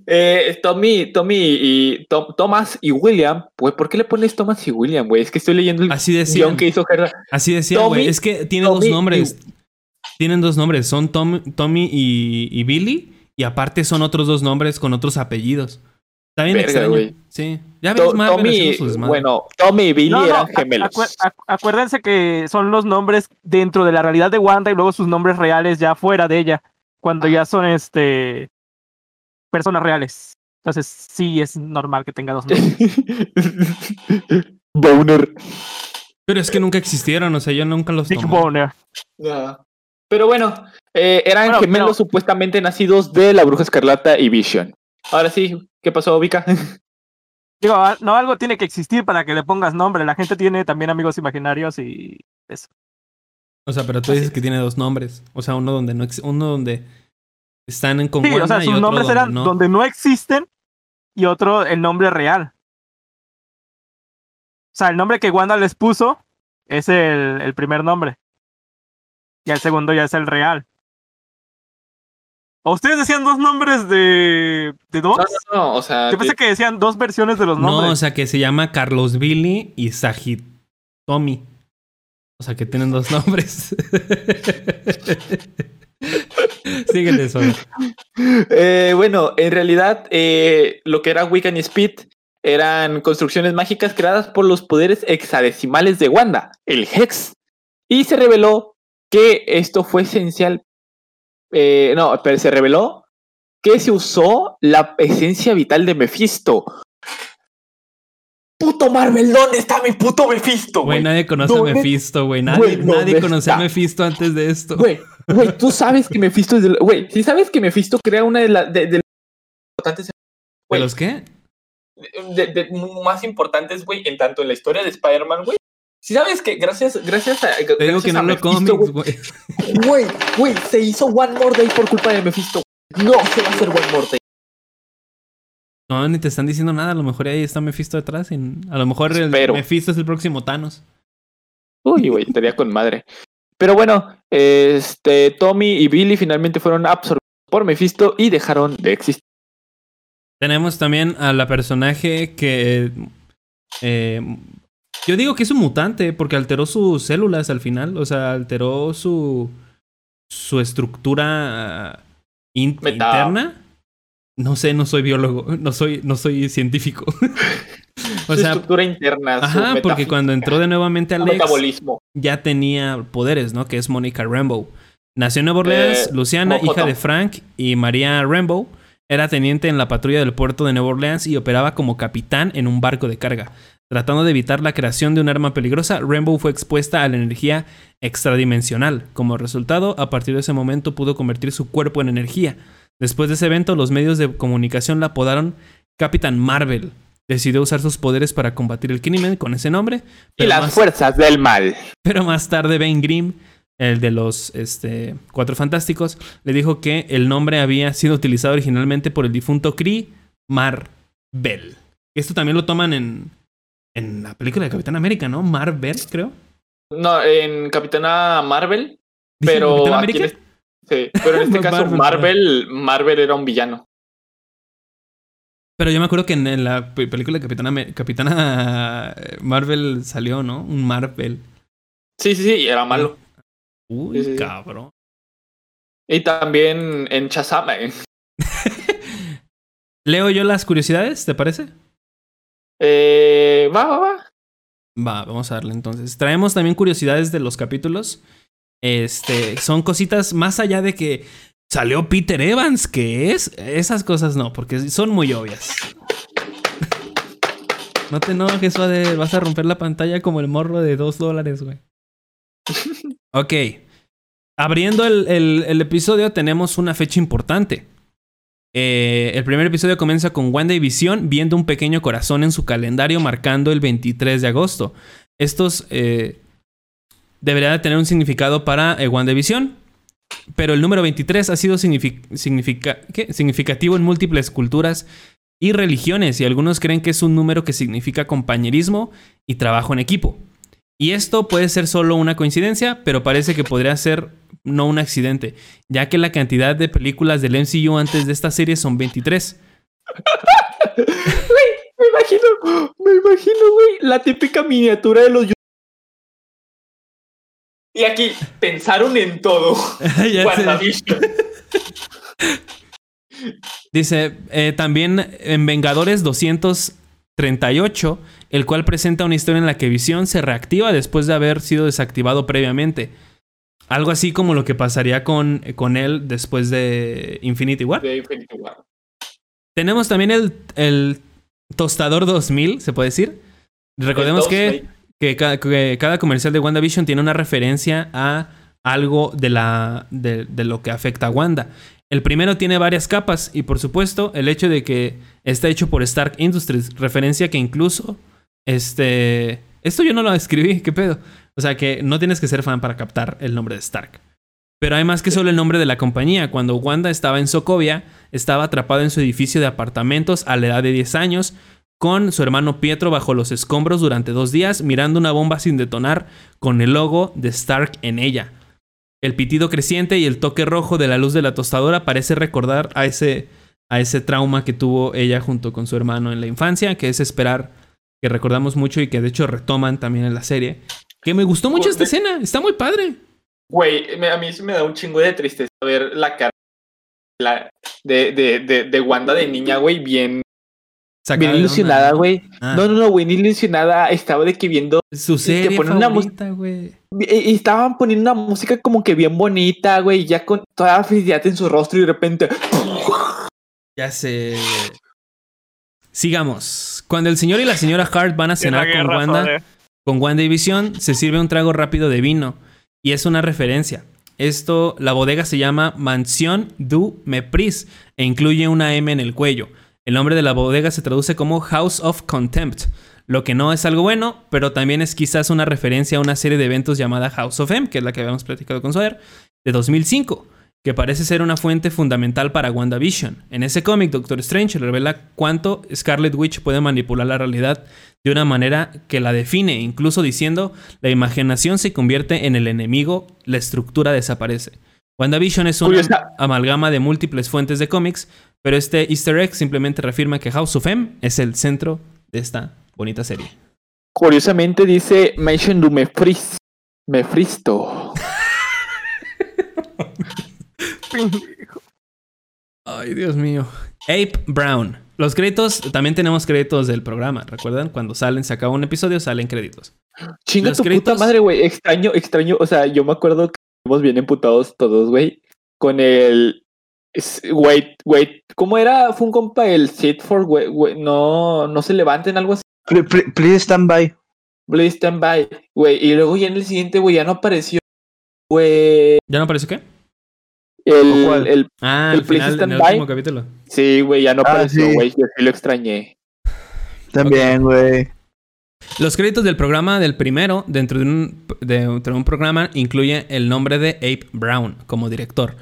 Eh, Tommy, Tommy y Tom- Thomas y William, güey, ¿por qué le pones Thomas y William, güey? Es que estoy leyendo el
Así guion
que hizo Gerda.
Así decía, güey. Es que tiene
Tommy
dos nombres. Tienen dos nombres. Son Tom- Tommy y, y Billy. Y aparte son otros dos nombres con otros apellidos. Está bien
Verga,
extraño.
güey.
Sí. Ya ves
Tommy,
desmadre.
bueno, Tommy y Billy
No, no,
eran gemelos.
acu- acu- acuérdense que son los nombres dentro de la realidad de Wanda y luego sus nombres reales ya fuera de ella, cuando ya son este personas reales. Entonces sí es normal que tenga dos nombres.
Boner.
Pero es que nunca existieron. O sea, yo nunca los
Dick
tomé.
Boner.
Ah. Pero bueno, eh, eran
Bueno,
gemelos
pero-
supuestamente nacidos de la Bruja Escarlata y Vision. Ahora sí, ¿qué pasó, Vika?
Digo, no algo tiene que existir para que le pongas nombre. La gente tiene también amigos imaginarios y eso.
O sea, pero tú dices que tiene dos nombres. O sea, uno donde no ex- uno donde están en
Sí, o sea, sus nombres
donde
eran
no.
donde no existen y otro el nombre real. O sea, el nombre que Wanda les puso es el, el primer nombre. Y el segundo ya es el real. ¿O ustedes decían dos nombres de, de dos?
No, no, no, o sea,
Yo pensé que decían dos versiones de los
No, o
nombres.
sea, que se llama Carlos Billy y Sajid Tommy. O sea, que tienen dos nombres. Síguele eso.
Eh, bueno, en realidad, eh, lo que era Wiccan y Speed eran construcciones mágicas creadas por los poderes hexadecimales de Wanda, el Hex. Y se reveló que esto fue esencial. Eh, no, pero se reveló que se usó la esencia vital de Mephisto. Puto Marvel, ¿dónde está mi puto Mephisto?
Güey, nadie conoce a
¿Dónde-
Mephisto, güey. Nadie,
¿dónde
nadie conocía a? Mephisto antes de esto.
Güey, güey, tú sabes que Mephisto es de. Güey, si sabes que Mephisto crea una de las de, de importantes
¿De los qué?
de, de- más importantes, güey, en tanto en la historia de Spider-Man, güey. Si sabes que gracias, gracias a.
Te digo que no lo cómics, güey.
Güey, güey, se hizo One More Day por culpa de Mephisto. No se va a hacer One More Day.
No, ni te están diciendo nada. A lo mejor ahí está Mephisto detrás. y a lo mejor el
Espero.
Mephisto es el próximo Thanos.
Uy, güey, estaría con madre. Pero bueno, este, Tommy y Billy finalmente fueron absorbidos por Mephisto y dejaron de existir.
Tenemos también a la personaje que. eh, yo digo que es un mutante porque alteró sus células al final. O sea, alteró su. su estructura in-
Meta-
interna. No sé, no soy biólogo, no soy, no soy científico. o
Su
sea,
estructura interna, su
ajá, porque cuando entró de nuevamente a
su
Lex,
metabolismo.
ya tenía poderes, ¿no? Que es Mónica Rambeau. Nació en Nueva Orleans,
Eh,
Luciana,
Mojoto.
hija de Frank y María Rambeau. Era teniente en la patrulla del puerto de Nueva Orleans y operaba como capitán en un barco de carga. Tratando de evitar la creación de un arma peligrosa, Rambeau fue expuesta a la energía extradimensional. Como resultado, a partir de ese momento pudo convertir su cuerpo en energía. Después de ese evento, los medios de comunicación la apodaron Capitán Marvel. Decidió usar sus poderes para combatir el crimen con ese nombre.
Y las
más-
fuerzas del mal.
pero más tarde Ben Grimm, el de los este, Cuatro Fantásticos, le dijo que el nombre había sido utilizado originalmente por el difunto Kree Marvel. Esto también lo toman en, en la película de Capitán América, ¿no? Marvel, creo.
No, en Capitana Marvel,
¿Dice
pero
Capitán
aquí en
América?
este- sí, pero en este caso
Marvel,
Marvel, era un villano.
Pero yo me acuerdo que en, en la pe- película de Capitana, Capitana eh, Marvel salió, ¿no? Un Marvel.
Sí, sí, sí, era malo.
Uy,
Sí, sí, sí.
cabrón.
Y también en Shazam. eh,
Leo yo las curiosidades, ¿te parece?
Eh, va, va, va.
Va, vamos a darle entonces. Traemos también curiosidades de los capítulos. Este, son cositas más allá de que salió Peter Evans, que es? Esas cosas no, porque son muy obvias. No te enojes, Suader. Vas a romper la pantalla como el morro de dos dólares, güey. Ok. Abriendo el, el- el episodio tenemos una fecha importante. Eh, el primer episodio comienza con Wanda y Visión viendo un pequeño corazón en su calendario marcando el 23 de agosto. Estos eh, deberían de tener un significado para eh, WandaVision, pero el número 23 ha sido significativo en múltiples culturas y religiones, y algunos creen que es un número que significa compañerismo y trabajo en equipo. Y esto puede ser solo una coincidencia, pero parece que podría ser no un accidente, ya que la cantidad de películas del MCU antes de esta serie son 23.
Me imagino, me imagino, güey, la típica miniatura de los. Y aquí pensaron en todo.
Dice, eh, también en Vengadores 238, el cual presenta una historia en la que Visión se reactiva después de haber sido desactivado previamente. Algo así como lo que pasaría con, con él después de Infinity War.
De Infinity War.
Tenemos también el, el Tostador 2000, se puede decir. Recordemos que, que, ca- que cada comercial de WandaVision tiene una referencia a algo de, la, de, de lo que afecta a Wanda. El primero tiene varias capas y por supuesto el hecho de que está hecho por Stark Industries, referencia que incluso este esto yo no lo escribí, qué pedo. O sea que no tienes que ser fan para captar el nombre de Stark. Pero hay más que solo el nombre de la compañía. Cuando Wanda estaba en Sokovia, estaba atrapada en su edificio de apartamentos a la edad de 10 años, con su hermano Pietro bajo los escombros durante dos días, mirando una bomba sin detonar con el logo de Stark en ella. El pitido creciente y el toque rojo de la luz de la tostadora parece recordar a ese, a ese trauma que tuvo ella junto con su hermano en la infancia, que es esperar, que recordamos mucho y que de hecho retoman también en la serie. Que me gustó mucho esta escena, está muy padre.
Güey, a mí sí me da un chingo de tristeza ver la cara la- de, de, de, de Wanda de niña, güey, bien,
Sacada
bien ilusionada, güey.
Ah.
No, no, no, güey, ni ilusionada. Estaba de que viendo.
Su serie
ponen
favorita, güey.
Y estaban poniendo una música como que bien bonita, güey, ya con toda la felicidad en su rostro y de repente.
Ya sé. Sigamos. Cuando el señor y la señora Hart van a cenar con Wanda,
joder.
Con Wanda y Visión, se sirve un trago rápido de vino. Y es una referencia. Esto, la bodega se llama Mansion du Mepris e incluye una M en el cuello. El nombre de la bodega se traduce como House of Contempt, lo que no es algo bueno, pero también es quizás una referencia a una serie de eventos llamada House of M, que es la que habíamos platicado con Sawyer, de 2005, que parece ser una fuente fundamental para WandaVision. En ese cómic, Doctor Strange revela cuánto Scarlet Witch puede manipular la realidad de una manera que la define, incluso diciendo la imaginación se convierte en el enemigo, la estructura desaparece. WandaVision es una
Curiosa-
amalgama de múltiples fuentes de cómics, pero este easter egg simplemente reafirma que House of M es el centro de esta bonita serie.
Curiosamente dice Mention du Mefris.
Pendejo.
Ay, Dios mío. Ape Brown. Los créditos, también tenemos créditos del programa. ¿Recuerdan? Cuando salen, se acaba un episodio, salen créditos.
Chinga
Los
tu
créditos-
puta madre, güey. Extraño, extraño. O sea, yo me acuerdo que estamos bien emputados todos, güey. Con el. Wait, wait. ¿Cómo era? Fue un compa el sit for, güey. güey, No, no se levanten, algo así.
Pl- pl- Please stand by.
Please stand by, güey. Y luego ya en el siguiente, güey, ya no apareció, güey.
¿Ya no apareció qué?
El,
cuál?
el,
Ah,
¿El
al final, en el último capítulo.
sí, güey, ya no
Ah,
apareció,
sí.
güey. Yo sí lo extrañé.
También, güey.
Los créditos del programa del primero, dentro de un, de- dentro de un programa, incluye el nombre de Ape Brown como director.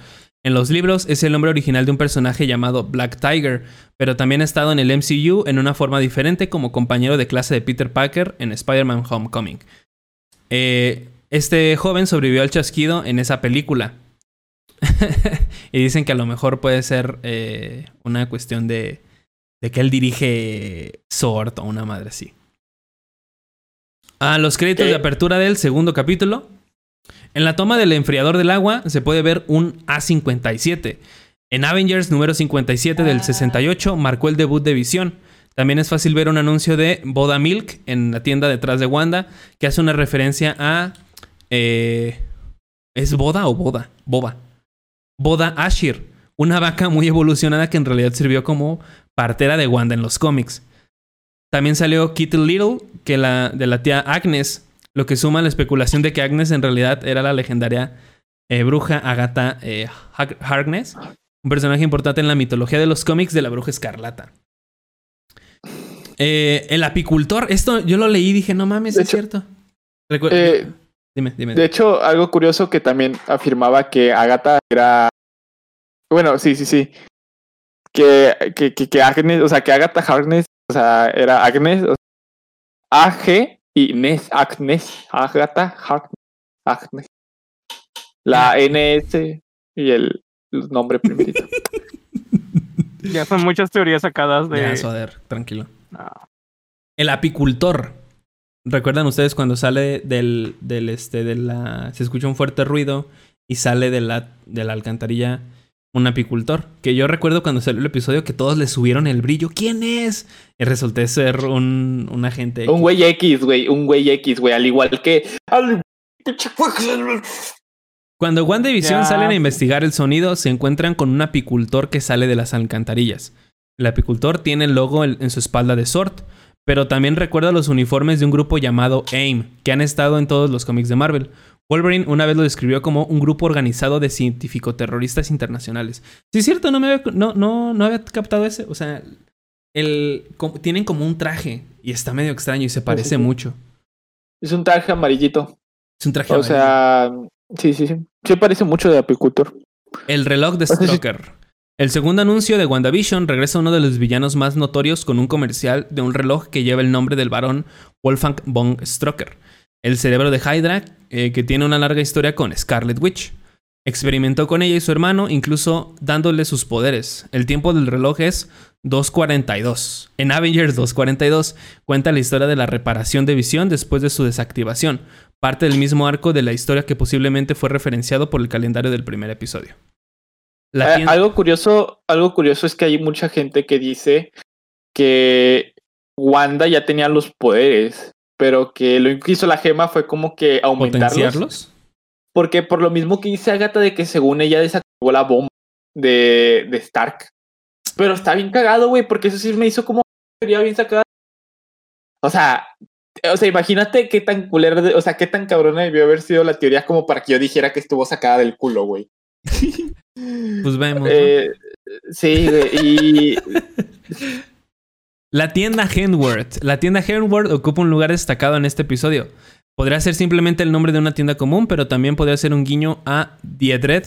En los libros es el nombre original de un personaje llamado Black Tiger, pero también ha estado en el MCU en una forma diferente como compañero de clase de Peter Parker en Spider-Man Homecoming. Eh, este joven sobrevivió al chasquido en esa película. y dicen que a lo mejor puede ser eh, una cuestión de, de que él dirige Sword o una madre así. A los créditos de apertura del segundo capítulo. En la toma del enfriador del agua se puede ver un A57. En Avengers número 57 del 68 marcó el debut de Visión. También es fácil ver un anuncio de Boda Milk en la tienda detrás de Wanda que hace una referencia a... eh, ¿Es Boda o Boda? Boba. Boda Ashir, una vaca muy evolucionada que en realidad sirvió como partera de Wanda en los cómics. También salió Kitty Little, que la, de la tía Agnes, lo que suma la especulación de que Agnes en realidad era la legendaria eh, bruja Agatha eh, Har- Harkness, un personaje importante en la mitología de los cómics de la bruja escarlata. Eh, el apicultor, esto yo lo leí y dije, no mames,
De
es
hecho,
cierto. Recu- dime, dime.
De hecho, algo curioso que también afirmaba que Agatha era. Bueno, sí, sí, sí. Que, que, que, que Agnes, o sea, que Agatha Harkness, o sea, era Agnes, o sea, AG y Nes, Agnes, Agatha Harkness, Agnes. La NS y el, el nombre primerito.
Ya son muchas teorías sacadas de.
Ya, Soder, tranquilo.
No.
El apicultor. ¿Recuerdan ustedes cuando sale del, del este, de la. Se escucha un fuerte ruido y sale de la, de la alcantarilla un apicultor? Que yo recuerdo cuando salió el episodio que todos le subieron el brillo. ¿Quién es? Y resulté ser un, un agente.
un güey X, güey, un güey X, güey, al igual que. al-
Cuando WandaVision
Ya.
salen a investigar el sonido, se encuentran con un apicultor que sale de las alcantarillas. El apicultor tiene el logo en en su espalda de Sword, pero también recuerda los uniformes de un grupo llamado AIM, que han estado en todos los cómics de Marvel. Wolverine una vez lo describió como un grupo organizado de científico-terroristas internacionales. Sí, es cierto, no, me había, no, no, no había captado ese. O sea, el, como- tienen como un traje y está medio extraño y se parece
sí.
mucho.
Es un traje amarillito.
Es un traje
O
amarillo.
sea, sí, sí, sí. Sí parece mucho de apicultor.
El reloj de
sea, sí-
Stroker. El segundo anuncio de WandaVision regresa uno de los villanos más notorios con un comercial de un reloj que lleva el nombre del varón Wolfgang von Stroker, el cerebro de Hydra, eh, que tiene una larga historia con Scarlet Witch. Experimentó con ella y su hermano, incluso dándole sus poderes. El tiempo del reloj es 2.42. En Avengers 2.42 cuenta la historia de la reparación de visión después de su desactivación, parte del mismo arco de la historia que posiblemente fue referenciado por el calendario del primer episodio. La
Eh, algo curioso, algo curioso es que hay mucha gente que dice que Wanda ya tenía los poderes, pero que lo que hizo la gema fue como que aumentarlos.
potenciarlos.
Porque por lo mismo que dice Agatha de que según ella desactivó la bomba de, de Stark. Pero está bien cagado, güey, porque eso sí me hizo como sería bien sacada. O sea, o sea, imagínate qué tan culera, de- o sea, qué tan cabrona debió haber sido la teoría como para que yo dijera que estuvo sacada del culo, güey.
Pues vemos. ¿no?
Eh, sí, güey, y
La tienda Henworth. La tienda Henworth ocupa un lugar destacado en este episodio. Podría ser simplemente el nombre de una tienda común, pero también podría ser un guiño a Diedred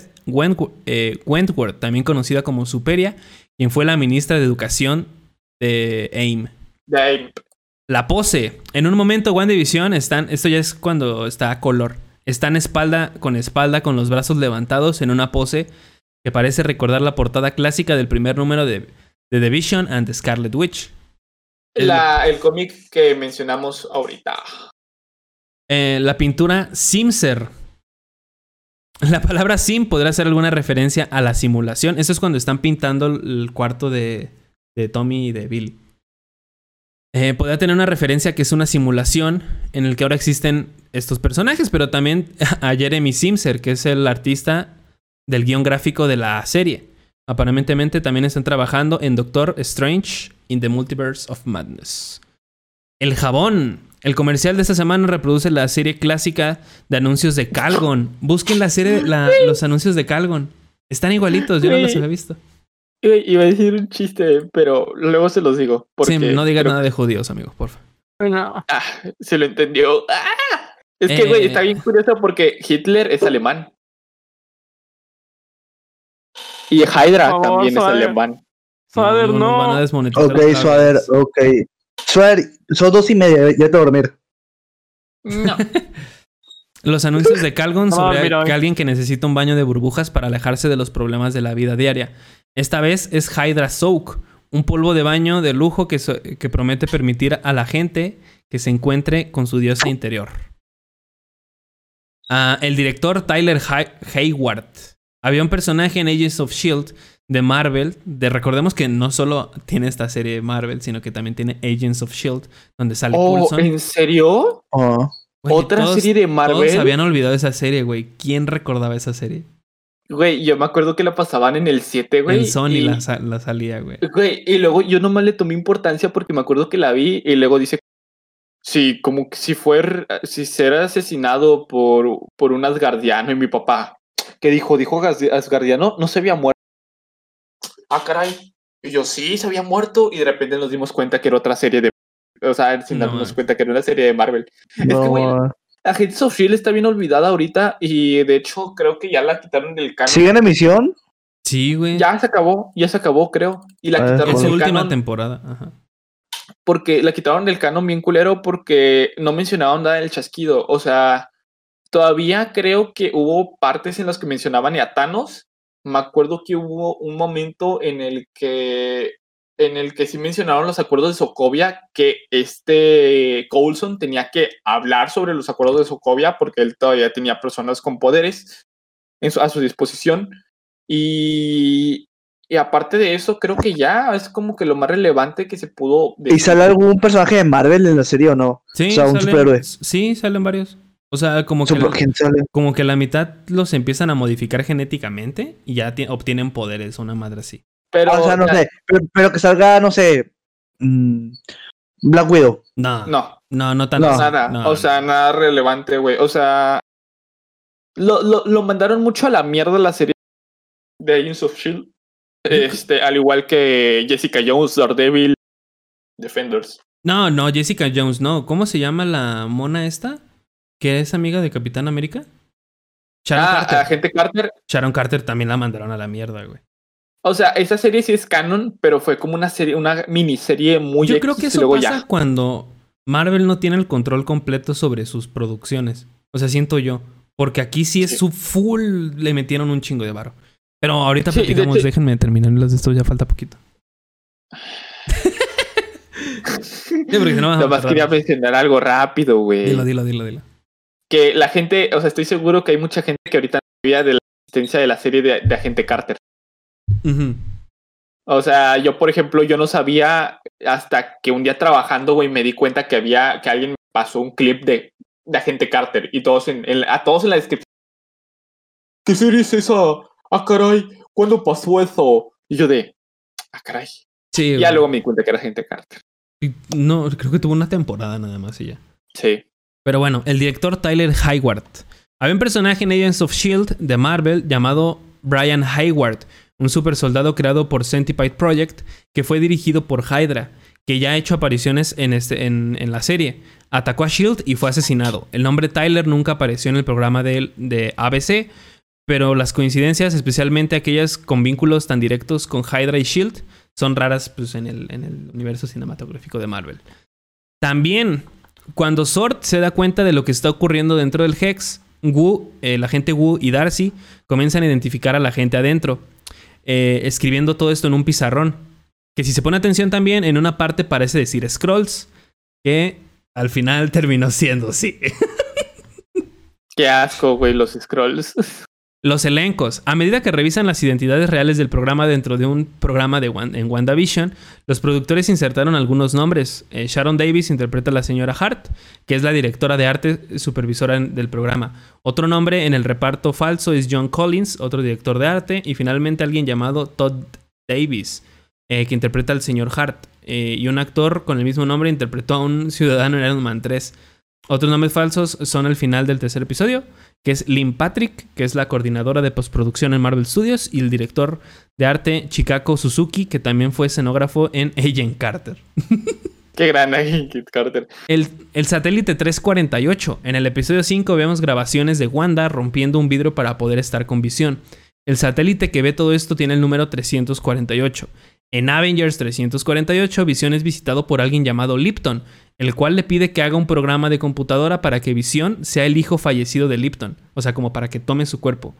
eh, Wentworth, también conocida como Superia, quien fue la ministra de Educación de AIM.
de
La pose. En un momento, WandaVision están. Esto ya es cuando está a color. Están espalda con espalda, con los brazos levantados en una pose que parece recordar la portada clásica del primer número de, de The Vision and the Scarlet Witch. El-
la- el cómic que mencionamos ahorita.
Eh, la pintura Simser. La palabra sim podría ser alguna referencia a la simulación. Eso es cuando están pintando el cuarto de, de Tommy y de Billy. Eh, podría tener una referencia que es una simulación en el que ahora existen estos personajes, pero también a Jeremy Simser, que es el artista del guion gráfico de la serie. Aparentemente también están trabajando en Doctor Strange in the Multiverse of Madness. El jabón. El comercial de esta semana reproduce la serie clásica de anuncios de Calgon. Busquen la serie, la- los anuncios de Calgon. Están igualitos, yo no los había visto.
Iba a decir un chiste, pero luego se los digo. Porque
Sí, no digan
creo-
nada de judíos, amigos, por favor.
No.
Ah, se lo entendió. ¡Ah! Es que, güey,
Eh.
está bien curioso porque Hitler es alemán. Y Hydra
favor,
también es alemán.
Suader,
nos van a
no.
desmonetizar
Ok,
vez.
ok. Suader, son dos y media, ya te voy a dormir.
No.
Los anuncios de Calgon
No,
sobre
mira,
que
eh.
alguien que necesita un baño de burbujas para alejarse de los problemas de la vida diaria. Esta vez es Hydra Soak, un polvo de baño de lujo que, so- que promete permitir a la gente que se encuentre con su diosa interior. Ah, el director Tyler Hay- Hayward. Había un personaje en Agents of Shield de Marvel. De, recordemos que no solo tiene esta serie de Marvel, sino que también tiene Agents of Shield, donde sale
Oh,
Coulson.
¿en serio?
Oh.
Güey,
¿Otra
todos-
serie de
Todos
Marvel?
habían olvidado esa serie, güey. ¿Quién recordaba esa serie?
Güey, yo me acuerdo que la pasaban en el 7, güey.
En Sony
y,
la, la salía, güey.
güey, y luego yo nomás le tomé importancia porque me acuerdo que la vi y luego dice, sí, como que si fue, si será asesinado por, por un asgardiano y mi papá, ¿qué dijo? Dijo asgardiano, no se había muerto. Ah, caray. Y yo, sí, se había muerto y de repente nos dimos cuenta que era otra serie de... O sea, sin
No,
darnos
eh.
cuenta que era una serie de Marvel. que, güey. Agents of S.H.I.E.L.D. está bien olvidada ahorita y de hecho creo que ya la quitaron del canon.
¿Sigue en emisión?
Sí, güey.
Ya se acabó, ya se acabó, creo. Y la
Ah,
quitaron
En su
del
última
canon
temporada. Ajá.
porque la quitaron del canon bien culero porque no mencionaban nada del chasquido. O sea, todavía creo que hubo partes en las que mencionaban a Thanos. Me acuerdo que hubo un momento en el que en el que sí mencionaron los acuerdos de Sokovia, que este Coulson tenía que hablar sobre los acuerdos de Sokovia porque él todavía tenía personas con poderes en su- a su disposición. Y, y aparte de eso, creo que ya es como que lo más relevante que se pudo
¿Y sale algún personaje de Marvel en la serie o no?
Sí,
o sea, un
salen-
superhéroe.
Sí, salen varios. O sea, como que,
Super- ¿quién sale?
como que la mitad los empiezan a modificar genéticamente y ya ti- obtienen poderes, una madre así.
Pero,
Ah, o sea, no
ya-
sé. Pero, pero que salga, no sé. mm, Black Widow.
No, no,
No,
no, tanto.
No.
nada.
No,
o sea, nada relevante, güey. O sea, lo, lo, lo mandaron mucho a la mierda la serie de Agents of Shield. Este, al igual que Jessica Jones, Daredevil, Defenders.
no, no, Jessica Jones, no. ¿Cómo se llama la mona esta? ¿Que es amiga de Capitán América? Sharon
Ah,
Carter.
Agente Carter.
Sharon Carter también la mandaron a la mierda, güey.
O sea, esa serie sí es canon, pero fue como una serie, una miniserie muy
Yo creo que eso pasa
ya.
cuando Marvel no tiene el control completo sobre sus producciones. O sea, siento yo. Porque aquí sí es
Sí.
su full, le metieron un chingo de varo. Pero ahorita
Sí, de
platicamos,
hecho-
déjenme terminar los de esto, ya falta poquito. Sí, porque si no vamos a
Nomás quería mencionar algo rápido, güey.
Dilo, dilo, dilo, dilo.
Que la gente, o sea, estoy seguro que hay mucha gente que ahorita no sabía de la existencia de la serie de, de Agente Carter.
Ujú.
O sea, yo, por ejemplo, yo no sabía hasta que un día trabajando, güey, me di cuenta que había, que alguien me pasó un clip de, de Agente Carter y todos en, en- a todos en la descripción. ¿Qué serie es esa? Ah, caray, ¿cuándo pasó eso? Y yo de, ah, caray.
Sí, güey.
ya luego me di cuenta que era Agente Carter.
No, creo que tuvo una temporada nada más y ya.
Sí.
Pero bueno, el director Tyler Hayward. Había un personaje en Agents of Shield de Marvel llamado Brian Hayward, un super soldado creado por Centipede Project que fue dirigido por Hydra, que ya ha hecho apariciones en, este, la serie. Atacó a Shield y fue asesinado. El nombre Tyler nunca apareció en el programa de, ABC, pero las coincidencias, especialmente aquellas con vínculos tan directos con Hydra y Shield, son raras pues, en, el, en el universo cinematográfico de Marvel. También, cuando Sword se da cuenta de lo que está ocurriendo dentro del Hex, Wu, el agente Wu y Darcy comienzan a identificar a la gente adentro, eh, escribiendo todo esto en un pizarrón. Que si se pone atención también, en una parte parece decir Scrolls, que al final terminó siendo así.
Qué asco, güey, los scrolls.
Los elencos. A medida que revisan las identidades reales del programa dentro de un programa de en WandaVision, los productores insertaron algunos nombres. Eh, Sharon Davis interpreta a la señora Hart, que es la directora de arte supervisora del programa. Otro nombre en el reparto falso es John Collins, otro director de arte. Y finalmente alguien llamado Todd Davis, eh, que interpreta al señor Hart. Eh, y un actor con el mismo nombre interpretó a un ciudadano en Iron Man 3. Otros nombres falsos son el final del tercer episodio, que es Lynn Patrick, que es la coordinadora de postproducción en Marvel Studios, y el director de arte Chikako Suzuki, que también fue escenógrafo en Agent Carter.
Qué gran Agente Carter.
El, el satélite 348. En el episodio 5 vemos grabaciones de Wanda rompiendo un vidrio para poder estar con visión. El satélite que ve todo esto tiene el número 348. En Avengers 348, Visión es visitado por alguien llamado Lipton, el cual le pide que haga un programa de computadora para que Visión sea el hijo fallecido de Lipton, o sea, como para que tome su cuerpo.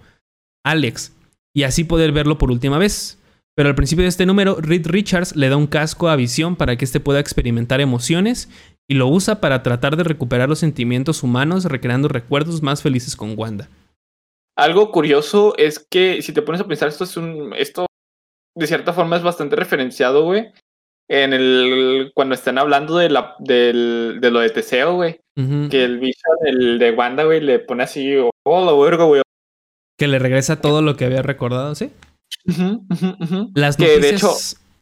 Alex, y así poder verlo por última vez. Pero al principio de este número, Reed Richards le da un casco a Visión para que éste pueda experimentar emociones y lo usa para tratar de recuperar los sentimientos humanos, recreando recuerdos más felices con Wanda.
Algo curioso es que si te pones a pensar, esto es un. Esto de cierta forma es bastante referenciado, güey. En el. Cuando están hablando de la, del, de lo de Teseo, güey. Que el Vision, el de Wanda, güey, le pone así, oh, la verga, güey.
Que le regresa todo lo que había recordado, ¿sí? Las
Que
noticias...
de hecho,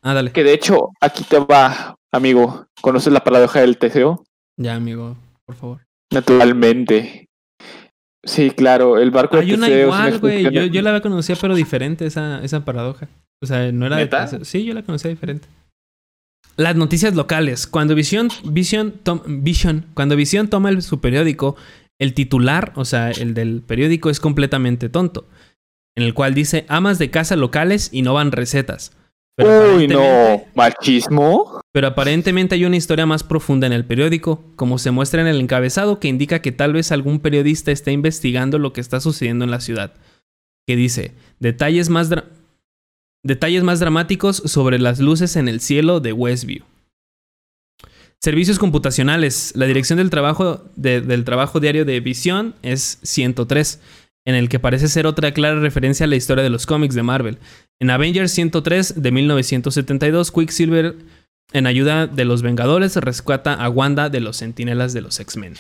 Ah, dale.
que de hecho, aquí te va, amigo. ¿Conoces la paradoja del Teseo?
Ya, amigo, por favor.
Naturalmente. Sí, claro, el barco de
Hay una
Teseo es una
igual, güey. Yo, la conocía, pero diferente, esa, esa paradoja. O sea, no era
¿Neta?
de... Sí, yo la conocía diferente. Las noticias locales. Cuando Vision, Vision, tom- Vision, cuando toma el- su periódico, el titular, o sea, el del periódico es completamente tonto. En el cual dice amas de casa locales y no van recetas. Pero
Uy, no, machismo.
Pero aparentemente hay una historia más profunda en el periódico, como se muestra en el encabezado que indica que tal vez algún periodista está investigando lo que está sucediendo en la ciudad. Que dice, detalles más, detalles más dramáticos sobre las luces en el cielo de Westview. Servicios computacionales. La dirección del trabajo, de- del trabajo diario de Visión es 103, en el que parece ser otra clara referencia a la historia de los cómics de Marvel. En Avengers 103 de 1972, Quicksilver en ayuda de los Vengadores, rescata a Wanda de los Centinelas de los X-Men.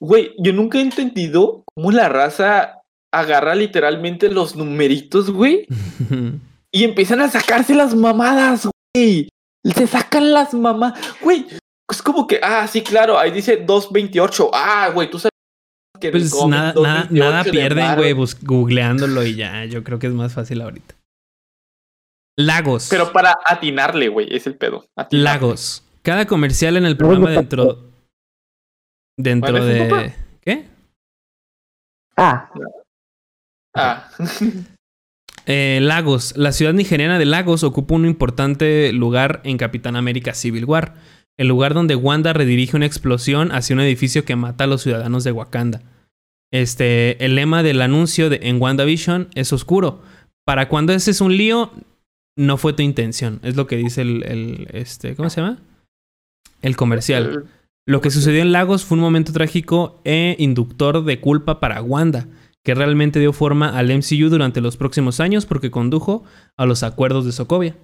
Güey, yo nunca he entendido cómo la raza agarra literalmente los numeritos, güey, y empiezan a sacarse las mamadas, güey. Se sacan las mamadas. Güey, es como que, ah, sí, claro, ahí dice 228. Ah, güey, tú sabes que
pues nada, nada,
228
nada
de
pierden, güey, googleándolo y ya. Yo creo que es más fácil ahorita. Lagos.
Pero para atinarle, güey, es el pedo. atinarle.
Lagos. Cada comercial en el programa dentro. Dentro
Bueno, ¿es un
de. ¿Qué?
Ah,
Ah,
Eh, Lagos. La ciudad nigeriana de Lagos ocupa un importante lugar en Capitán América Civil War. El lugar donde Wanda redirige una explosión hacia un edificio que mata a los ciudadanos de Wakanda. Este, el lema del anuncio de, en WandaVision es oscuro. Para cuando ese es un lío, no fue tu intención. Es lo que dice el, el, este, ¿cómo se llama? El comercial. Lo que sucedió en Lagos fue un momento trágico e inductor de culpa para Wanda, que realmente dio forma al MCU durante los próximos años porque condujo a los acuerdos de Sokovia.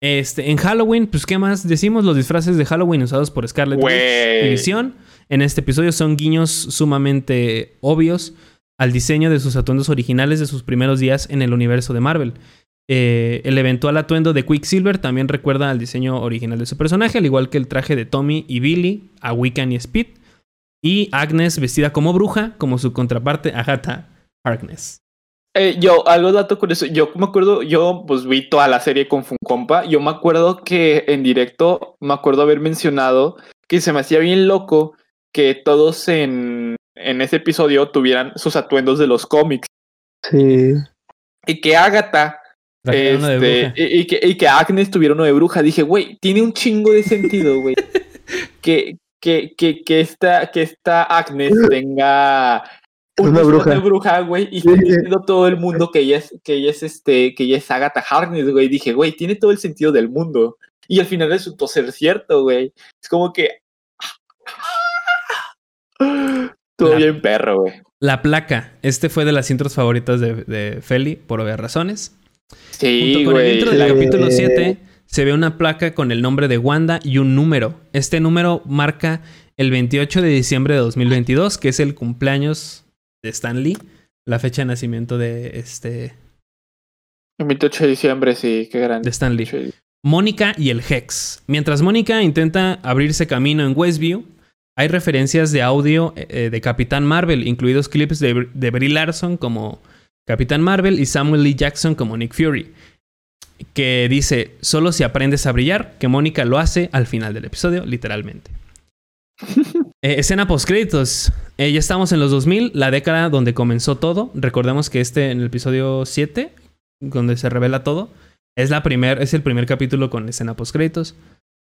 Este, en Halloween, pues ¿qué más decimos? Los disfraces de Halloween usados por Scarlet Witch y. Visión en este episodio son guiños sumamente obvios al diseño de sus atuendos originales de sus primeros días en el universo de Marvel. Eh, el eventual atuendo de Quicksilver también recuerda al diseño original de su personaje, al igual que el traje de Tommy y Billy, a Wiccan y Speed, y Agnes vestida como bruja, como su contraparte Agatha Harkness.
Eh, yo, algo dato con eso. Yo me acuerdo, yo pues vi toda la serie con Funcompa. Yo me acuerdo que en directo, me acuerdo haber mencionado que se me hacía bien loco que todos en, en ese episodio tuvieran sus atuendos de los cómics.
sí.
Y que Agatha este, y, y que, y que Agnes tuviera uno de bruja. Dije, güey, tiene un chingo de sentido, güey. que, que, que, que, esta, que esta Agnes tenga un
Una bruja.
de bruja, güey, y
Sí.
diciendo todo el mundo que ella es, que ella es este, que ella es Agatha Harkness, güey. Dije, güey, tiene todo el sentido del mundo. Y al final resultó ser cierto, güey. Es como que. Todo
La-
bien perro, güey.
La placa. Este fue de las intros favoritas de, de Feli, por obvias razones.
Sí,
Junto con el intro del capítulo
Eh.
7 se ve una placa con el nombre de Wanda y un número. Este número marca el 28 de diciembre de 2022, que es el cumpleaños de Stan Lee, la fecha de nacimiento de este
El 28 de diciembre, sí, qué grande.
de Stan Lee. Mónica y el Hex. Mientras Mónica intenta abrirse camino en Westview, hay referencias de audio eh, de Capitán Marvel, incluidos clips de, de Brie Larson como Capitán Marvel y Samuel Lee Jackson como Nick Fury, que dice, solo si aprendes a brillar, que Mónica lo hace al final del episodio, literalmente. Eh, escena postcréditos. Eh, ya estamos en los 2000, la década donde comenzó todo. Recordemos que este en el episodio 7, donde se revela todo, es, la primer, es el primer capítulo con escena postcréditos.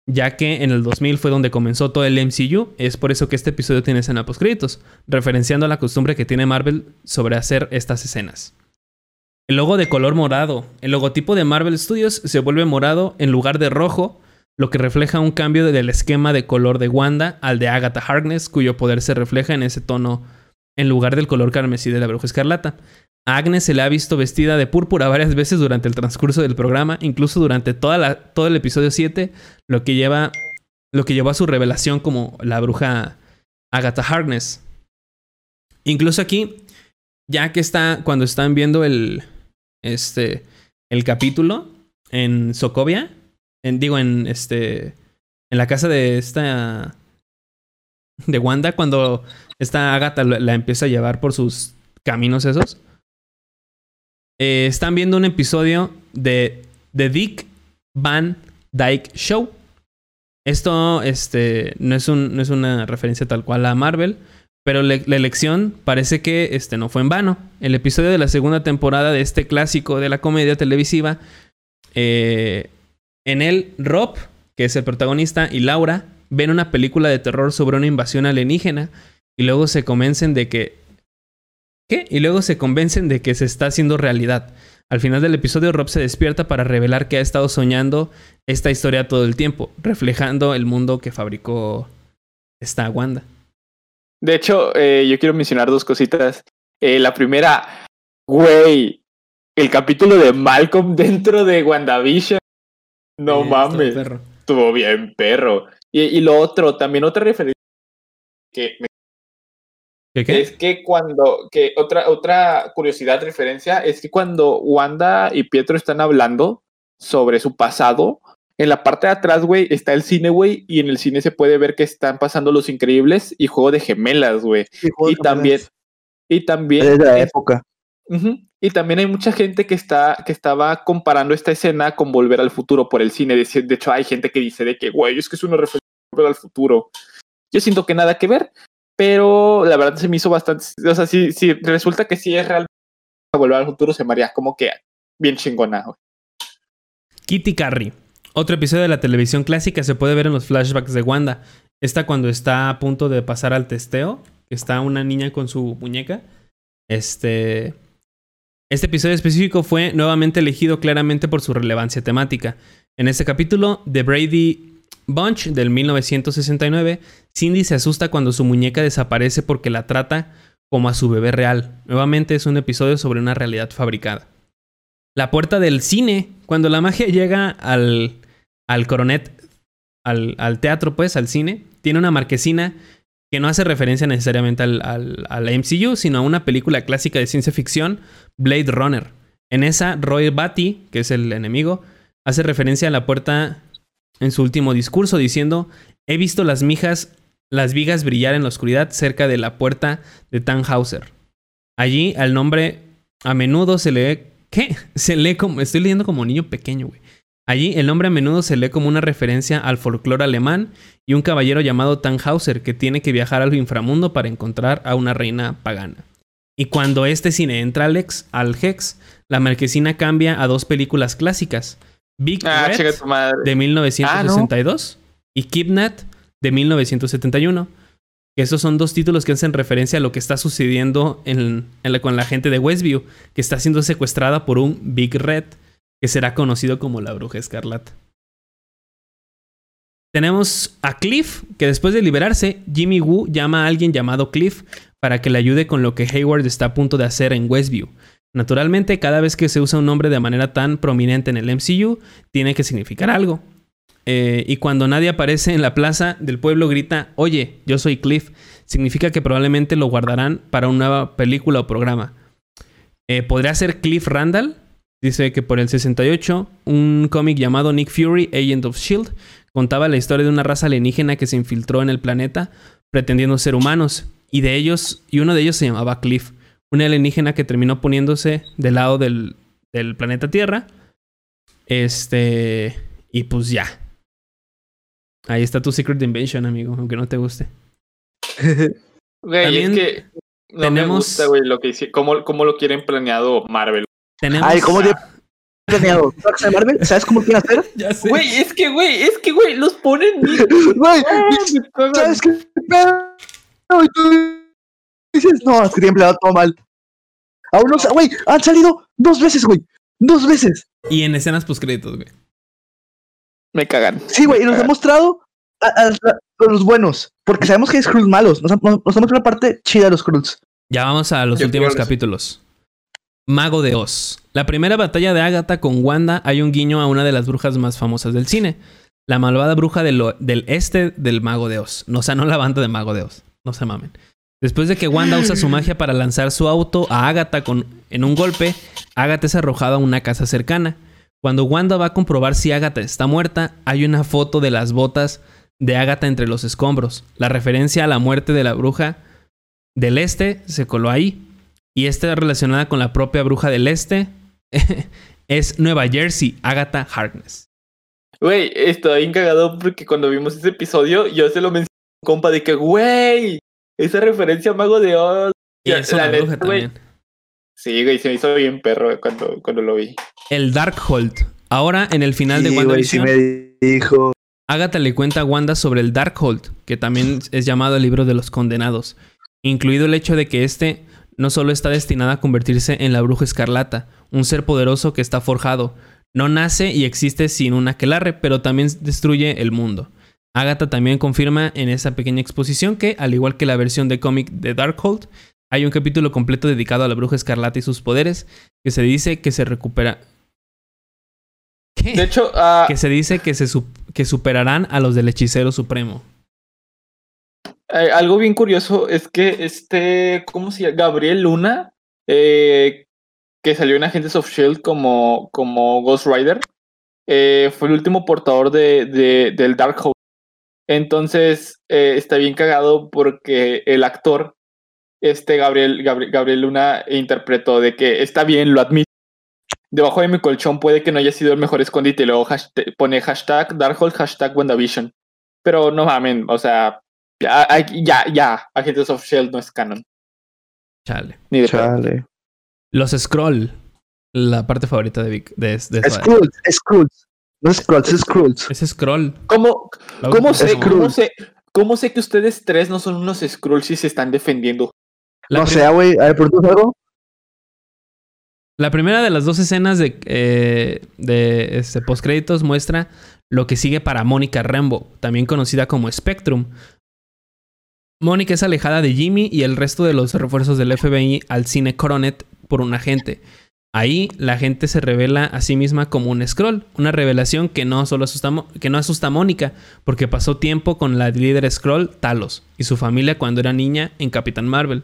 Ya que en el 2000 fue donde comenzó todo el MCU, es por eso que este episodio tiene escena postcréditos, referenciando a la costumbre que tiene Marvel sobre hacer estas escenas. El logo de color morado. El logotipo de Marvel Studios se vuelve morado en lugar de rojo, lo que refleja un cambio del esquema de color de Wanda al de Agatha Harkness, cuyo poder se refleja en ese tono en lugar del color carmesí de la bruja escarlata. A Agnes se le ha visto vestida de púrpura varias veces durante el transcurso del programa, incluso durante todo el episodio 7, lo que, lleva, lo que llevó a su revelación como la bruja Agatha Harkness. Incluso aquí ya que está, cuando están viendo el, este, el capítulo en Sokovia, en, digo, en este, en la casa de esta, de Wanda, cuando esta Agatha la, la empieza a llevar por sus caminos esos, eh, están viendo un episodio de The Dick Van Dyke Show. Esto este, no, es un, no es una referencia tal cual a Marvel, pero la elección parece que este, no fue en vano. El episodio de la segunda temporada de este clásico de la comedia televisiva, eh, en él Rob, que es el protagonista, y Laura ven una película de terror sobre una invasión alienígena y luego se convencen de que... ¿Qué? Y luego se convencen de que se está haciendo realidad. Al final del episodio, Rob se despierta para revelar que ha estado soñando esta historia todo el tiempo, reflejando el mundo que fabricó esta Wanda.
De hecho, eh, yo quiero mencionar dos cositas. Eh, la primera, güey, el capítulo de Malcolm dentro de WandaVision. No
Eh,
mames,
perro.
estuvo bien perro. Y, y lo otro, también otra referencia que me
¿Qué qué?
Es que cuando, que otra, otra curiosidad, referencia, es que cuando Wanda y Pietro están hablando sobre su pasado, en la parte de atrás, güey, está el cine, güey, y en el cine se puede ver que están pasando Los Increíbles y Juego de Gemelas, güey. Y también, y también,
Desde la época.
Y también hay mucha gente que está, que estaba comparando esta escena con Volver al Futuro por el cine. De, de hecho, hay gente que dice de que, güey, es que es una referencia a Volver al Futuro. Yo siento que nada que ver, pero la verdad se me hizo bastante. O sea, si, si resulta que sí es real Volver al Futuro, se me haría como que bien chingona. güey.
Kitty Carry. Otro episodio de la televisión clásica se puede ver en los flashbacks de Wanda. Esta cuando está a punto de pasar al testeo, está una niña con su muñeca. Este. Este episodio específico fue nuevamente elegido claramente por su relevancia temática. En este capítulo, The Brady Bunch del 1969, Cindy se asusta cuando su muñeca desaparece porque la trata como a su bebé real. Nuevamente es un episodio sobre una realidad fabricada. La puerta del cine, cuando la magia llega al, al coronet, al, teatro, pues, al cine, tiene una marquesina que no hace referencia necesariamente al, al, al MCU, sino a una película clásica de ciencia ficción, Blade Runner. En esa, Roy Batty, que es el enemigo, hace referencia a la puerta en su último discurso, diciendo: He visto las mijas, las vigas brillar en la oscuridad cerca de la puerta de Tannhauser. Allí, al nombre a menudo se lee. ¿Qué? Se lee como. Estoy leyendo como niño pequeño, güey. Allí, el nombre a menudo se lee como una referencia al folclore alemán y un caballero llamado Tannhauser que tiene que viajar al inframundo para encontrar a una reina pagana. Y cuando este cine entra al, ex, al Hex, la marquesina cambia a dos películas clásicas: Big
Ah,
Red de 1962 y Kidnap de 1971. Que esos son dos títulos que hacen referencia a lo que está sucediendo en, en la- con la gente de Westview, que está siendo secuestrada por un Big Red, que será conocido como la Bruja Escarlata. Tenemos a Cliff, que después de liberarse, Jimmy Woo llama a alguien llamado Cliff para que le ayude con lo que Hayward está a punto de hacer en Westview. Naturalmente, cada vez que se usa un nombre de manera tan prominente en el MCU, tiene que significar algo. Eh, y cuando nadie aparece en la plaza del pueblo grita, oye, yo soy Cliff, significa que probablemente lo guardarán para una nueva película o programa. Eh, ¿Podría ser Cliff Randall? Dice que por el 68, un cómic llamado Nick Fury, Agent of Shield, contaba la historia de una raza alienígena que se infiltró en el planeta pretendiendo ser humanos, y de ellos, y uno de ellos se llamaba Cliff, un alienígena que terminó poniéndose del lado del, del planeta Tierra. Este, y pues ya. Ahí está tu Secret Invention, amigo, aunque no te guste.
Güey, es que no
tenemos-
me gusta, güey, lo que hice, cómo, cómo lo quieren planeado Marvel.
Tenemos.
Ay, ¿cómo de planeado? ¿Sabes de Marvel? ¿Sabes cómo quieren hacer?
Ya sé.
Güey, es que, güey, es que, güey, los ponen.
Güey,
cagan.
¿sabes qué? Y tú dices, no, es que tienen planeado todo mal. Aún no, güey, han salido dos veces, güey. Dos veces.
Y en escenas postcréditos, güey.
Me cagan.
Sí, güey, y nos ha mostrado a, a- a los buenos. Porque sabemos que hay Skrulls malos. Nos, ha- nos, nos ha mostrado una parte chida de los Skrulls.
Ya vamos a los
Yo
últimos capítulos. Mago de Oz. La primera batalla de Agatha con Wanda hay un guiño a una de las brujas más famosas del cine. La malvada bruja del, del este del Mago de Oz. No, o sea, no la banda de Mago de Oz. No se mamen. Después de que Wanda usa su magia para lanzar su auto a Agatha con, en un golpe, Agatha es arrojada a una casa cercana. Cuando Wanda va a comprobar si Agatha está muerta, hay una foto de las botas de Agatha entre los escombros. La referencia a la muerte de la bruja del este se coló ahí. Y esta relacionada con la propia bruja del este es Nueva Jersey, Agatha Harkness.
Güey, estoy encagado porque cuando vimos ese episodio, yo se lo mencioné a un compa de que, güey, esa referencia a Mago de Oz.
Y es
La
una
neta,
bruja también.
Sí, güey, se me hizo bien perro cuando, cuando lo vi.
El Darkhold. Ahora, en el final de
Sí, güey, sí
WandaVision,
me dijo.
Agatha le cuenta a Wanda sobre el Darkhold, que también es llamado el libro de los condenados, incluido el hecho de que este no solo está destinado a convertirse en la bruja escarlata, un ser poderoso que está forjado, no nace y existe sin un aquelarre, pero también destruye el mundo. Agatha también confirma en esa pequeña exposición que, al igual que la versión de cómic de Darkhold, hay un capítulo completo dedicado a la bruja escarlata y sus poderes, que se dice que se recupera. ¿Qué?
De hecho, ah,
que se dice que, se que superarán a los del hechicero supremo.
Eh, algo bien curioso es que este, ¿cómo se llama? Gabriel Luna, eh, que salió en Agentes of Shield como, como Ghost Rider, eh, fue el último portador de, de- del Darkhold. Entonces, está bien cagado porque el actor, este Gabriel, Gabriel, Gabriel Luna, interpretó de que está bien, lo admito. Debajo de mi colchón puede que no haya sido el mejor escondite. y Luego hashtag- pone hashtag Darkhold, hashtag WandaVision. Pero no mamen, o sea, ya, ya, ya, Agentes of Shield E no es canon.
Chale.
Ni de pedo.
Chale.
Los Scroll. La parte favorita de Vic. De, de Suárez.
Skrulls, Skrulls. No es Skrulls, es Skrulls.
Es Scroll.
¿Cómo, cómo, sé, cómo, sé, ¿Cómo sé que ustedes tres no son unos Skrulls y se están defendiendo?
La
No sé, güey. A ver, ¿por tu algo?
La primera de las dos escenas de, eh, de este, postcréditos muestra lo que sigue para Mónica Rambo, también conocida como Spectrum. Mónica es alejada de Jimmy y el resto de los refuerzos del FBI al cine Coronet por un agente. Ahí la gente se revela a sí misma como un scroll, una revelación que no solo asusta, que no asusta a Mónica, porque pasó tiempo con la líder scroll Talos y su familia cuando era niña en Capitán Marvel.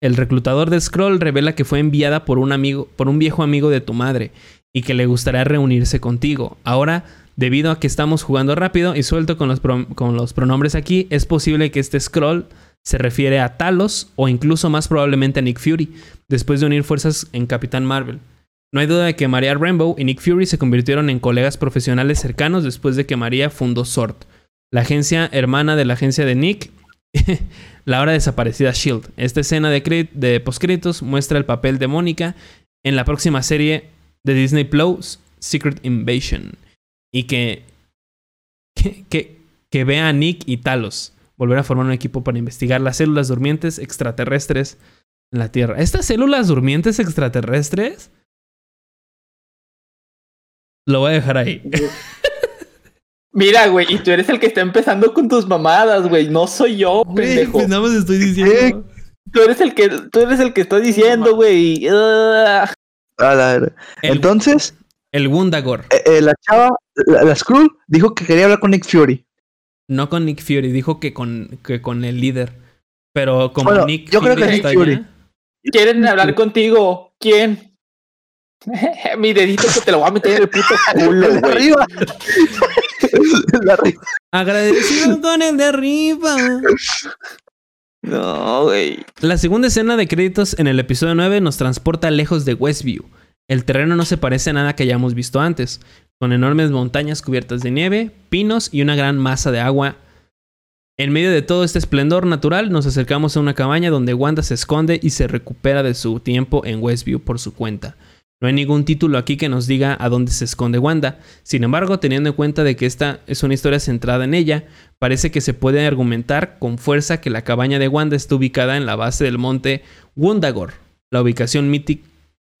El reclutador de Scroll revela que fue enviada por un amigo, por un viejo amigo de tu madre, y que le gustaría reunirse contigo. Ahora, debido a que estamos jugando rápido y suelto con los, con los pronombres aquí, es posible que este Scroll se refiere a Talos o incluso más probablemente a Nick Fury, después de unir fuerzas en Capitán Marvel. No hay duda de que Maria Rambo y Nick Fury se convirtieron en colegas profesionales cercanos después de que María fundó SWORD, la agencia hermana de la agencia de Nick, la ahora desaparecida Shield. Esta escena de, de postcréditos muestra el papel de Mónica en la próxima serie de Disney Plus, Secret Invasion, y que, que, que, que vea a Nick y Talos volver a formar un equipo para investigar las células durmientes extraterrestres en la Tierra. ¿Estas células durmientes extraterrestres? Lo voy a dejar ahí.
Mira, güey, y tú eres el que está empezando con tus mamadas, güey. No soy yo, pendejo.
pues nada más estoy diciendo.
Tú eres el que, tú eres el que está diciendo, güey.
El-
Entonces,
El Wundagor.
eh, eh, la chava, la, la Skrull, dijo que quería hablar con Nick Fury.
No con Nick Fury, dijo que con, que con el líder. Pero como
Bueno,
Nick
yo creo
Fury
que
está
Nick Fury.
allá,
Quieren hablar contigo. ¿Quién? Mi dedito que te lo voy a meter en el puto culo,
El de arriba. El de arriba.
Agradecido con el de arriba.
No, güey.
La segunda escena de créditos en el episodio 9 nos transporta lejos de Westview. El terreno no se parece a nada que hayamos visto antes, con enormes montañas cubiertas de nieve, pinos y una gran masa de agua. En medio de todo este esplendor natural, nos acercamos a una cabaña donde Wanda se esconde y se recupera de su tiempo en Westview por su cuenta. No hay ningún título aquí que nos diga a dónde se esconde Wanda. Sin embargo, teniendo en cuenta de que esta es una historia centrada en ella, parece que se puede argumentar con fuerza que la cabaña de Wanda está ubicada en la base del monte Wundagor, la ubicación, mític-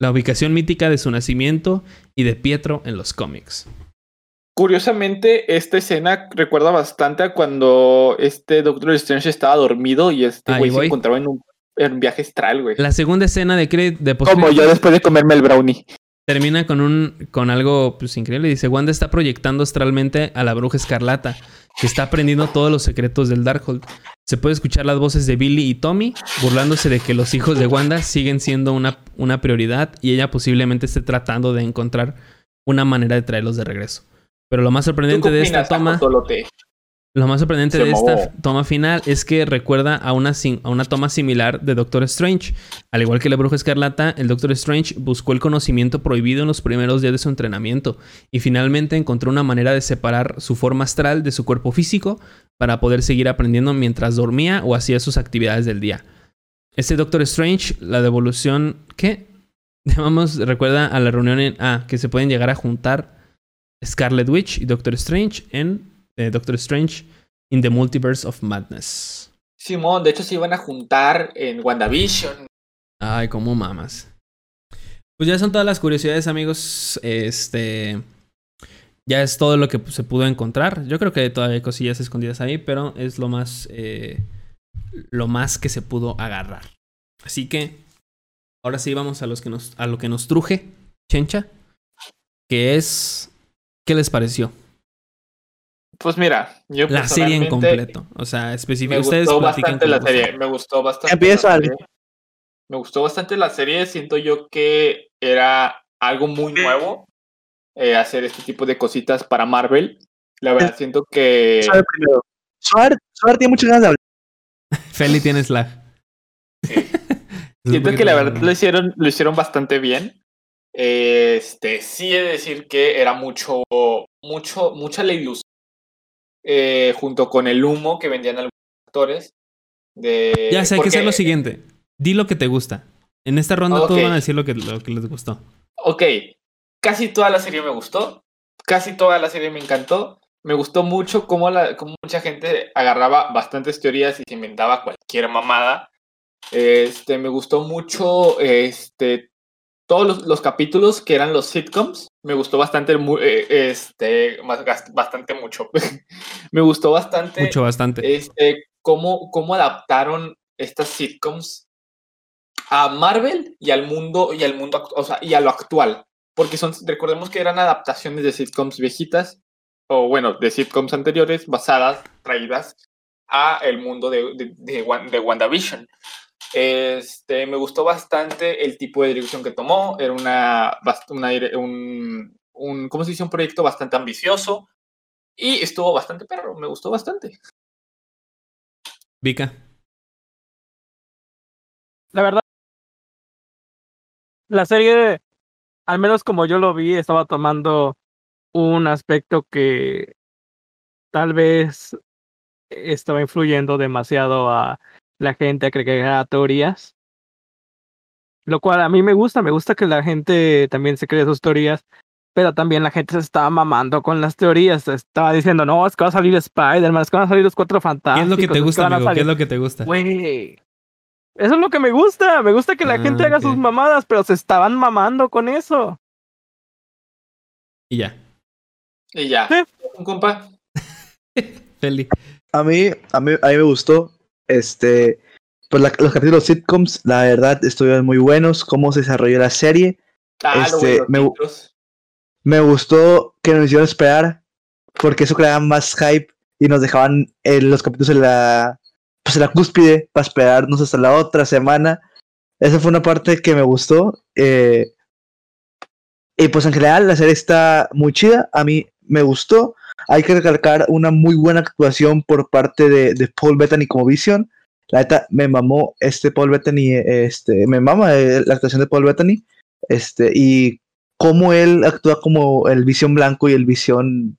la ubicación mítica de su nacimiento y de Pietro en los cómics.
Curiosamente, esta escena recuerda bastante a cuando este Doctor Strange estaba dormido y este güey se encontraba en un, en un viaje astral, güey.
La segunda escena de, cre- de
Como yo después de comerme el brownie.
termina con, un, con algo pues, increíble. Dice, Wanda está proyectando astralmente a la bruja escarlata, que está aprendiendo todos los secretos del Darkhold. Se puede escuchar las voces de Billy y Tommy burlándose de que los hijos de Wanda siguen siendo una, una prioridad y ella posiblemente esté tratando de encontrar una manera de traerlos de regreso. Pero lo más sorprendente de esta toma... Lo más sorprendente de esta toma final es que recuerda a una, a una toma similar de Doctor Strange. Al igual que la bruja escarlata, el Doctor Strange buscó el conocimiento prohibido en los primeros días de su entrenamiento y finalmente encontró una manera de separar su forma astral de su cuerpo físico para poder seguir aprendiendo mientras dormía o hacía sus actividades del día. Este Doctor Strange, la devolución, ¿qué? Llamamos, recuerda a la reunión en... Ah, que se pueden llegar a juntar Scarlet Witch y Doctor Strange en Doctor Strange in the Multiverse of Madness.
Simón, de hecho se iban a juntar en WandaVision.
Ay, como mamas. Pues ya son todas las curiosidades, amigos. Este. Ya es todo lo que se pudo encontrar. Yo creo que todavía hay cosillas escondidas ahí, pero es lo más. Eh, lo más que se pudo agarrar. Así que. Ahora sí vamos a, los que nos, a lo que nos truje, Chencha. Que es. ¿Qué les pareció?
Pues mira, yo
La serie en completo. O sea, específicamente.
Me gustó bastante la serie. Me gustó bastante.
Empieza.
Me gustó bastante la serie. Siento yo que era algo muy nuevo eh, hacer este tipo de cositas para Marvel. La verdad, siento que.
Suar, Suar tiene muchas ganas de hablar.
Feli tienes la.
Sí. siento que la verdad lo hicieron, lo hicieron bastante bien. Este, sí he de decir que era mucho, mucho, mucha la ilusión eh, junto con el humo que vendían algunos actores. De...
Ya sé, hay que hacer lo siguiente. Di lo que te gusta. En esta ronda todos van a decir lo que, lo que les gustó.
Ok. Casi toda la serie me gustó. Casi toda la serie me encantó. Me gustó mucho cómo, la, cómo mucha gente agarraba bastantes teorías y se inventaba cualquier mamada. Este, me gustó mucho este, todos los, capítulos que eran los sitcoms. Me gustó bastante, eh, este, bastante mucho. me gustó bastante.
Mucho, bastante.
Este, cómo, cómo adaptaron estas sitcoms a Marvel y al mundo, y al mundo, o sea, y a lo actual. Porque son, recordemos que eran adaptaciones de sitcoms viejitas, o bueno, de sitcoms anteriores, basadas, traídas a el mundo de, de, de, de WandaVision. Este, me gustó bastante el tipo de dirección que tomó. Era una, un, un, ¿cómo se dice? Un proyecto bastante ambicioso. Y estuvo bastante perro, me gustó bastante.
Vika.
La verdad, la serie, al menos como yo lo vi, estaba tomando un aspecto que tal vez estaba influyendo demasiado a la gente a crear teorías. Lo cual a mí me gusta, me gusta que la gente también se cree sus teorías, pero también la gente se estaba mamando con las teorías. Estaba diciendo, no, es que va a salir Spider-Man, es que van a salir los cuatro fantásticos.
¿Qué es lo que te gusta, amigo? ¿Qué es lo que te gusta?
Güey. Eso es lo que me gusta. Me gusta que la gente ah, haga sus mamadas, pero se estaban mamando con eso.
Y ya.
Y ya. Un compa.
Feli.
A mí, a mí, a mí me gustó. Este, pues los capítulos sitcoms, la verdad, estuvieron muy buenos. Cómo se desarrolló la serie.
Ah,
este, me, me, gustó que nos hicieron esperar, porque eso creaba más hype y nos dejaban en los capítulos en la, pues en la cúspide para esperarnos hasta la otra semana. Esa fue una parte que me gustó. Eh, y pues en general la serie está muy chida. A mí me gustó. Hay que recalcar una muy buena actuación por parte de, de Paul Bettany como Vision. La neta, me mamó este Paul Bettany, este, me mama eh, la actuación de Paul Bettany, este, y cómo él actúa como el Visión blanco y el Visión,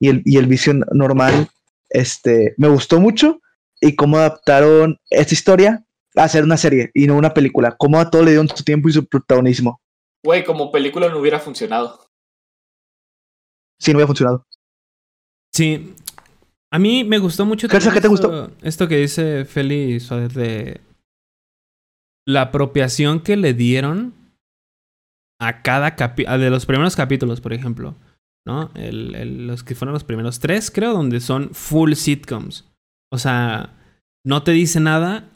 y el, y el Visión normal, este, me gustó mucho, y cómo adaptaron esta historia a hacer una serie y no una película, cómo a todo le dieron su tiempo y su protagonismo.
Güey, como película no hubiera funcionado.
Sí, no hubiera funcionado.
Sí. A mí me gustó mucho.
¿Qué, te gustó?
Esto que dice Feli de la apropiación que le dieron a cada capítulo, de los primeros capítulos, por ejemplo, ¿no? El, los que fueron los primeros tres, creo, donde son full sitcoms. O sea, no te dice nada,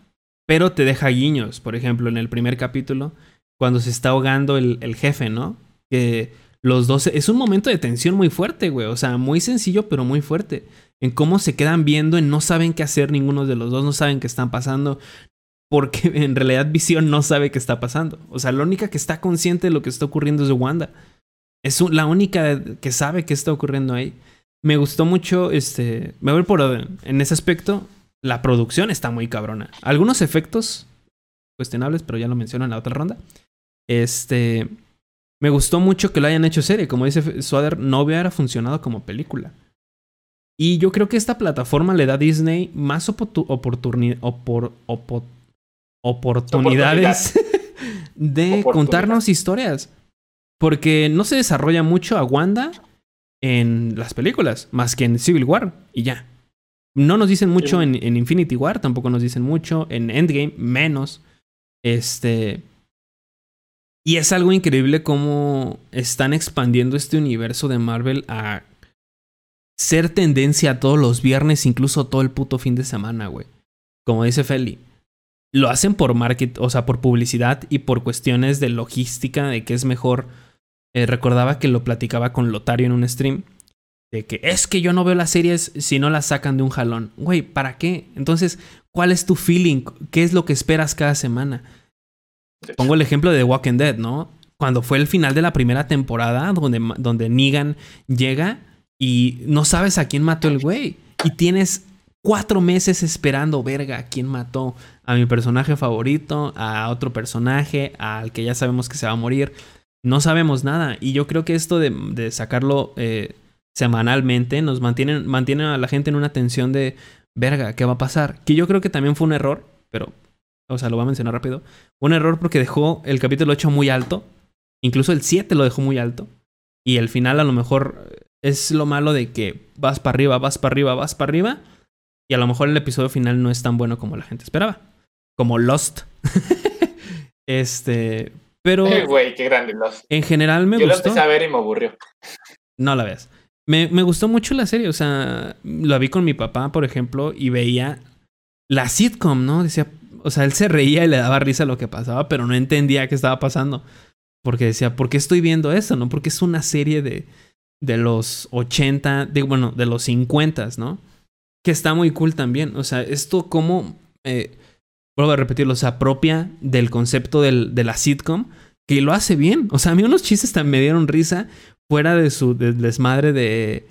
pero te deja guiños. Por ejemplo, en el primer capítulo, cuando se está ahogando el, el jefe, ¿no? Que los dos, es un momento de tensión muy fuerte, güey. O sea, muy sencillo, pero muy fuerte. En cómo se quedan viendo, en no saben qué hacer ninguno de los dos, no saben qué están pasando. Porque en realidad Visión no sabe qué está pasando. O sea, la única que está consciente de lo que está ocurriendo es Wanda. Es la única que sabe qué está ocurriendo ahí. Me gustó mucho, este, me voy por en ese aspecto, la producción está muy cabrona. Algunos efectos cuestionables, pero ya lo menciono en la otra ronda. Este, me gustó mucho que lo hayan hecho serie. Como dice Swader, no hubiera funcionado como película. Y yo creo que esta plataforma le da a Disney más oportunidades de contarnos historias. Porque no se desarrolla mucho a Wanda en las películas, más que en Civil War y ya. No nos dicen mucho en, en, Infinity War, tampoco nos dicen mucho. En Endgame, menos. Este. Y es algo increíble cómo están expandiendo este universo de Marvel a ser tendencia todos los viernes, incluso todo el puto fin de semana, güey. Como dice Feli. Lo hacen por market, o sea, por publicidad y por cuestiones de logística, de que es mejor. Eh, recordaba que lo platicaba con Lotario en un stream. De que es que yo no veo las series si no las sacan de un jalón. Güey, ¿para qué? Entonces, ¿cuál es tu feeling? ¿Qué es lo que esperas cada semana? Pongo el ejemplo de The Walking Dead, ¿no? Cuando fue el final de la primera temporada, donde, donde Negan llega y no sabes a quién mató el güey. Y tienes cuatro meses esperando, verga, a quién mató a mi personaje favorito, a otro personaje, al que ya sabemos que se va a morir. No sabemos nada. Y yo creo que esto de, sacarlo eh, semanalmente nos mantiene, mantiene a la gente en una tensión de, verga, ¿qué va a pasar? Que yo creo que también fue un error, pero o sea, lo voy a mencionar rápido. Un error porque dejó el capítulo 8 muy alto. Incluso el 7 lo dejó muy alto. Y el final a lo mejor es lo malo de que vas para arriba, vas para arriba, vas para arriba. Y a lo mejor el episodio final no es tan bueno como la gente esperaba. Como Lost. este. Pero.
Eh, güey, qué grande Lost.
En general me
gustó.
Yo
lo empecé a ver y me aburrió.
No la veas. Me, me gustó mucho la serie. O sea, la vi con mi papá, por ejemplo, y veía la sitcom, ¿no? Decía, o sea, él se reía y le daba risa lo que pasaba, pero no entendía qué estaba pasando. Porque decía, ¿por qué estoy viendo esto? ¿No? Porque es una serie de, de los 80, de, bueno, de los 50, ¿no? Que está muy cool también. O sea, esto como, eh, vuelvo a repetirlo, se apropia del concepto de la sitcom, que lo hace bien. O sea, a mí unos chistes también me dieron risa fuera de su desmadre de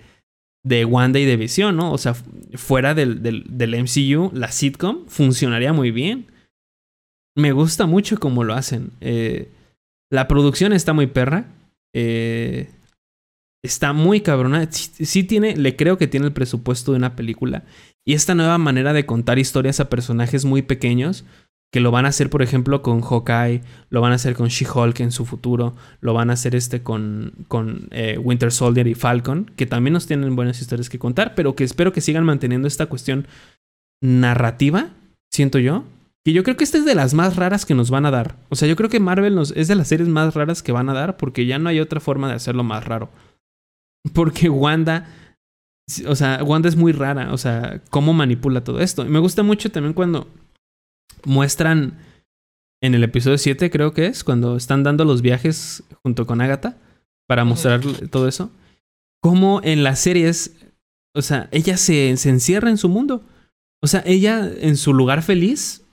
de Wanda y de Visión, ¿no? O sea, fuera del, del, MCU, la sitcom funcionaría muy bien. Me gusta mucho cómo lo hacen. Eh, la producción está muy perra. Eh, está muy cabrona. Sí, tiene, le creo que tiene el presupuesto de una película. Y esta nueva manera de contar historias a personajes muy pequeños que lo van a hacer, por ejemplo, con Hawkeye, lo van a hacer con She-Hulk en su futuro, lo van a hacer este con, con eh, Winter Soldier y Falcon, que también nos tienen buenas historias que contar, pero que espero que sigan manteniendo esta cuestión narrativa, siento yo. Que yo creo que esta es de las más raras que nos van a dar. O sea, yo creo que Marvel nos, es de las series más raras que van a dar porque ya no hay otra forma de hacerlo más raro. Porque Wanda, o sea, Wanda es muy rara, o sea, cómo manipula todo esto. Y me gusta mucho también cuando muestran en el episodio 7, creo que es, cuando están dando los viajes junto con Agatha para mostrar todo eso. Como en las series, o sea, ella se, se encierra en su mundo. O sea, ella en su lugar feliz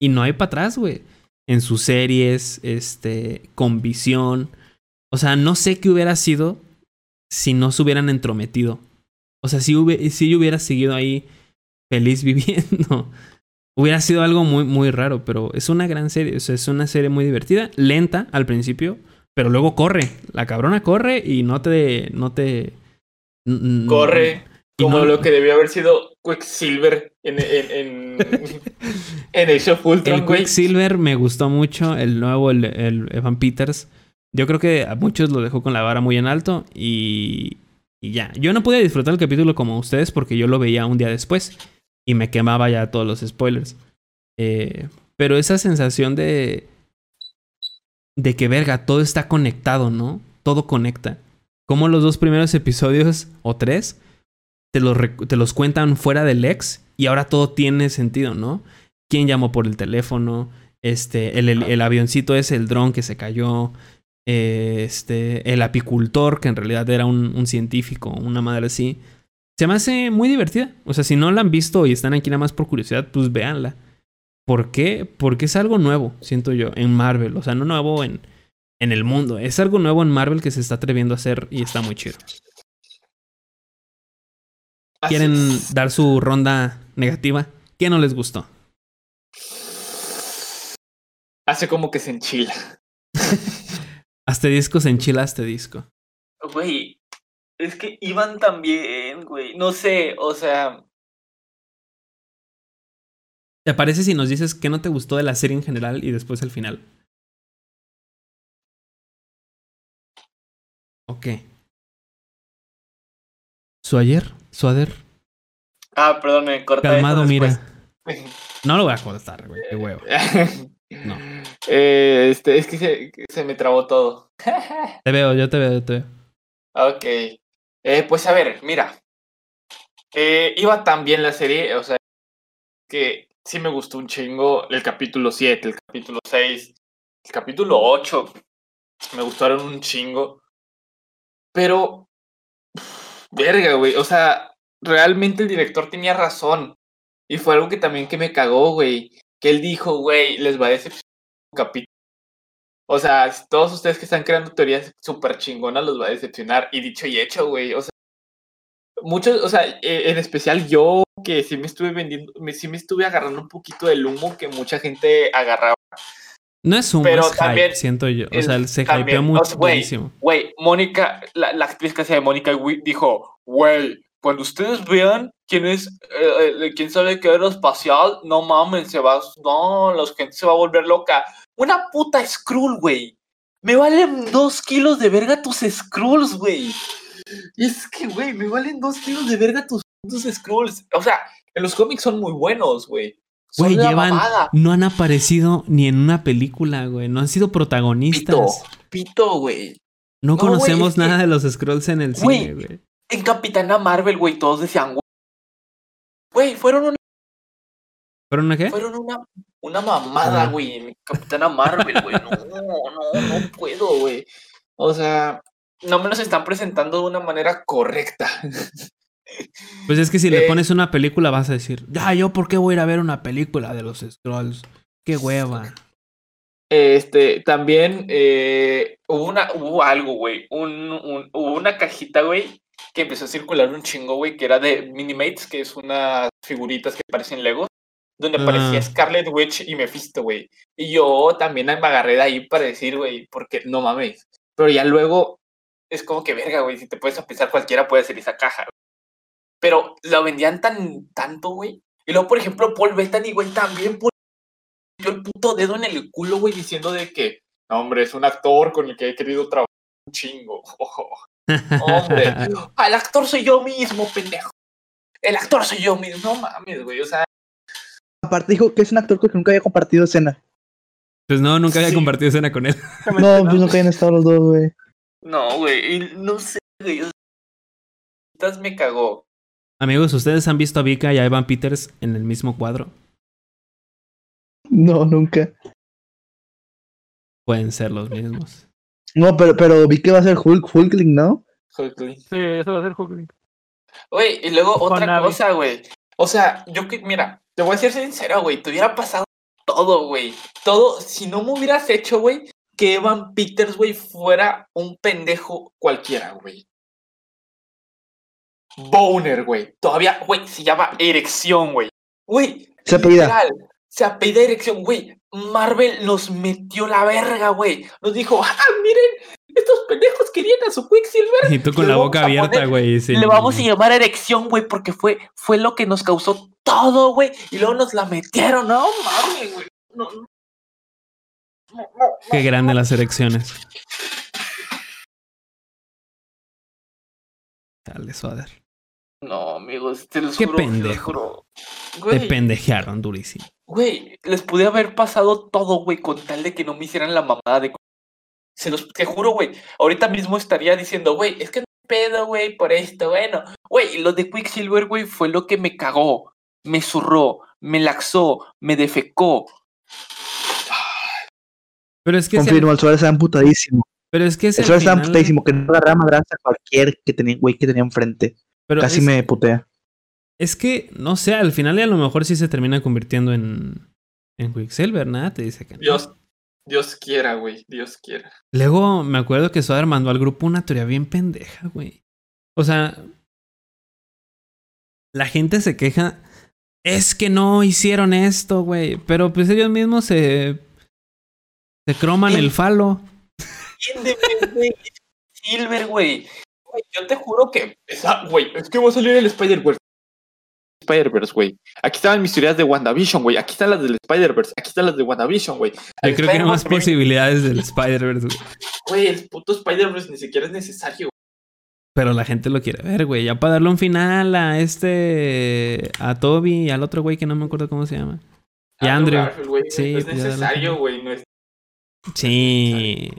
y no hay para atrás, güey. En sus series, este, con visión. O sea, no sé qué hubiera sido si no se hubieran entrometido. O sea, si, si yo hubiera seguido ahí feliz viviendo. Hubiera sido algo muy, muy raro, pero es una gran serie. O sea, es una serie muy divertida, lenta al principio, pero luego corre. La cabrona corre y no te. No te
corre. Como lo que debió haber sido Quicksilver en, en, en, en el show
El Quicksilver me gustó mucho, el nuevo, el, el, Evan Peters. Yo creo que a muchos lo dejó con la vara muy en alto y, y ya. Yo no pude disfrutar el capítulo como ustedes porque yo lo veía un día después y me quemaba ya todos los spoilers. Eh, pero esa sensación de. de que verga, todo está conectado, ¿no? Todo conecta. Como los dos primeros episodios, o tres, te los, te los cuentan fuera del ex y ahora todo tiene sentido, ¿no? ¿Quién llamó por el teléfono? Este, el, el, avioncito es el dron que se cayó. este, el apicultor, que en realidad era un, un científico, una madre así. Se me hace muy divertida. O sea, si no la han visto y están aquí nada más por curiosidad, pues véanla. ¿Por qué? Porque es algo nuevo, siento yo, en Marvel. O sea, no nuevo en, en el mundo. Es algo nuevo en Marvel que se está atreviendo a hacer y está muy chido. ¿Quieren dar su ronda negativa? ¿Qué no les gustó?
Hace como que se enchila.
Asterisco se enchila asterisco.
Güey, es que iban también, güey. No sé, o sea.
¿Te parece si nos dices qué no te gustó de la serie en general y después el final? Ok. Suayer, Suader,
Ah, perdón, me corta.
calmado, mira. No lo voy a cortar, güey, qué huevo. No.
Eh, este, es que se, que se me trabó todo.
Te veo, yo te veo, yo te veo.
Ok. Eh, pues a ver, mira. Eh, iba tan bien la serie, o sea, que sí me gustó un chingo el capítulo 7, el capítulo 6, el capítulo 8. Me gustaron un chingo. Pero, verga, güey. O sea, realmente el director tenía razón. Y fue algo que también que me cagó, güey. Que él dijo, güey, les va a decepcionar un capítulo. O sea, todos ustedes que están creando teorías súper chingonas los va a decepcionar. Y dicho y hecho, güey. O sea, muchos, o sea, eh, en especial yo que sí me estuve vendiendo, sí me estuve agarrando un poquito del humo que mucha gente agarraba.
No es un
Pero
es hype,
también
siento yo. O sea, se
también,
hypeó muchísimo.
Güey, Mónica, la, la actriz que hacía de Mónica dijo, güey, cuando ustedes vean quién es, eh, eh, quién sabe qué aeroespacial, no mames, se va, no, la gente se va a volver loca. Una puta Skrull, güey. Me valen dos kilos de verga tus Skrulls, güey. Es que, güey, me valen dos kilos de verga tus, tus Skrulls. O sea, en los cómics son muy buenos, güey.
Güey, llevan.
mamada.
No han aparecido ni en una película, güey. No han sido protagonistas.
Pito, pito, güey.
No,
No, güey,
conocemos
que-
nada de los Scrolls en el
Güey.
cine, güey.
En Capitana Marvel, güey, todos decían, güey, güey, fueron una,
¿Fueron una qué?
fueron una, una mamada,
Ah.
güey, en Capitana Marvel, güey. No, no, no puedo, güey. O sea, no me los están presentando de una manera correcta.
Pues es que si le
Eh.
pones una película vas a decir, ya, yo por qué voy a ir a ver una película de los Scrolls. Qué hueva.
Este, también eh, hubo una, hubo algo, güey. Un, un- hubo una cajita, güey, que empezó a circular un chingo, güey, que era de Minimates, que es unas figuritas que parecen Legos, donde aparecía
Ah.
Scarlet Witch y Mephisto, güey. Y yo también me agarré de ahí para decir, güey, porque no mames. Pero ya luego es como que verga, güey, si te puedes a pensar, cualquiera puede hacer esa caja. Pero la vendían tan tanto, güey. Y luego, por ejemplo, Paul Bettany, güey, también metió el puto dedo en el culo, güey, diciendo de que, no, hombre, es un actor con el que he querido trabajar un chingo. Hombre, el actor soy yo mismo, pendejo. El actor soy yo mismo. No mames, güey. O sea,
Aparte dijo que es un actor con el que nunca había compartido escena.
Pues no, nunca había
Sí.
compartido escena con él.
No, pues nunca habían estado los dos, güey.
no, güey. y No sé, güey. me cagó.
Amigos, ¿ustedes han visto a Vika y a Evan Peters en el mismo cuadro?
No, nunca.
Pueden ser los mismos.
No, pero, pero vi que va a ser Hulk, Hulkling, ¿no?
Hulkling.
Sí, eso va a ser Hulkling.
Güey, y luego otra cosa, güey. O sea, yo que, mira, te voy a ser sincero, güey. Te hubiera pasado todo, güey. Todo, si no me hubieras hecho, güey, que Evan Peters, güey, fuera un pendejo cualquiera, güey. Boner, güey. Todavía, güey, se llama erección, güey. Güey.
Se apellida.
literal, Se apellida erección, güey. Marvel nos metió la verga, güey. Nos dijo, ah, miren, estos pendejos querían a su Quicksilver.
Y tú con
Le
la boca abierta, güey.
Le vamos a llamar erección, güey, porque fue, fue lo que nos causó todo, güey. Y luego nos la metieron, no mames, güey. No, no.
Qué grande las erecciones. Dale, Suader.
No, amigos, te los
Qué
juro. te los
pendejo.
juro.
Te
Güey,
pendejearon durísimo.
güey, les pude haber pasado todo, güey, con tal de que no me hicieran la mamada de. Se los, te juro, güey. Ahorita mismo estaría diciendo, güey, es que no hay pedo, güey, por esto, bueno. Güey, lo de Quicksilver, güey, fue lo que me cagó, me zurró, me laxó, me defecó.
Pero es que
Confirmo, el Suárez está amputadísimo.
Pero es que es
El estaba
final-
putadísimo, que no agarraba madrazos a cualquier que tenía, güey que tenía enfrente.
Pero
Casi
es,
me putea.
es que, no sé, al final a lo mejor sí se termina convirtiendo en, en Quicksilver, nada, te dice que no.
Dios, Dios quiera, güey. Dios quiera.
Luego me acuerdo que Soder mandó al grupo una teoría bien pendeja, güey. O sea, la gente se queja. Es que no hicieron esto, güey. Pero pues ellos mismos se. Se croman el falo.
Silver, güey. Güey, Yo te juro que. esa- Güey, es que va a salir el Spider-Verse. Spider-Verse, güey. Aquí estaban mis teorías de WandaVision, güey. Aquí están las del Spider-Verse. Aquí están las de WandaVision, güey.
Yo creo que hay más posibilidades del Spider-Verse, güey.
Güey, el puto Spider-Verse ni siquiera es necesario.
Pero la gente lo quiere ver, güey. Ya para darle un final a este. A Toby y al otro güey que no me acuerdo cómo se llama. Y
Andrew
Andrew.
Garfield, güey,
Sí,
no es necesario, güey. No es...
Sí.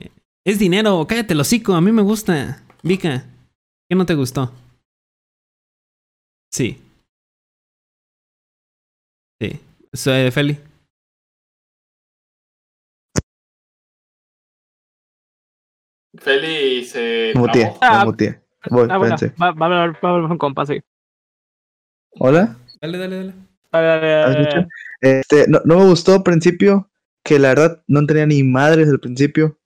Es dinero, cállate el hocico, a mí me gusta. Vika, ¿qué no te gustó? Sí. Sí. Soy Feli.
Feli se. Trabó.
Ah,
muteé. Voy,
Ah, bueno, va, va a hablar, va a hablar con compa, sí.
Hola.
Dale, dale, dale.
¿Me
ver.
escuchan? Este, no, no me gustó al principio, que la verdad no tenía ni madre desde el principio.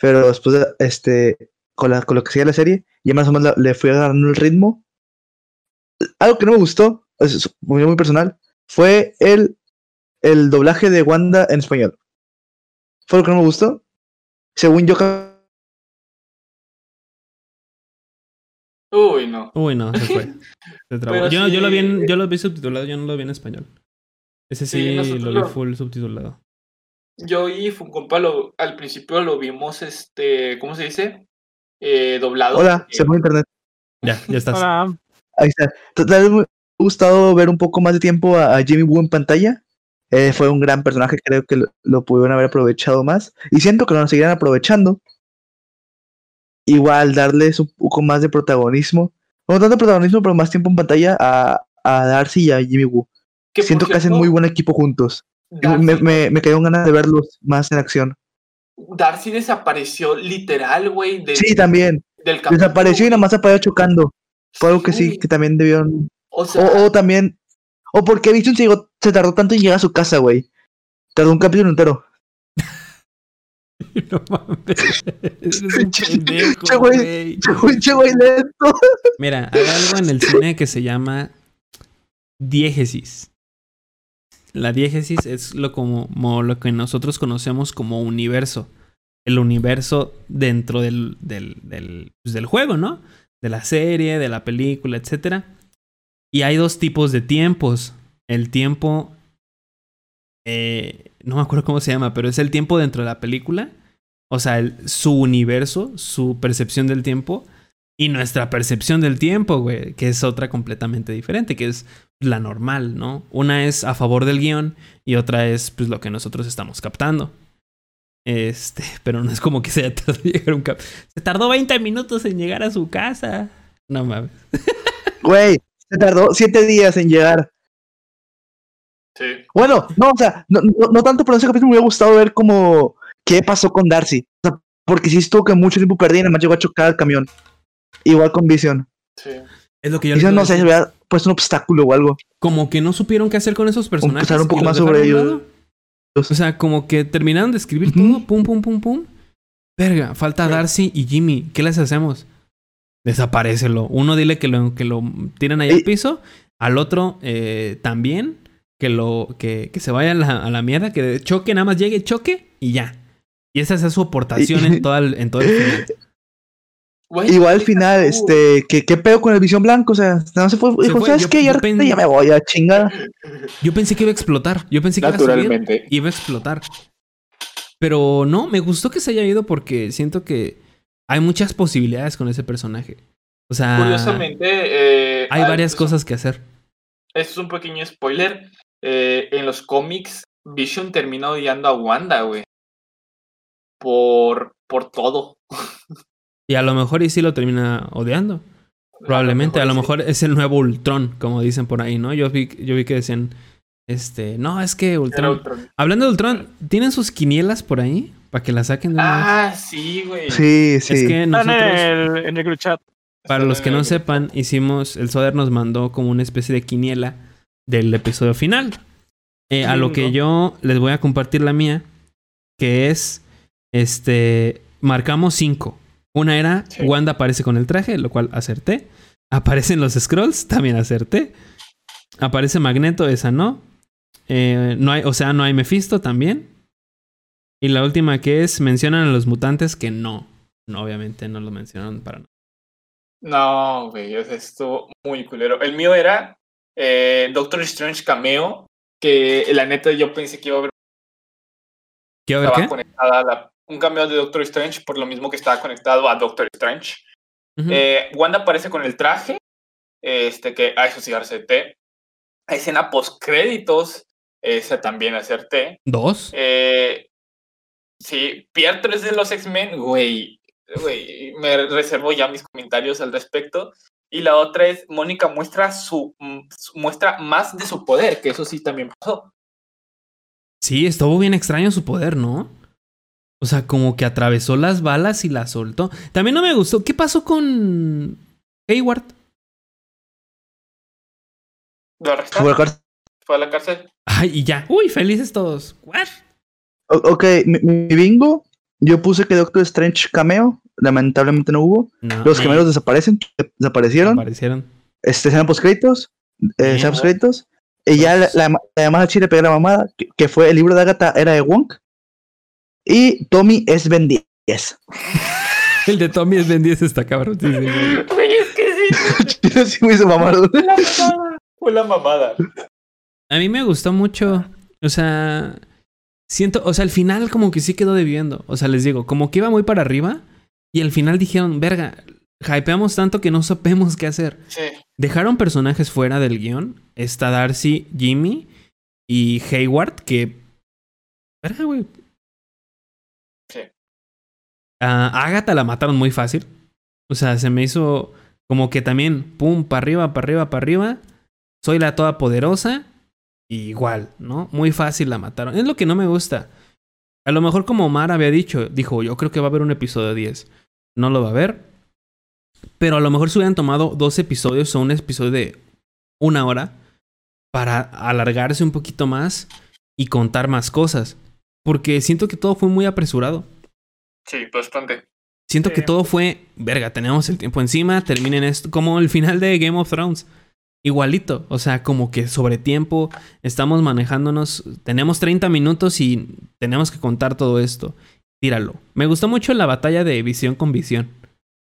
Pero después, de, este, con, la, con lo que sigue la serie, ya más o menos la- le fui agarrando el ritmo. Algo que no me gustó, es es muy, muy personal, fue el, el doblaje de Wanda en español. Fue lo que no me gustó. Según yo,
Uy, no.
Uy, no, se fue. Se trabó.
Pero
Yo, yo lo vi en, yo lo vi subtitulado, yo no lo vi en español. Ese sí, lo vi full subtitulado.
Yo y Funcompa lo, al principio lo vimos, este, ¿cómo se dice? Eh, doblado.
hola, se fue internet.
Ya, ya estás.
Hola.
Ahí está. Total, me ha gustado ver un poco más de tiempo a, a Jimmy Woo en pantalla. Eh, fue un gran personaje, creo que lo, lo pudieron haber aprovechado más. Y siento que lo seguirán aprovechando. Igual darles un poco más de protagonismo. No tanto protagonismo, pero más tiempo en pantalla a, a Darcy y a Jimmy Woo. Siento que hacen muy buen equipo juntos.
Darcy,
Me, me, me quedó ganas de verlos más en acción.
Darcy desapareció literal, güey. del-
Sí, también.
Del
Desapareció y nada más apareció chocando. Fue algo que sí, que también debieron
O sea,
O, o también. O porque Vision se, llegó- se tardó tanto en llegar a su casa, güey. Tardó un capítulo entero.
No mames. Eres un pendejo,
Che, güey. lento.
Mira, hay algo en el cine que se llama diégesis. La diégesis es lo como, lo que nosotros conocemos como universo. El universo dentro del, del, del, pues, juego, ¿no? De la serie, de la película, etc. Y hay dos tipos de tiempos. El tiempo... eh, no me acuerdo cómo se llama, pero es el tiempo dentro de la película. O sea, el- su universo, su percepción del tiempo y nuestra percepción del tiempo, güey, que es otra completamente diferente, que es la normal, ¿no? Una es a favor del guion y otra es pues lo que nosotros estamos captando. Este, pero no es como que se haya tardado llegar un cap. Se tardó 20 minutos en llegar a su casa. No mames.
Güey, se tardó siete días en llegar.
sí.
Bueno, no, o sea, no, no, no tanto, pero en ese capítulo me hubiera gustado ver como qué pasó con Darcy. O sea, porque sí estuvo que mucho tiempo perdí y nada más llegó a chocar al camión. Igual con Vision.
sí.
Es lo que yo a
no sé, se hubiera puesto un obstáculo o algo.
Como que no supieron qué hacer con esos personajes.
Empezar un poco más sobre ellos.
O sea, como que terminaron de escribir todo, pum, pum, pum, pum. Verga, falta. Darcy y Jimmy. ¿Qué les hacemos? Desaparecelo. Uno dile que lo, que lo tiran ahí al piso. Al otro eh, también. Que lo que, que se vaya a la, a la mierda. Que choque, nada más llegue, choque y ya. Y esa es su aportación en, toda el, en todo el final.
Igual al final,
tú.
este, ¿qué, qué pedo con el Visión Blanco? O sea, no se fue. Dijo,
fue,
¿sabes
yo-
qué? Ya,
yo pen-
ya me voy a chingar.
Yo pensé que iba a explotar. Yo pensé que iba a subir
Naturalmente.
iba a explotar. Pero no, me gustó que se haya ido porque siento que hay muchas posibilidades con ese personaje. O sea,
Curiosamente, eh,
hay
ah,
varias
pues,
cosas que hacer.
Esto es un pequeño spoiler. eh, en los cómics, Vision termina odiando a Wanda, güey. Por, por todo.
Y a lo mejor y sí lo termina odiando. Probablemente, a lo mejor es el nuevo Ultron, como dicen por ahí, ¿no? Yo vi, yo vi que decían, este, no, es que Ultron...
Ultron.
Hablando de Ultron, ¿tienen sus quinielas por ahí? Para que la saquen de una vez.
Ah, sí, güey.
Sí, sí.
Es que
Están
nosotros,
en el, en el group chat.
para los que no sepan, hicimos, el Soder nos mandó como una especie de quiniela del episodio final. Eh, a lo que yo les voy a compartir la mía, que es, este, marcamos cinco. Una era,
Sí.
Wanda aparece con el traje, lo cual acerté. Aparecen los Scrolls, también acerté. Aparece Magneto, esa no. Eh, no hay, o sea, no hay Mephisto también. Y la última que es, mencionan a los mutantes que no. No, obviamente no lo mencionaron para nada.
No, güey, o sea, estuvo muy culero. El mío era eh, Doctor Strange cameo, que la neta yo pensé que iba a haber
¿Quiero ver
estaba
qué?
conectada a la- un cameo de Doctor Strange por lo mismo que estaba conectado a Doctor Strange. Eh, Wanda aparece con el traje, este que a eso sí acerté. Escena post créditos, esa también acerté.
¿Dos?
Eh, sí, Pietro es de los X-Men, güey, güey, me reservo ya mis comentarios al respecto. Y la otra es Mónica muestra su, mm, su- muestra más de su poder, que eso sí también pasó.
Sí, estuvo bien extraño su poder, ¿no? O sea, como que atravesó las balas y las soltó. También no me gustó. ¿Qué pasó con Hayward?
Lo arrestaron,
Fue a la cárcel.
fue a la cárcel.
Ay, y ya. Uy, felices todos. ¿What?
O- ok, mi, mi bingo. Yo puse que Doctor Strange cameo. Lamentablemente no hubo.
No,
Los
eh,
gemelos desaparecen. Desaparecieron.
Aparecieron.
Este, escena post créditos. Eh,
Bien.
escena post créditos. Y ya la, la, la llamada chile pega la mamada. Que, que fue el libro de Agatha era de Wong. Y Tommy es Ben 10.
El de Tommy es Ben 10 está cabrón. Sí, sí, sí.
Güey, es que sí,
sí me hizo mamar.
fue la mamada. Fue la mamada.
A mí me gustó mucho. O sea, siento, o sea, al final como que sí quedó debiendo. O sea, les digo, como que iba muy para arriba. Y al final dijeron, verga, hypeamos tanto que no supemos qué hacer.
Sí.
Dejaron personajes fuera del guion. Está Darcy, Jimmy y Hayward, que. Verga, güey.
Sí.
A Agatha la mataron muy fácil. O sea, se me hizo como que también, pum, para arriba, para arriba, para arriba. Soy la todopoderosa. Y igual, ¿no? Muy fácil la mataron. Es lo que no me gusta. A lo mejor como Omar había dicho, dijo, yo creo que va a haber un episodio 10. No lo va a haber. Pero a lo mejor se hubieran tomado dos episodios o un episodio de una hora para alargarse un poquito más y contar más cosas. Porque siento que todo fue muy apresurado.
Sí, bastante.
Siento
Sí.
que todo fue, verga, tenemos el tiempo encima, terminen esto, como el final de Game of Thrones. Igualito, o sea, como que sobre tiempo estamos manejándonos, tenemos 30 minutos y tenemos que contar todo esto. Tíralo. Me gustó mucho la batalla de visión con visión.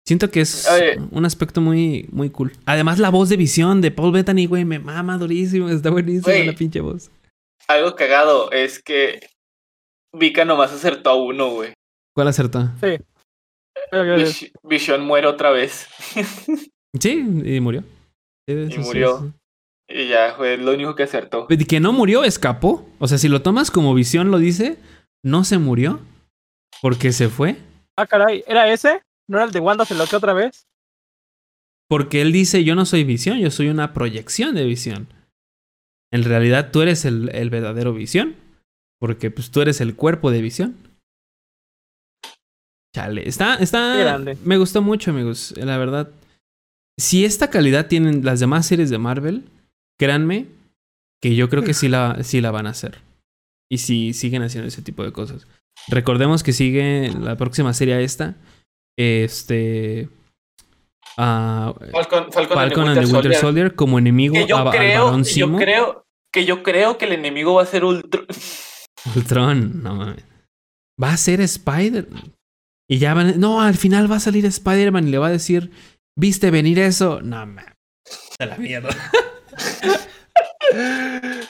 Siento que es
Oye.
un aspecto muy, muy cool. Además, la voz de visión de Paul Bettany, güey, me mama durísimo. Está buenísima la pinche voz.
Algo cagado es que Vika nomás acertó a uno, güey.
¿Cuál acertó?
Sí. Pero que-
Vis- Vision muere otra vez.
Sí, y murió. Sí,
murió.
sí.
y ya fue lo único que acertó.
De que no murió, escapó. O sea, si lo tomas como visión, lo dice, no se murió. Porque se fue.
Ah, caray, ¿era ese? ¿No era el de Wanda se lo que otra vez?
Porque él dice, yo no soy visión, yo soy una proyección de visión. En realidad tú eres el, el verdadero visión. Porque pues tú eres el cuerpo de visión. Chale, está, está...
Qué grande.
Me gustó mucho, amigos. La verdad. Si esta calidad tienen las demás series de Marvel, créanme que yo creo que sí la, sí la van a hacer. Y si siguen haciendo ese tipo de cosas. Recordemos que sigue la próxima serie esta. Este...
Falcon, Falcon, and the
Falcon and the Winter Soldier como enemigo
Que yo
a, al
creo,
Barón
que yo creo, que yo creo que el enemigo va a ser Ultron.
Ultron, no mames. Va a ser Spider. Y ya van. No, al final va a salir Spider-Man y le va a decir: ¿Viste venir eso? No mames. De la mierda.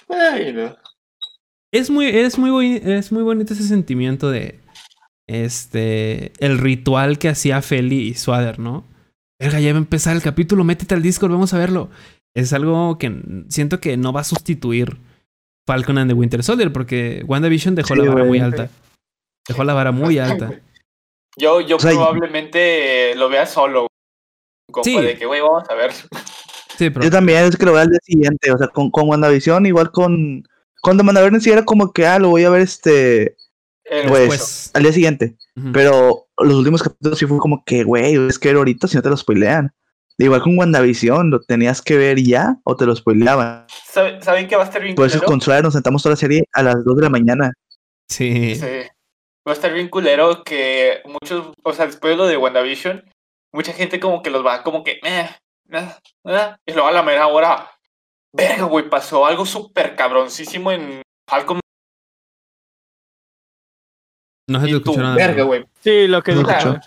Ay, no.
Es muy, es muy, es muy bonito ese sentimiento de. Este. El ritual que hacía Feli y Swader, ¿no? Verga, ya va a empezar el capítulo, métete al Discord, vamos a verlo. Es algo que siento que no va a sustituir Falcon and the Winter Soldier, porque WandaVision dejó
Sí,
la vara
güey.
muy alta. Dejó la vara muy alta.
Yo, yo
O sea,
probablemente lo vea solo. Como
Sí.
de que, güey, vamos a ver.
Sí, pero.
Yo también es que lo veo al día siguiente, o sea, con, con WandaVision, igual con. Cuando Mandalorian sí era como que, ah, lo voy a ver este.
El
Pues, al día siguiente. Pero los últimos capítulos sí fue como que, güey, es que ver ahorita si no te lo spoilean. Igual con WandaVision, lo tenías que ver ya o te lo spoileaban.
¿Sabe- ¿Saben que va a estar bien
Por eso con Suárez nos sentamos toda la serie a las 2 de la mañana.
Sí.
Sí. Va a estar bien culero que muchos, o sea, después de lo de WandaVision, mucha gente como que los va como que, eh, eh, eh, y luego a la mera hora, verga, güey, pasó algo súper cabroncísimo en Falcon
No se te nada.
verga, güey.
Sí, lo que
No
dijo.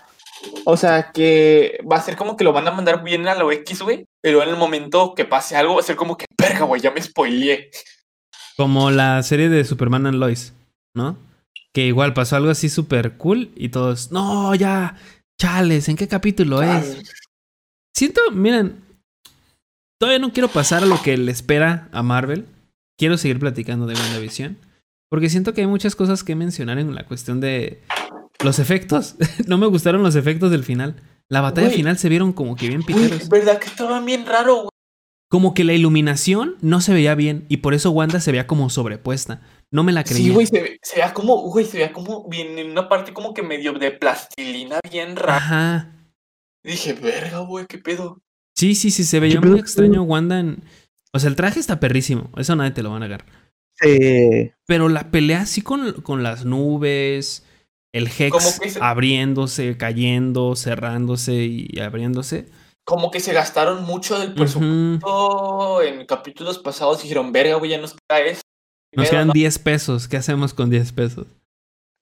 O sea, que va a ser como que lo van a mandar bien a lo X, güey, pero en el momento que pase algo va a ser como que, verga, güey, ya me spoileé.
Como la serie de Superman and Lois, ¿no? Que igual pasó algo así súper cool y todos, no, ya, chales, ¿en qué capítulo es? Siento, miren, todavía no quiero pasar a lo que le espera a Marvel. Quiero seguir platicando de WandaVision. Porque siento que hay muchas cosas que mencionar en la cuestión de los efectos. no me gustaron los efectos del final. La batalla final se vieron como que bien piteros.
verdad que estaba bien raro, güey.
Como que la iluminación no se veía bien y por eso Wanda se veía como sobrepuesta. No me la creía.
Sí, güey, se, ve- se veía como, güey, se veía como bien en una parte como que medio de plastilina bien rara.
Ajá.
Dije, verga, güey, qué pedo.
Sí, sí, sí, se veía muy extraño Wanda en... O sea, el traje está perrísimo. Eso nadie te lo va a negar.
Sí.
Pero la pelea así con, con las nubes, el Hex
se-
abriéndose, cayendo, cerrándose y abriéndose.
Como que se gastaron mucho del presupuesto en capítulos pasados. Dijeron, verga, güey, ya nos queda eso.
Nos quedan
no.
10 pesos. ¿Qué hacemos con 10 pesos?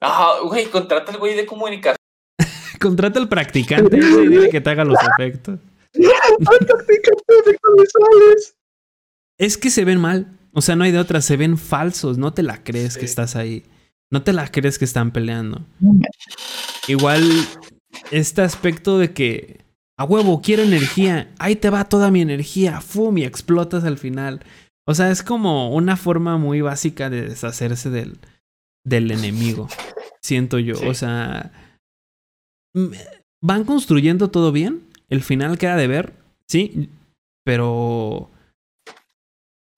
Ajá, güey, contrata al güey de comunicación.
Contrata al practicante y dile que te haga los efectos.
efectos visuales.
Es que se ven mal. O sea, no hay de otra. Se ven falsos. No te la crees
Sí.
que estás ahí. No te la crees que están peleando. Igual, este aspecto de que a huevo, quiero energía. Ahí te va toda mi energía. Fum, y explotas al final. O sea, es como una forma muy básica de deshacerse del, del enemigo. Siento yo.
Sí.
O sea, van construyendo todo bien. El final queda de ver, sí, pero.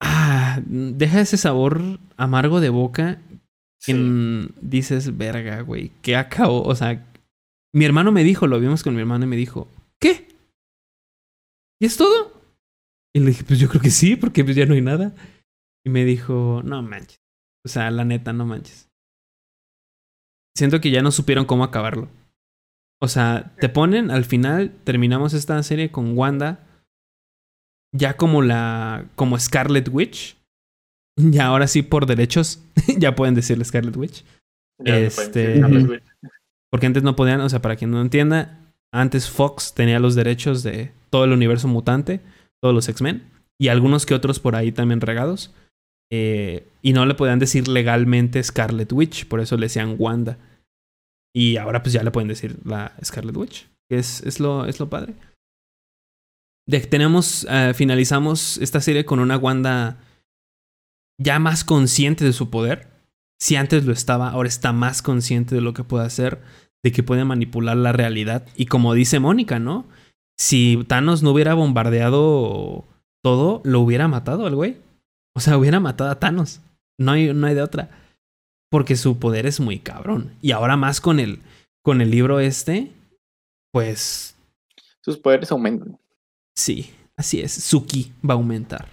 Ah, deja ese sabor amargo de boca
Sí.
en- dices, verga, güey, ¿qué acabó? O sea, mi hermano me dijo, lo vimos con mi hermano y me dijo, ¿qué? ¿Y es todo? Y le dije, pues yo creo que sí, porque pues ya no hay nada. Y me dijo, no manches. O sea, la neta, no manches. Siento que ya no supieron cómo acabarlo. O sea, te ponen, al final terminamos esta serie con Wanda, ya como la, como Scarlet Witch. Y ahora sí, por derechos, ya pueden decirle Scarlet Witch.
Ya
este-. Porque antes no podían, o sea, para quien no entienda, antes Fox tenía los derechos de todo el universo mutante, todos los X-Men, y algunos que otros por ahí también regados. Eh, y no le podían decir legalmente Scarlet Witch, por eso le decían Wanda. Y ahora pues ya le pueden decir la Scarlet Witch, que es, es, lo, es lo padre. Tenemos, eh, finalizamos esta serie con una Wanda ya más consciente de su poder. Si antes lo estaba, ahora está más consciente de lo que puede hacer, de que puede manipular la realidad. Y como dice Mónica, ¿no? Si Thanos no hubiera bombardeado todo, lo hubiera matado al güey. O sea, hubiera matado a Thanos. No hay, no hay de otra. Porque su poder es muy cabrón. Y ahora más con el, con el libro este, pues
Sus poderes aumentan.
sí, así es. Suki va a aumentar.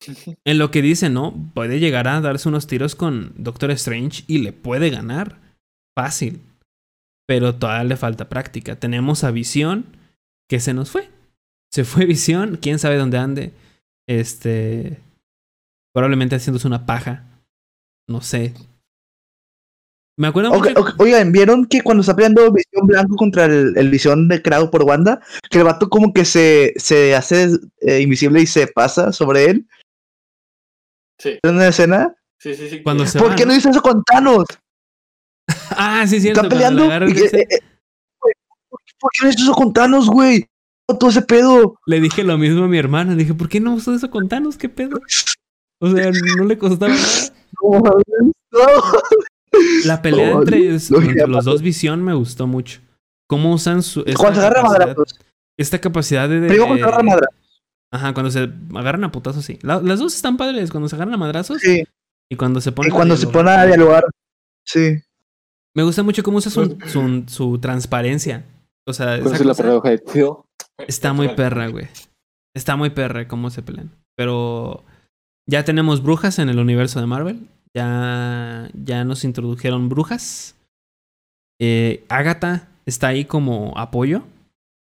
En lo que dice, ¿no? Puede llegar a darse unos tiros con Doctor Strange y le puede ganar. Fácil. Pero todavía le falta práctica. Tenemos a Visión que se nos fue. Se fue Visión, quién sabe dónde ande. Este. Probablemente haciéndose una paja. No sé. Me acuerdo
Ok,
mucho.
Oigan, ¿vieron que cuando está peleando Visión Blanco contra el, el Visión de creado por Wanda, que el vato como que se, se hace eh, invisible y se pasa sobre él?
Sí,
¿En una escena?
sí, sí. sí.
Cuando se
¿Por
va,
qué no hizo eso con Thanos?
Ah, sí, cierto.
Está peleando. y- eh, eh, ¿por qué- ¿Por qué no hizo eso con Thanos, güey? Todo ese pedo.
Le dije lo mismo a mi hermana. Dije, ¿por qué no usó eso con Thanos? ¿Qué pedo? O sea, no le costaba nada.
No.
La pelea
No,
entre, los dos visión me gustó mucho. Cómo usan su.
Cuando se agarra.
Esta capacidad de.
Primero cuando se agarra madrazos.
Ajá, cuando se agarran a putazos, sí. La- las dos están padres, cuando se agarran a madrazos
Sí.
y cuando se
Y
ponen.
cuando
a
se
dialogar.
pone a dialogar. Sí.
Me gusta mucho cómo usa su, su, su transparencia. O sea, esa
Esa es la paradoja de Theo.
está muy perra, güey. Está muy perra cómo se pelean. Pero ya tenemos brujas en el universo de Marvel. Ya, ya nos introdujeron brujas. Eh, Agatha está ahí como apoyo.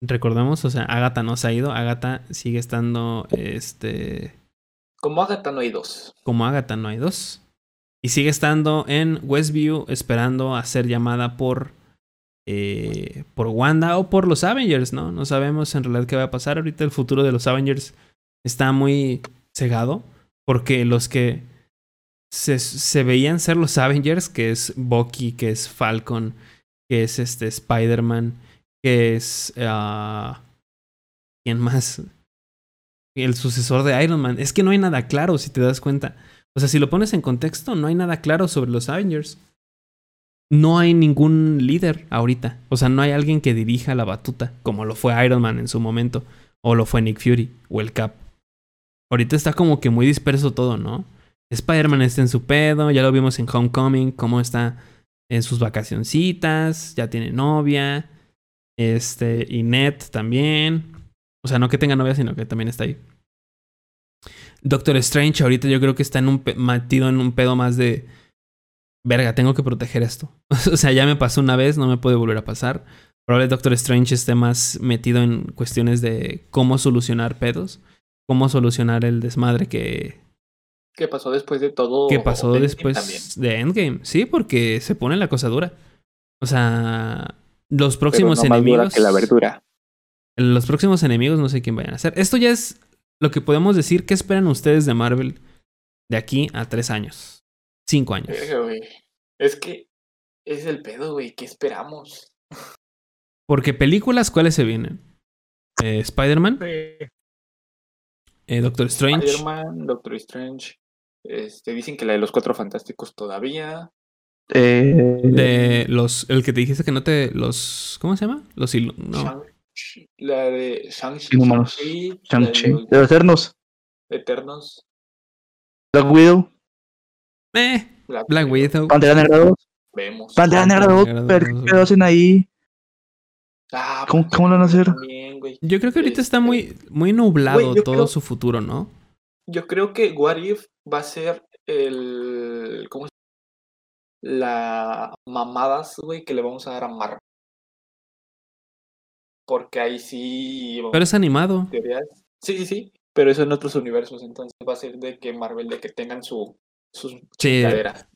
Recordemos, o sea, Agatha no se ha ido. Agatha sigue estando este,
Como Agatha no hay dos.
como Agatha, no hay dos. Y sigue estando en Westview esperando a ser llamada por, eh, por Wanda o por los Avengers, ¿no? No sabemos en realidad qué va a pasar. Ahorita el futuro de los Avengers está muy cegado porque los que se, veían ser los Avengers, que es Bucky, que es Falcon, que es este Spider-Man, que es... ah, ¿Quién más? El sucesor de Iron Man. Es que no hay nada claro, si te das cuenta. O sea, si lo pones en contexto, no hay nada claro sobre los Avengers. No hay ningún líder ahorita. O sea, no hay alguien que dirija la batuta, como lo fue Iron Man en su momento, o lo fue Nick Fury, o el Cap. Ahorita está como que muy disperso todo, ¿no? Spider-Man está en su pedo, ya lo vimos en Homecoming, cómo está en sus vacacioncitas, ya tiene novia. Este, y Ned también. O sea, no que tenga novia, sino que también está ahí. Doctor Strange ahorita yo creo que está en un metido en un pedo más de verga, tengo que proteger esto. o sea, ya me pasó una vez, no me puede volver a pasar. Probablemente Doctor Strange esté más metido en cuestiones de cómo solucionar pedos, cómo solucionar el desmadre que,
¿Qué pasó después de todo?
que pasó
Endgame
después
también.
de Endgame. Sí, porque se pone la cosa dura. O sea, los
Pero
próximos
no más dura
enemigos.
que la verdura.
Los próximos enemigos no sé quién vayan a ser. Esto ya es lo que podemos decir. ¿Qué esperan ustedes de Marvel de aquí a tres años? Cinco años.
Es que es el pedo, güey. ¿Qué esperamos?
Porque películas, ¿cuáles se vienen? Eh, Spider-Man,
Sí.
eh, Doctor Strange,
Spider-Man, Doctor Strange. Este, dicen que la de los cuatro fantásticos todavía.
Eh,
de los, el que te dijiste que no te, los, ¿cómo se llama? Los, ilu- no,
la de Shang-Chi. Shang-Chi, De los
Eternos.
Eternos.
Black Widow.
Eh, Black Widow.
Pantera Negra 2.
Vemos.
Pantera Negra 2.
Negra
Pero,
dos,
¿qué hacen ahí?
Ah,
¿Cómo- lo van a hacer?
también, güey.
Yo creo que ahorita está
Este,
muy, muy nublado todo
creo-
su futuro, ¿no?
Yo creo que What If va a ser el. ¿Cómo se La mamadas, güey, que le vamos a dar a Marvel. Porque ahí sí.
Pero es animado.
teorías. Sí, sí, sí. Pero eso en otros universos. Entonces va a ser de que Marvel, de que tengan su. Sus
Sí.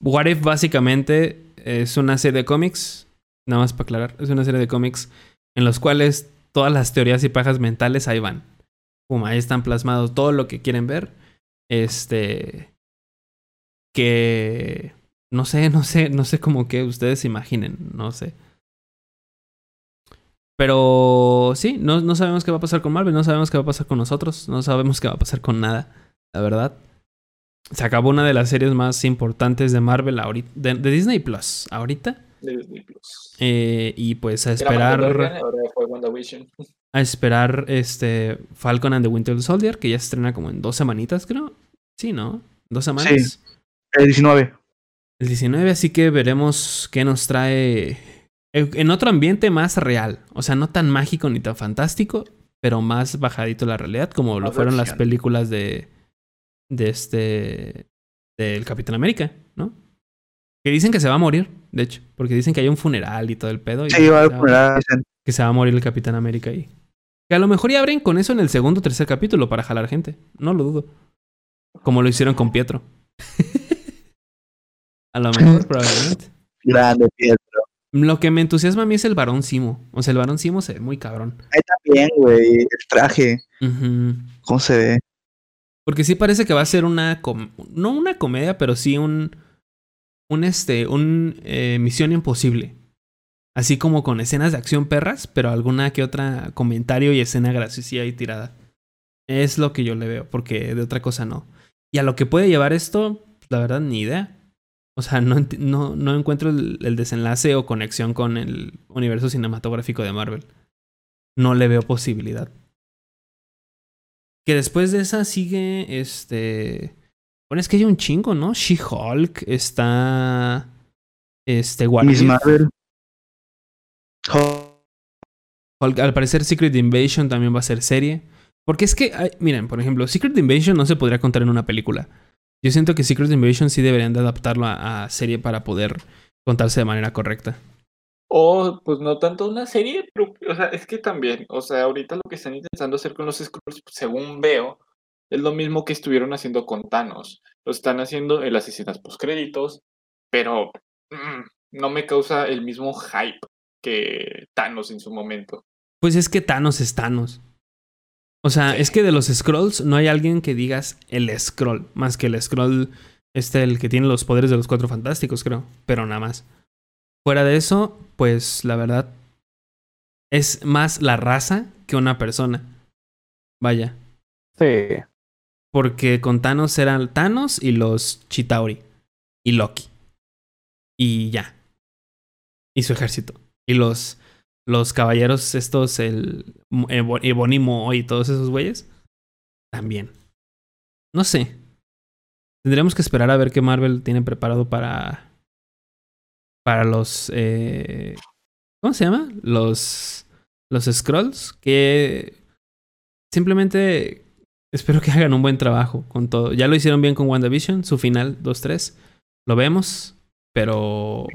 What If básicamente es una serie de cómics, nada más para aclarar, es una serie de cómics en los cuales todas las teorías y pajas mentales ahí van. Pum, ahí están plasmados todo lo que quieren ver. Este. Que. No sé, no sé, no sé cómo que ustedes se imaginen, no sé. Pero sí, no, no sabemos qué va a pasar con Marvel, no sabemos qué va a pasar con nosotros, no sabemos qué va a pasar con nada, la verdad. Se acabó una de las series más importantes de Marvel ahorita, de, de Disney Plus, ahorita.
de Disney Plus.
Eh, y pues a
Era
esperar,
Mandalorian, ahora fue WandaVision.
a esperar este Falcon and the Winter Soldier, que ya se estrena como en dos semanitas, creo. Sí, ¿no? Dos semanas.
El 19.
El 19, así que veremos qué nos trae en otro ambiente más real. O sea, no tan mágico ni tan fantástico, pero más bajadito la realidad, como lo fueron las películas de, de este, del Capitán América, ¿no? Que dicen que se va a morir, de hecho, porque dicen que hay un funeral y todo el pedo. y
Sí, va a
que se
poner dicen.
que se va a morir el Capitán América ahí. Que a lo mejor ya abren con eso en el segundo o tercer capítulo para jalar gente. No lo dudo. Como lo hicieron con Pietro. a lo mejor, probablemente.
Grande, Pietro.
Lo que me entusiasma a mí es el varón Simo. O sea, el varón Simo se ve muy cabrón.
Ahí también, güey. El traje. ¿Cómo se ve?
Porque sí parece que va a ser una... no una comedia, pero sí un... Un este... Un eh, Misión Imposible. Así como con escenas de acción perras, pero alguna que otra comentario y escena graciosa ahí tirada. Es lo que yo le veo, porque de otra cosa no. Y a lo que puede llevar esto, la verdad, ni idea. O sea, no, no, no encuentro el desenlace o conexión con el universo cinematográfico de Marvel. No le veo posibilidad. Que después de esa sigue este. Bueno, es que hay un chingo, ¿no? She-Hulk está. Este, What
Miss. Marvel. Hulk.
Al parecer Secret Invasion también va a ser serie. Porque es que, miren, por ejemplo, Secret Invasion no se podría contar en una película. Yo siento que Secret Invasion sí deberían de adaptarlo a, a serie para poder contarse de manera correcta.
O, pues no tanto una serie, pero, o sea, es que también, o sea, ahorita lo que están intentando hacer con los Skrulls, según veo, es lo mismo que estuvieron haciendo con Thanos. Lo están haciendo en las escenas postcréditos, pero mm, no me causa el mismo hype que Thanos en su momento.
Pues es que Thanos es Thanos. O sea,
Sí.
es que de los Scrolls no hay alguien que digas el Scroll, más que el Scroll, este, el que tiene los poderes de los cuatro fantásticos, creo, pero nada más. Fuera de eso, pues la verdad es más la raza que una persona. Vaya,
Sí.
porque con Thanos eran Thanos y los Chitauri y Loki. Y ya. Y su ejército. Y los los caballeros estos, el Ebo- Ebonimo y todos esos güeyes, también. No sé. Tendremos que esperar a ver qué Marvel tiene preparado para. Para los. eh, ¿Cómo se llama? Los. Los Scrolls. Que. Simplemente. Espero que hagan un buen trabajo con todo. Ya lo hicieron bien con WandaVision, su final 2-3. Lo vemos. Pero.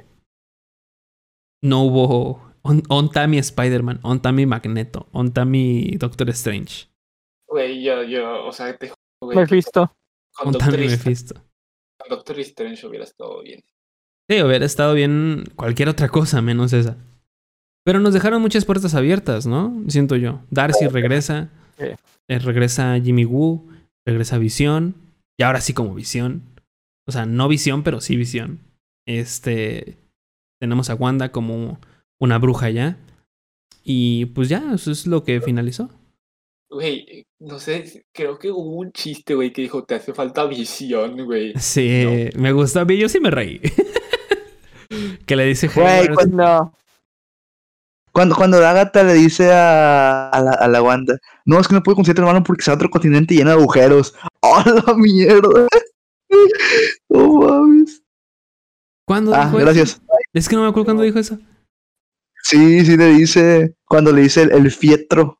No hubo. On, on Tammy Spider-Man, on Tammy Magneto, on Tammy Doctor Strange,
Güey, yo, yo, o sea, te juro, güey,
Mephisto.
con
on
Doctor,
Tammy
Strange,
Mephisto.
con Doctor Strange hubiera estado bien.
Sí, hubiera estado bien cualquier otra cosa menos esa. Pero nos dejaron muchas puertas abiertas, ¿no? Siento yo. Darcy regresa.
Sí.
eh, regresa Jimmy Woo. Regresa Visión. Y ahora sí como Visión. O sea, no Visión, pero sí Visión. Este. Tenemos a Wanda como una bruja ya. Y pues ya, eso es lo que finalizó.
Güey, no sé, creo que hubo un chiste, güey, que dijo, te hace falta visión, güey.
Sí, me gustó. A mí yo sí me reí. que le dice
Güey, cuando-. Cuando, cuando Agatha le dice a, a, la, a la Wanda, no, es que no puedo conseguir a tu hermano porque está en otro continente lleno de agujeros. ¡Oh, la mierda! No mames.
¿Cuándo
Ah,
dijo eso?
gracias.
Es que no me acuerdo cuándo dijo eso.
Sí, sí le dice, cuando le dice el, el fietro.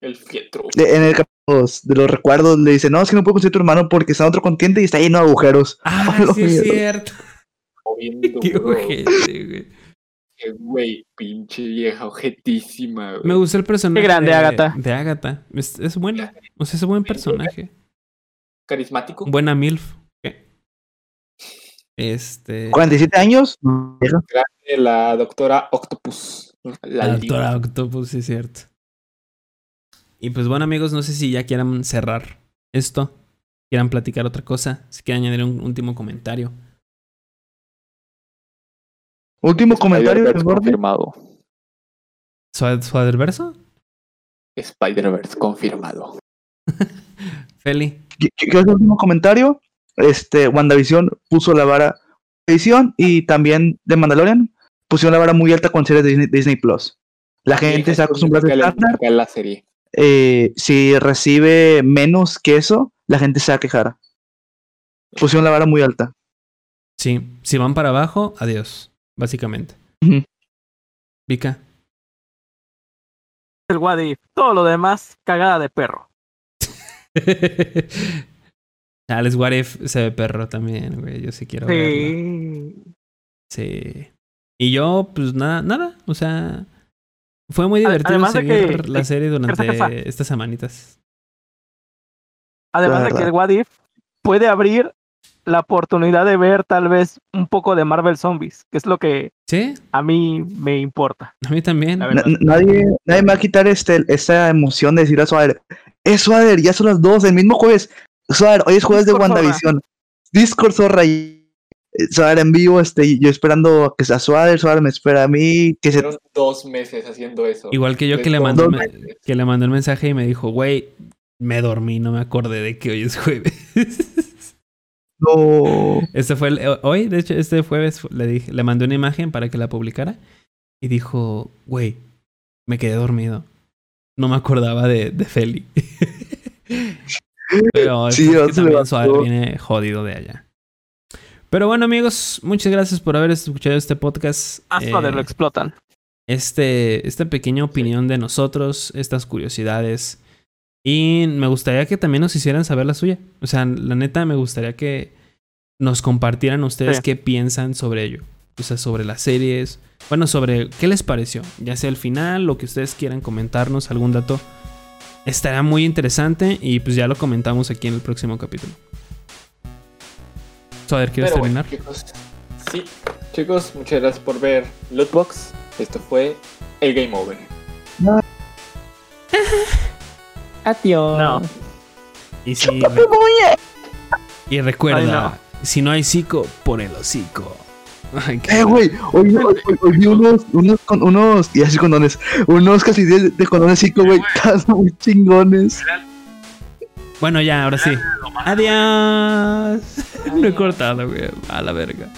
El fietro.
De- en el capítulo de los recuerdos le dice, no, es que no puedo conseguir a tu hermano porque está en otro continente y está lleno de agujeros.
Ah,
Oh,
sí es
mierda.
cierto. Qué
bro.
ojete, güey.
Qué Güey, pinche vieja ojetísima, güey.
Me gustó el personaje.
Qué grande,
de,
Agatha.
De Agatha. Es, es buena. O sea, es un buen personaje.
Carismático.
Buena MILF. ¿Qué? Este.
47 años.
Grande la doctora Octopus. La,
La doctora Octopus, sí es cierto. Y pues bueno, amigos, no sé si ya quieran cerrar esto. Quieran platicar otra cosa. Si quieren añadir un último comentario.
Último comentario del
confirmado.
¿Su, su Adelverso?
Spider-Verse confirmado.
Feli.
¿Qué- es el último comentario? Este, WandaVision puso la vara Visión y también de Mandalorian pusieron la vara muy alta con series de Disney, Disney Plus. La gente está acostumbrada a
a
estándar.
la serie.
eh, si recibe menos que eso, la gente se va a quejar. Pusieron la vara muy alta.
Sí. Si van para abajo, adiós. Básicamente.
Ujú.
Vika.
El what if. Todo lo demás, cagada de perro.
Alex What If se ve perro también, güey. Yo sí quiero verlo.
Sí.
Sí. Y yo, pues nada, nada. O sea, fue muy divertido
además de
seguir
que-
la serie durante estas semanitas.
Además de que el What If puede abrir la oportunidad de ver tal vez un poco de Marvel Zombies, que es lo que
Sí,
a mí me importa.
a mí también.
Nadie, nadie me va a quitar este, esa emoción de decir a Suader, es Suader, ya son las dos, el mismo jueves. Suader, hoy es jueves de
Discord.
WandaVision. Discord zorra y eh, Suader en vivo, este, yo esperando a que sea Suader, Suader me espera a mí, que se
dos meses haciendo eso.
Igual que yo que le
meses.
que le mandé el mensaje y me dijo, güey, me dormí, no me acordé de que hoy es jueves.
no.
Este fue el, eh, hoy, de hecho, este jueves le dije, le mandé una imagen para que la publicara y dijo, güey, me quedé dormido. No me acordaba de, de Feli. Pero es
Sí,
que
ya se
también. Suárez viene jodido de allá. Pero bueno, amigos, muchas gracias por haber escuchado este podcast.
Hasta
Eh,
de lo explotan.
este, esta pequeña opinión de nosotros, estas curiosidades. Y me gustaría que también nos hicieran saber la suya. O sea, la neta, me gustaría que nos compartieran ustedes
Sí.
qué piensan sobre ello. O sea, sobre las series. Bueno, sobre qué les pareció. Ya sea el final, lo que ustedes quieran comentarnos, algún dato. Estará muy interesante y pues ya lo comentamos aquí en el próximo capítulo. Soder, ¿quieres
Pero bueno,
terminar?
chicos. Sí, chicos, muchas gracias por ver Lootbox. Esto fue el Game Over.
Adiós.
No.
Y sí, Y recuerda,
Ay, no.
si no hay psico, pon el hocico. Ay, qué-
Eh, güey, hoy, hoy, hoy- hoy vi unos, unos, con, unos, y así condones, unos casi de, de condones cinco, güey, están muy chingones.
Bueno, ya, ahora sí. Adiós. No he cortado, güey. A la verga.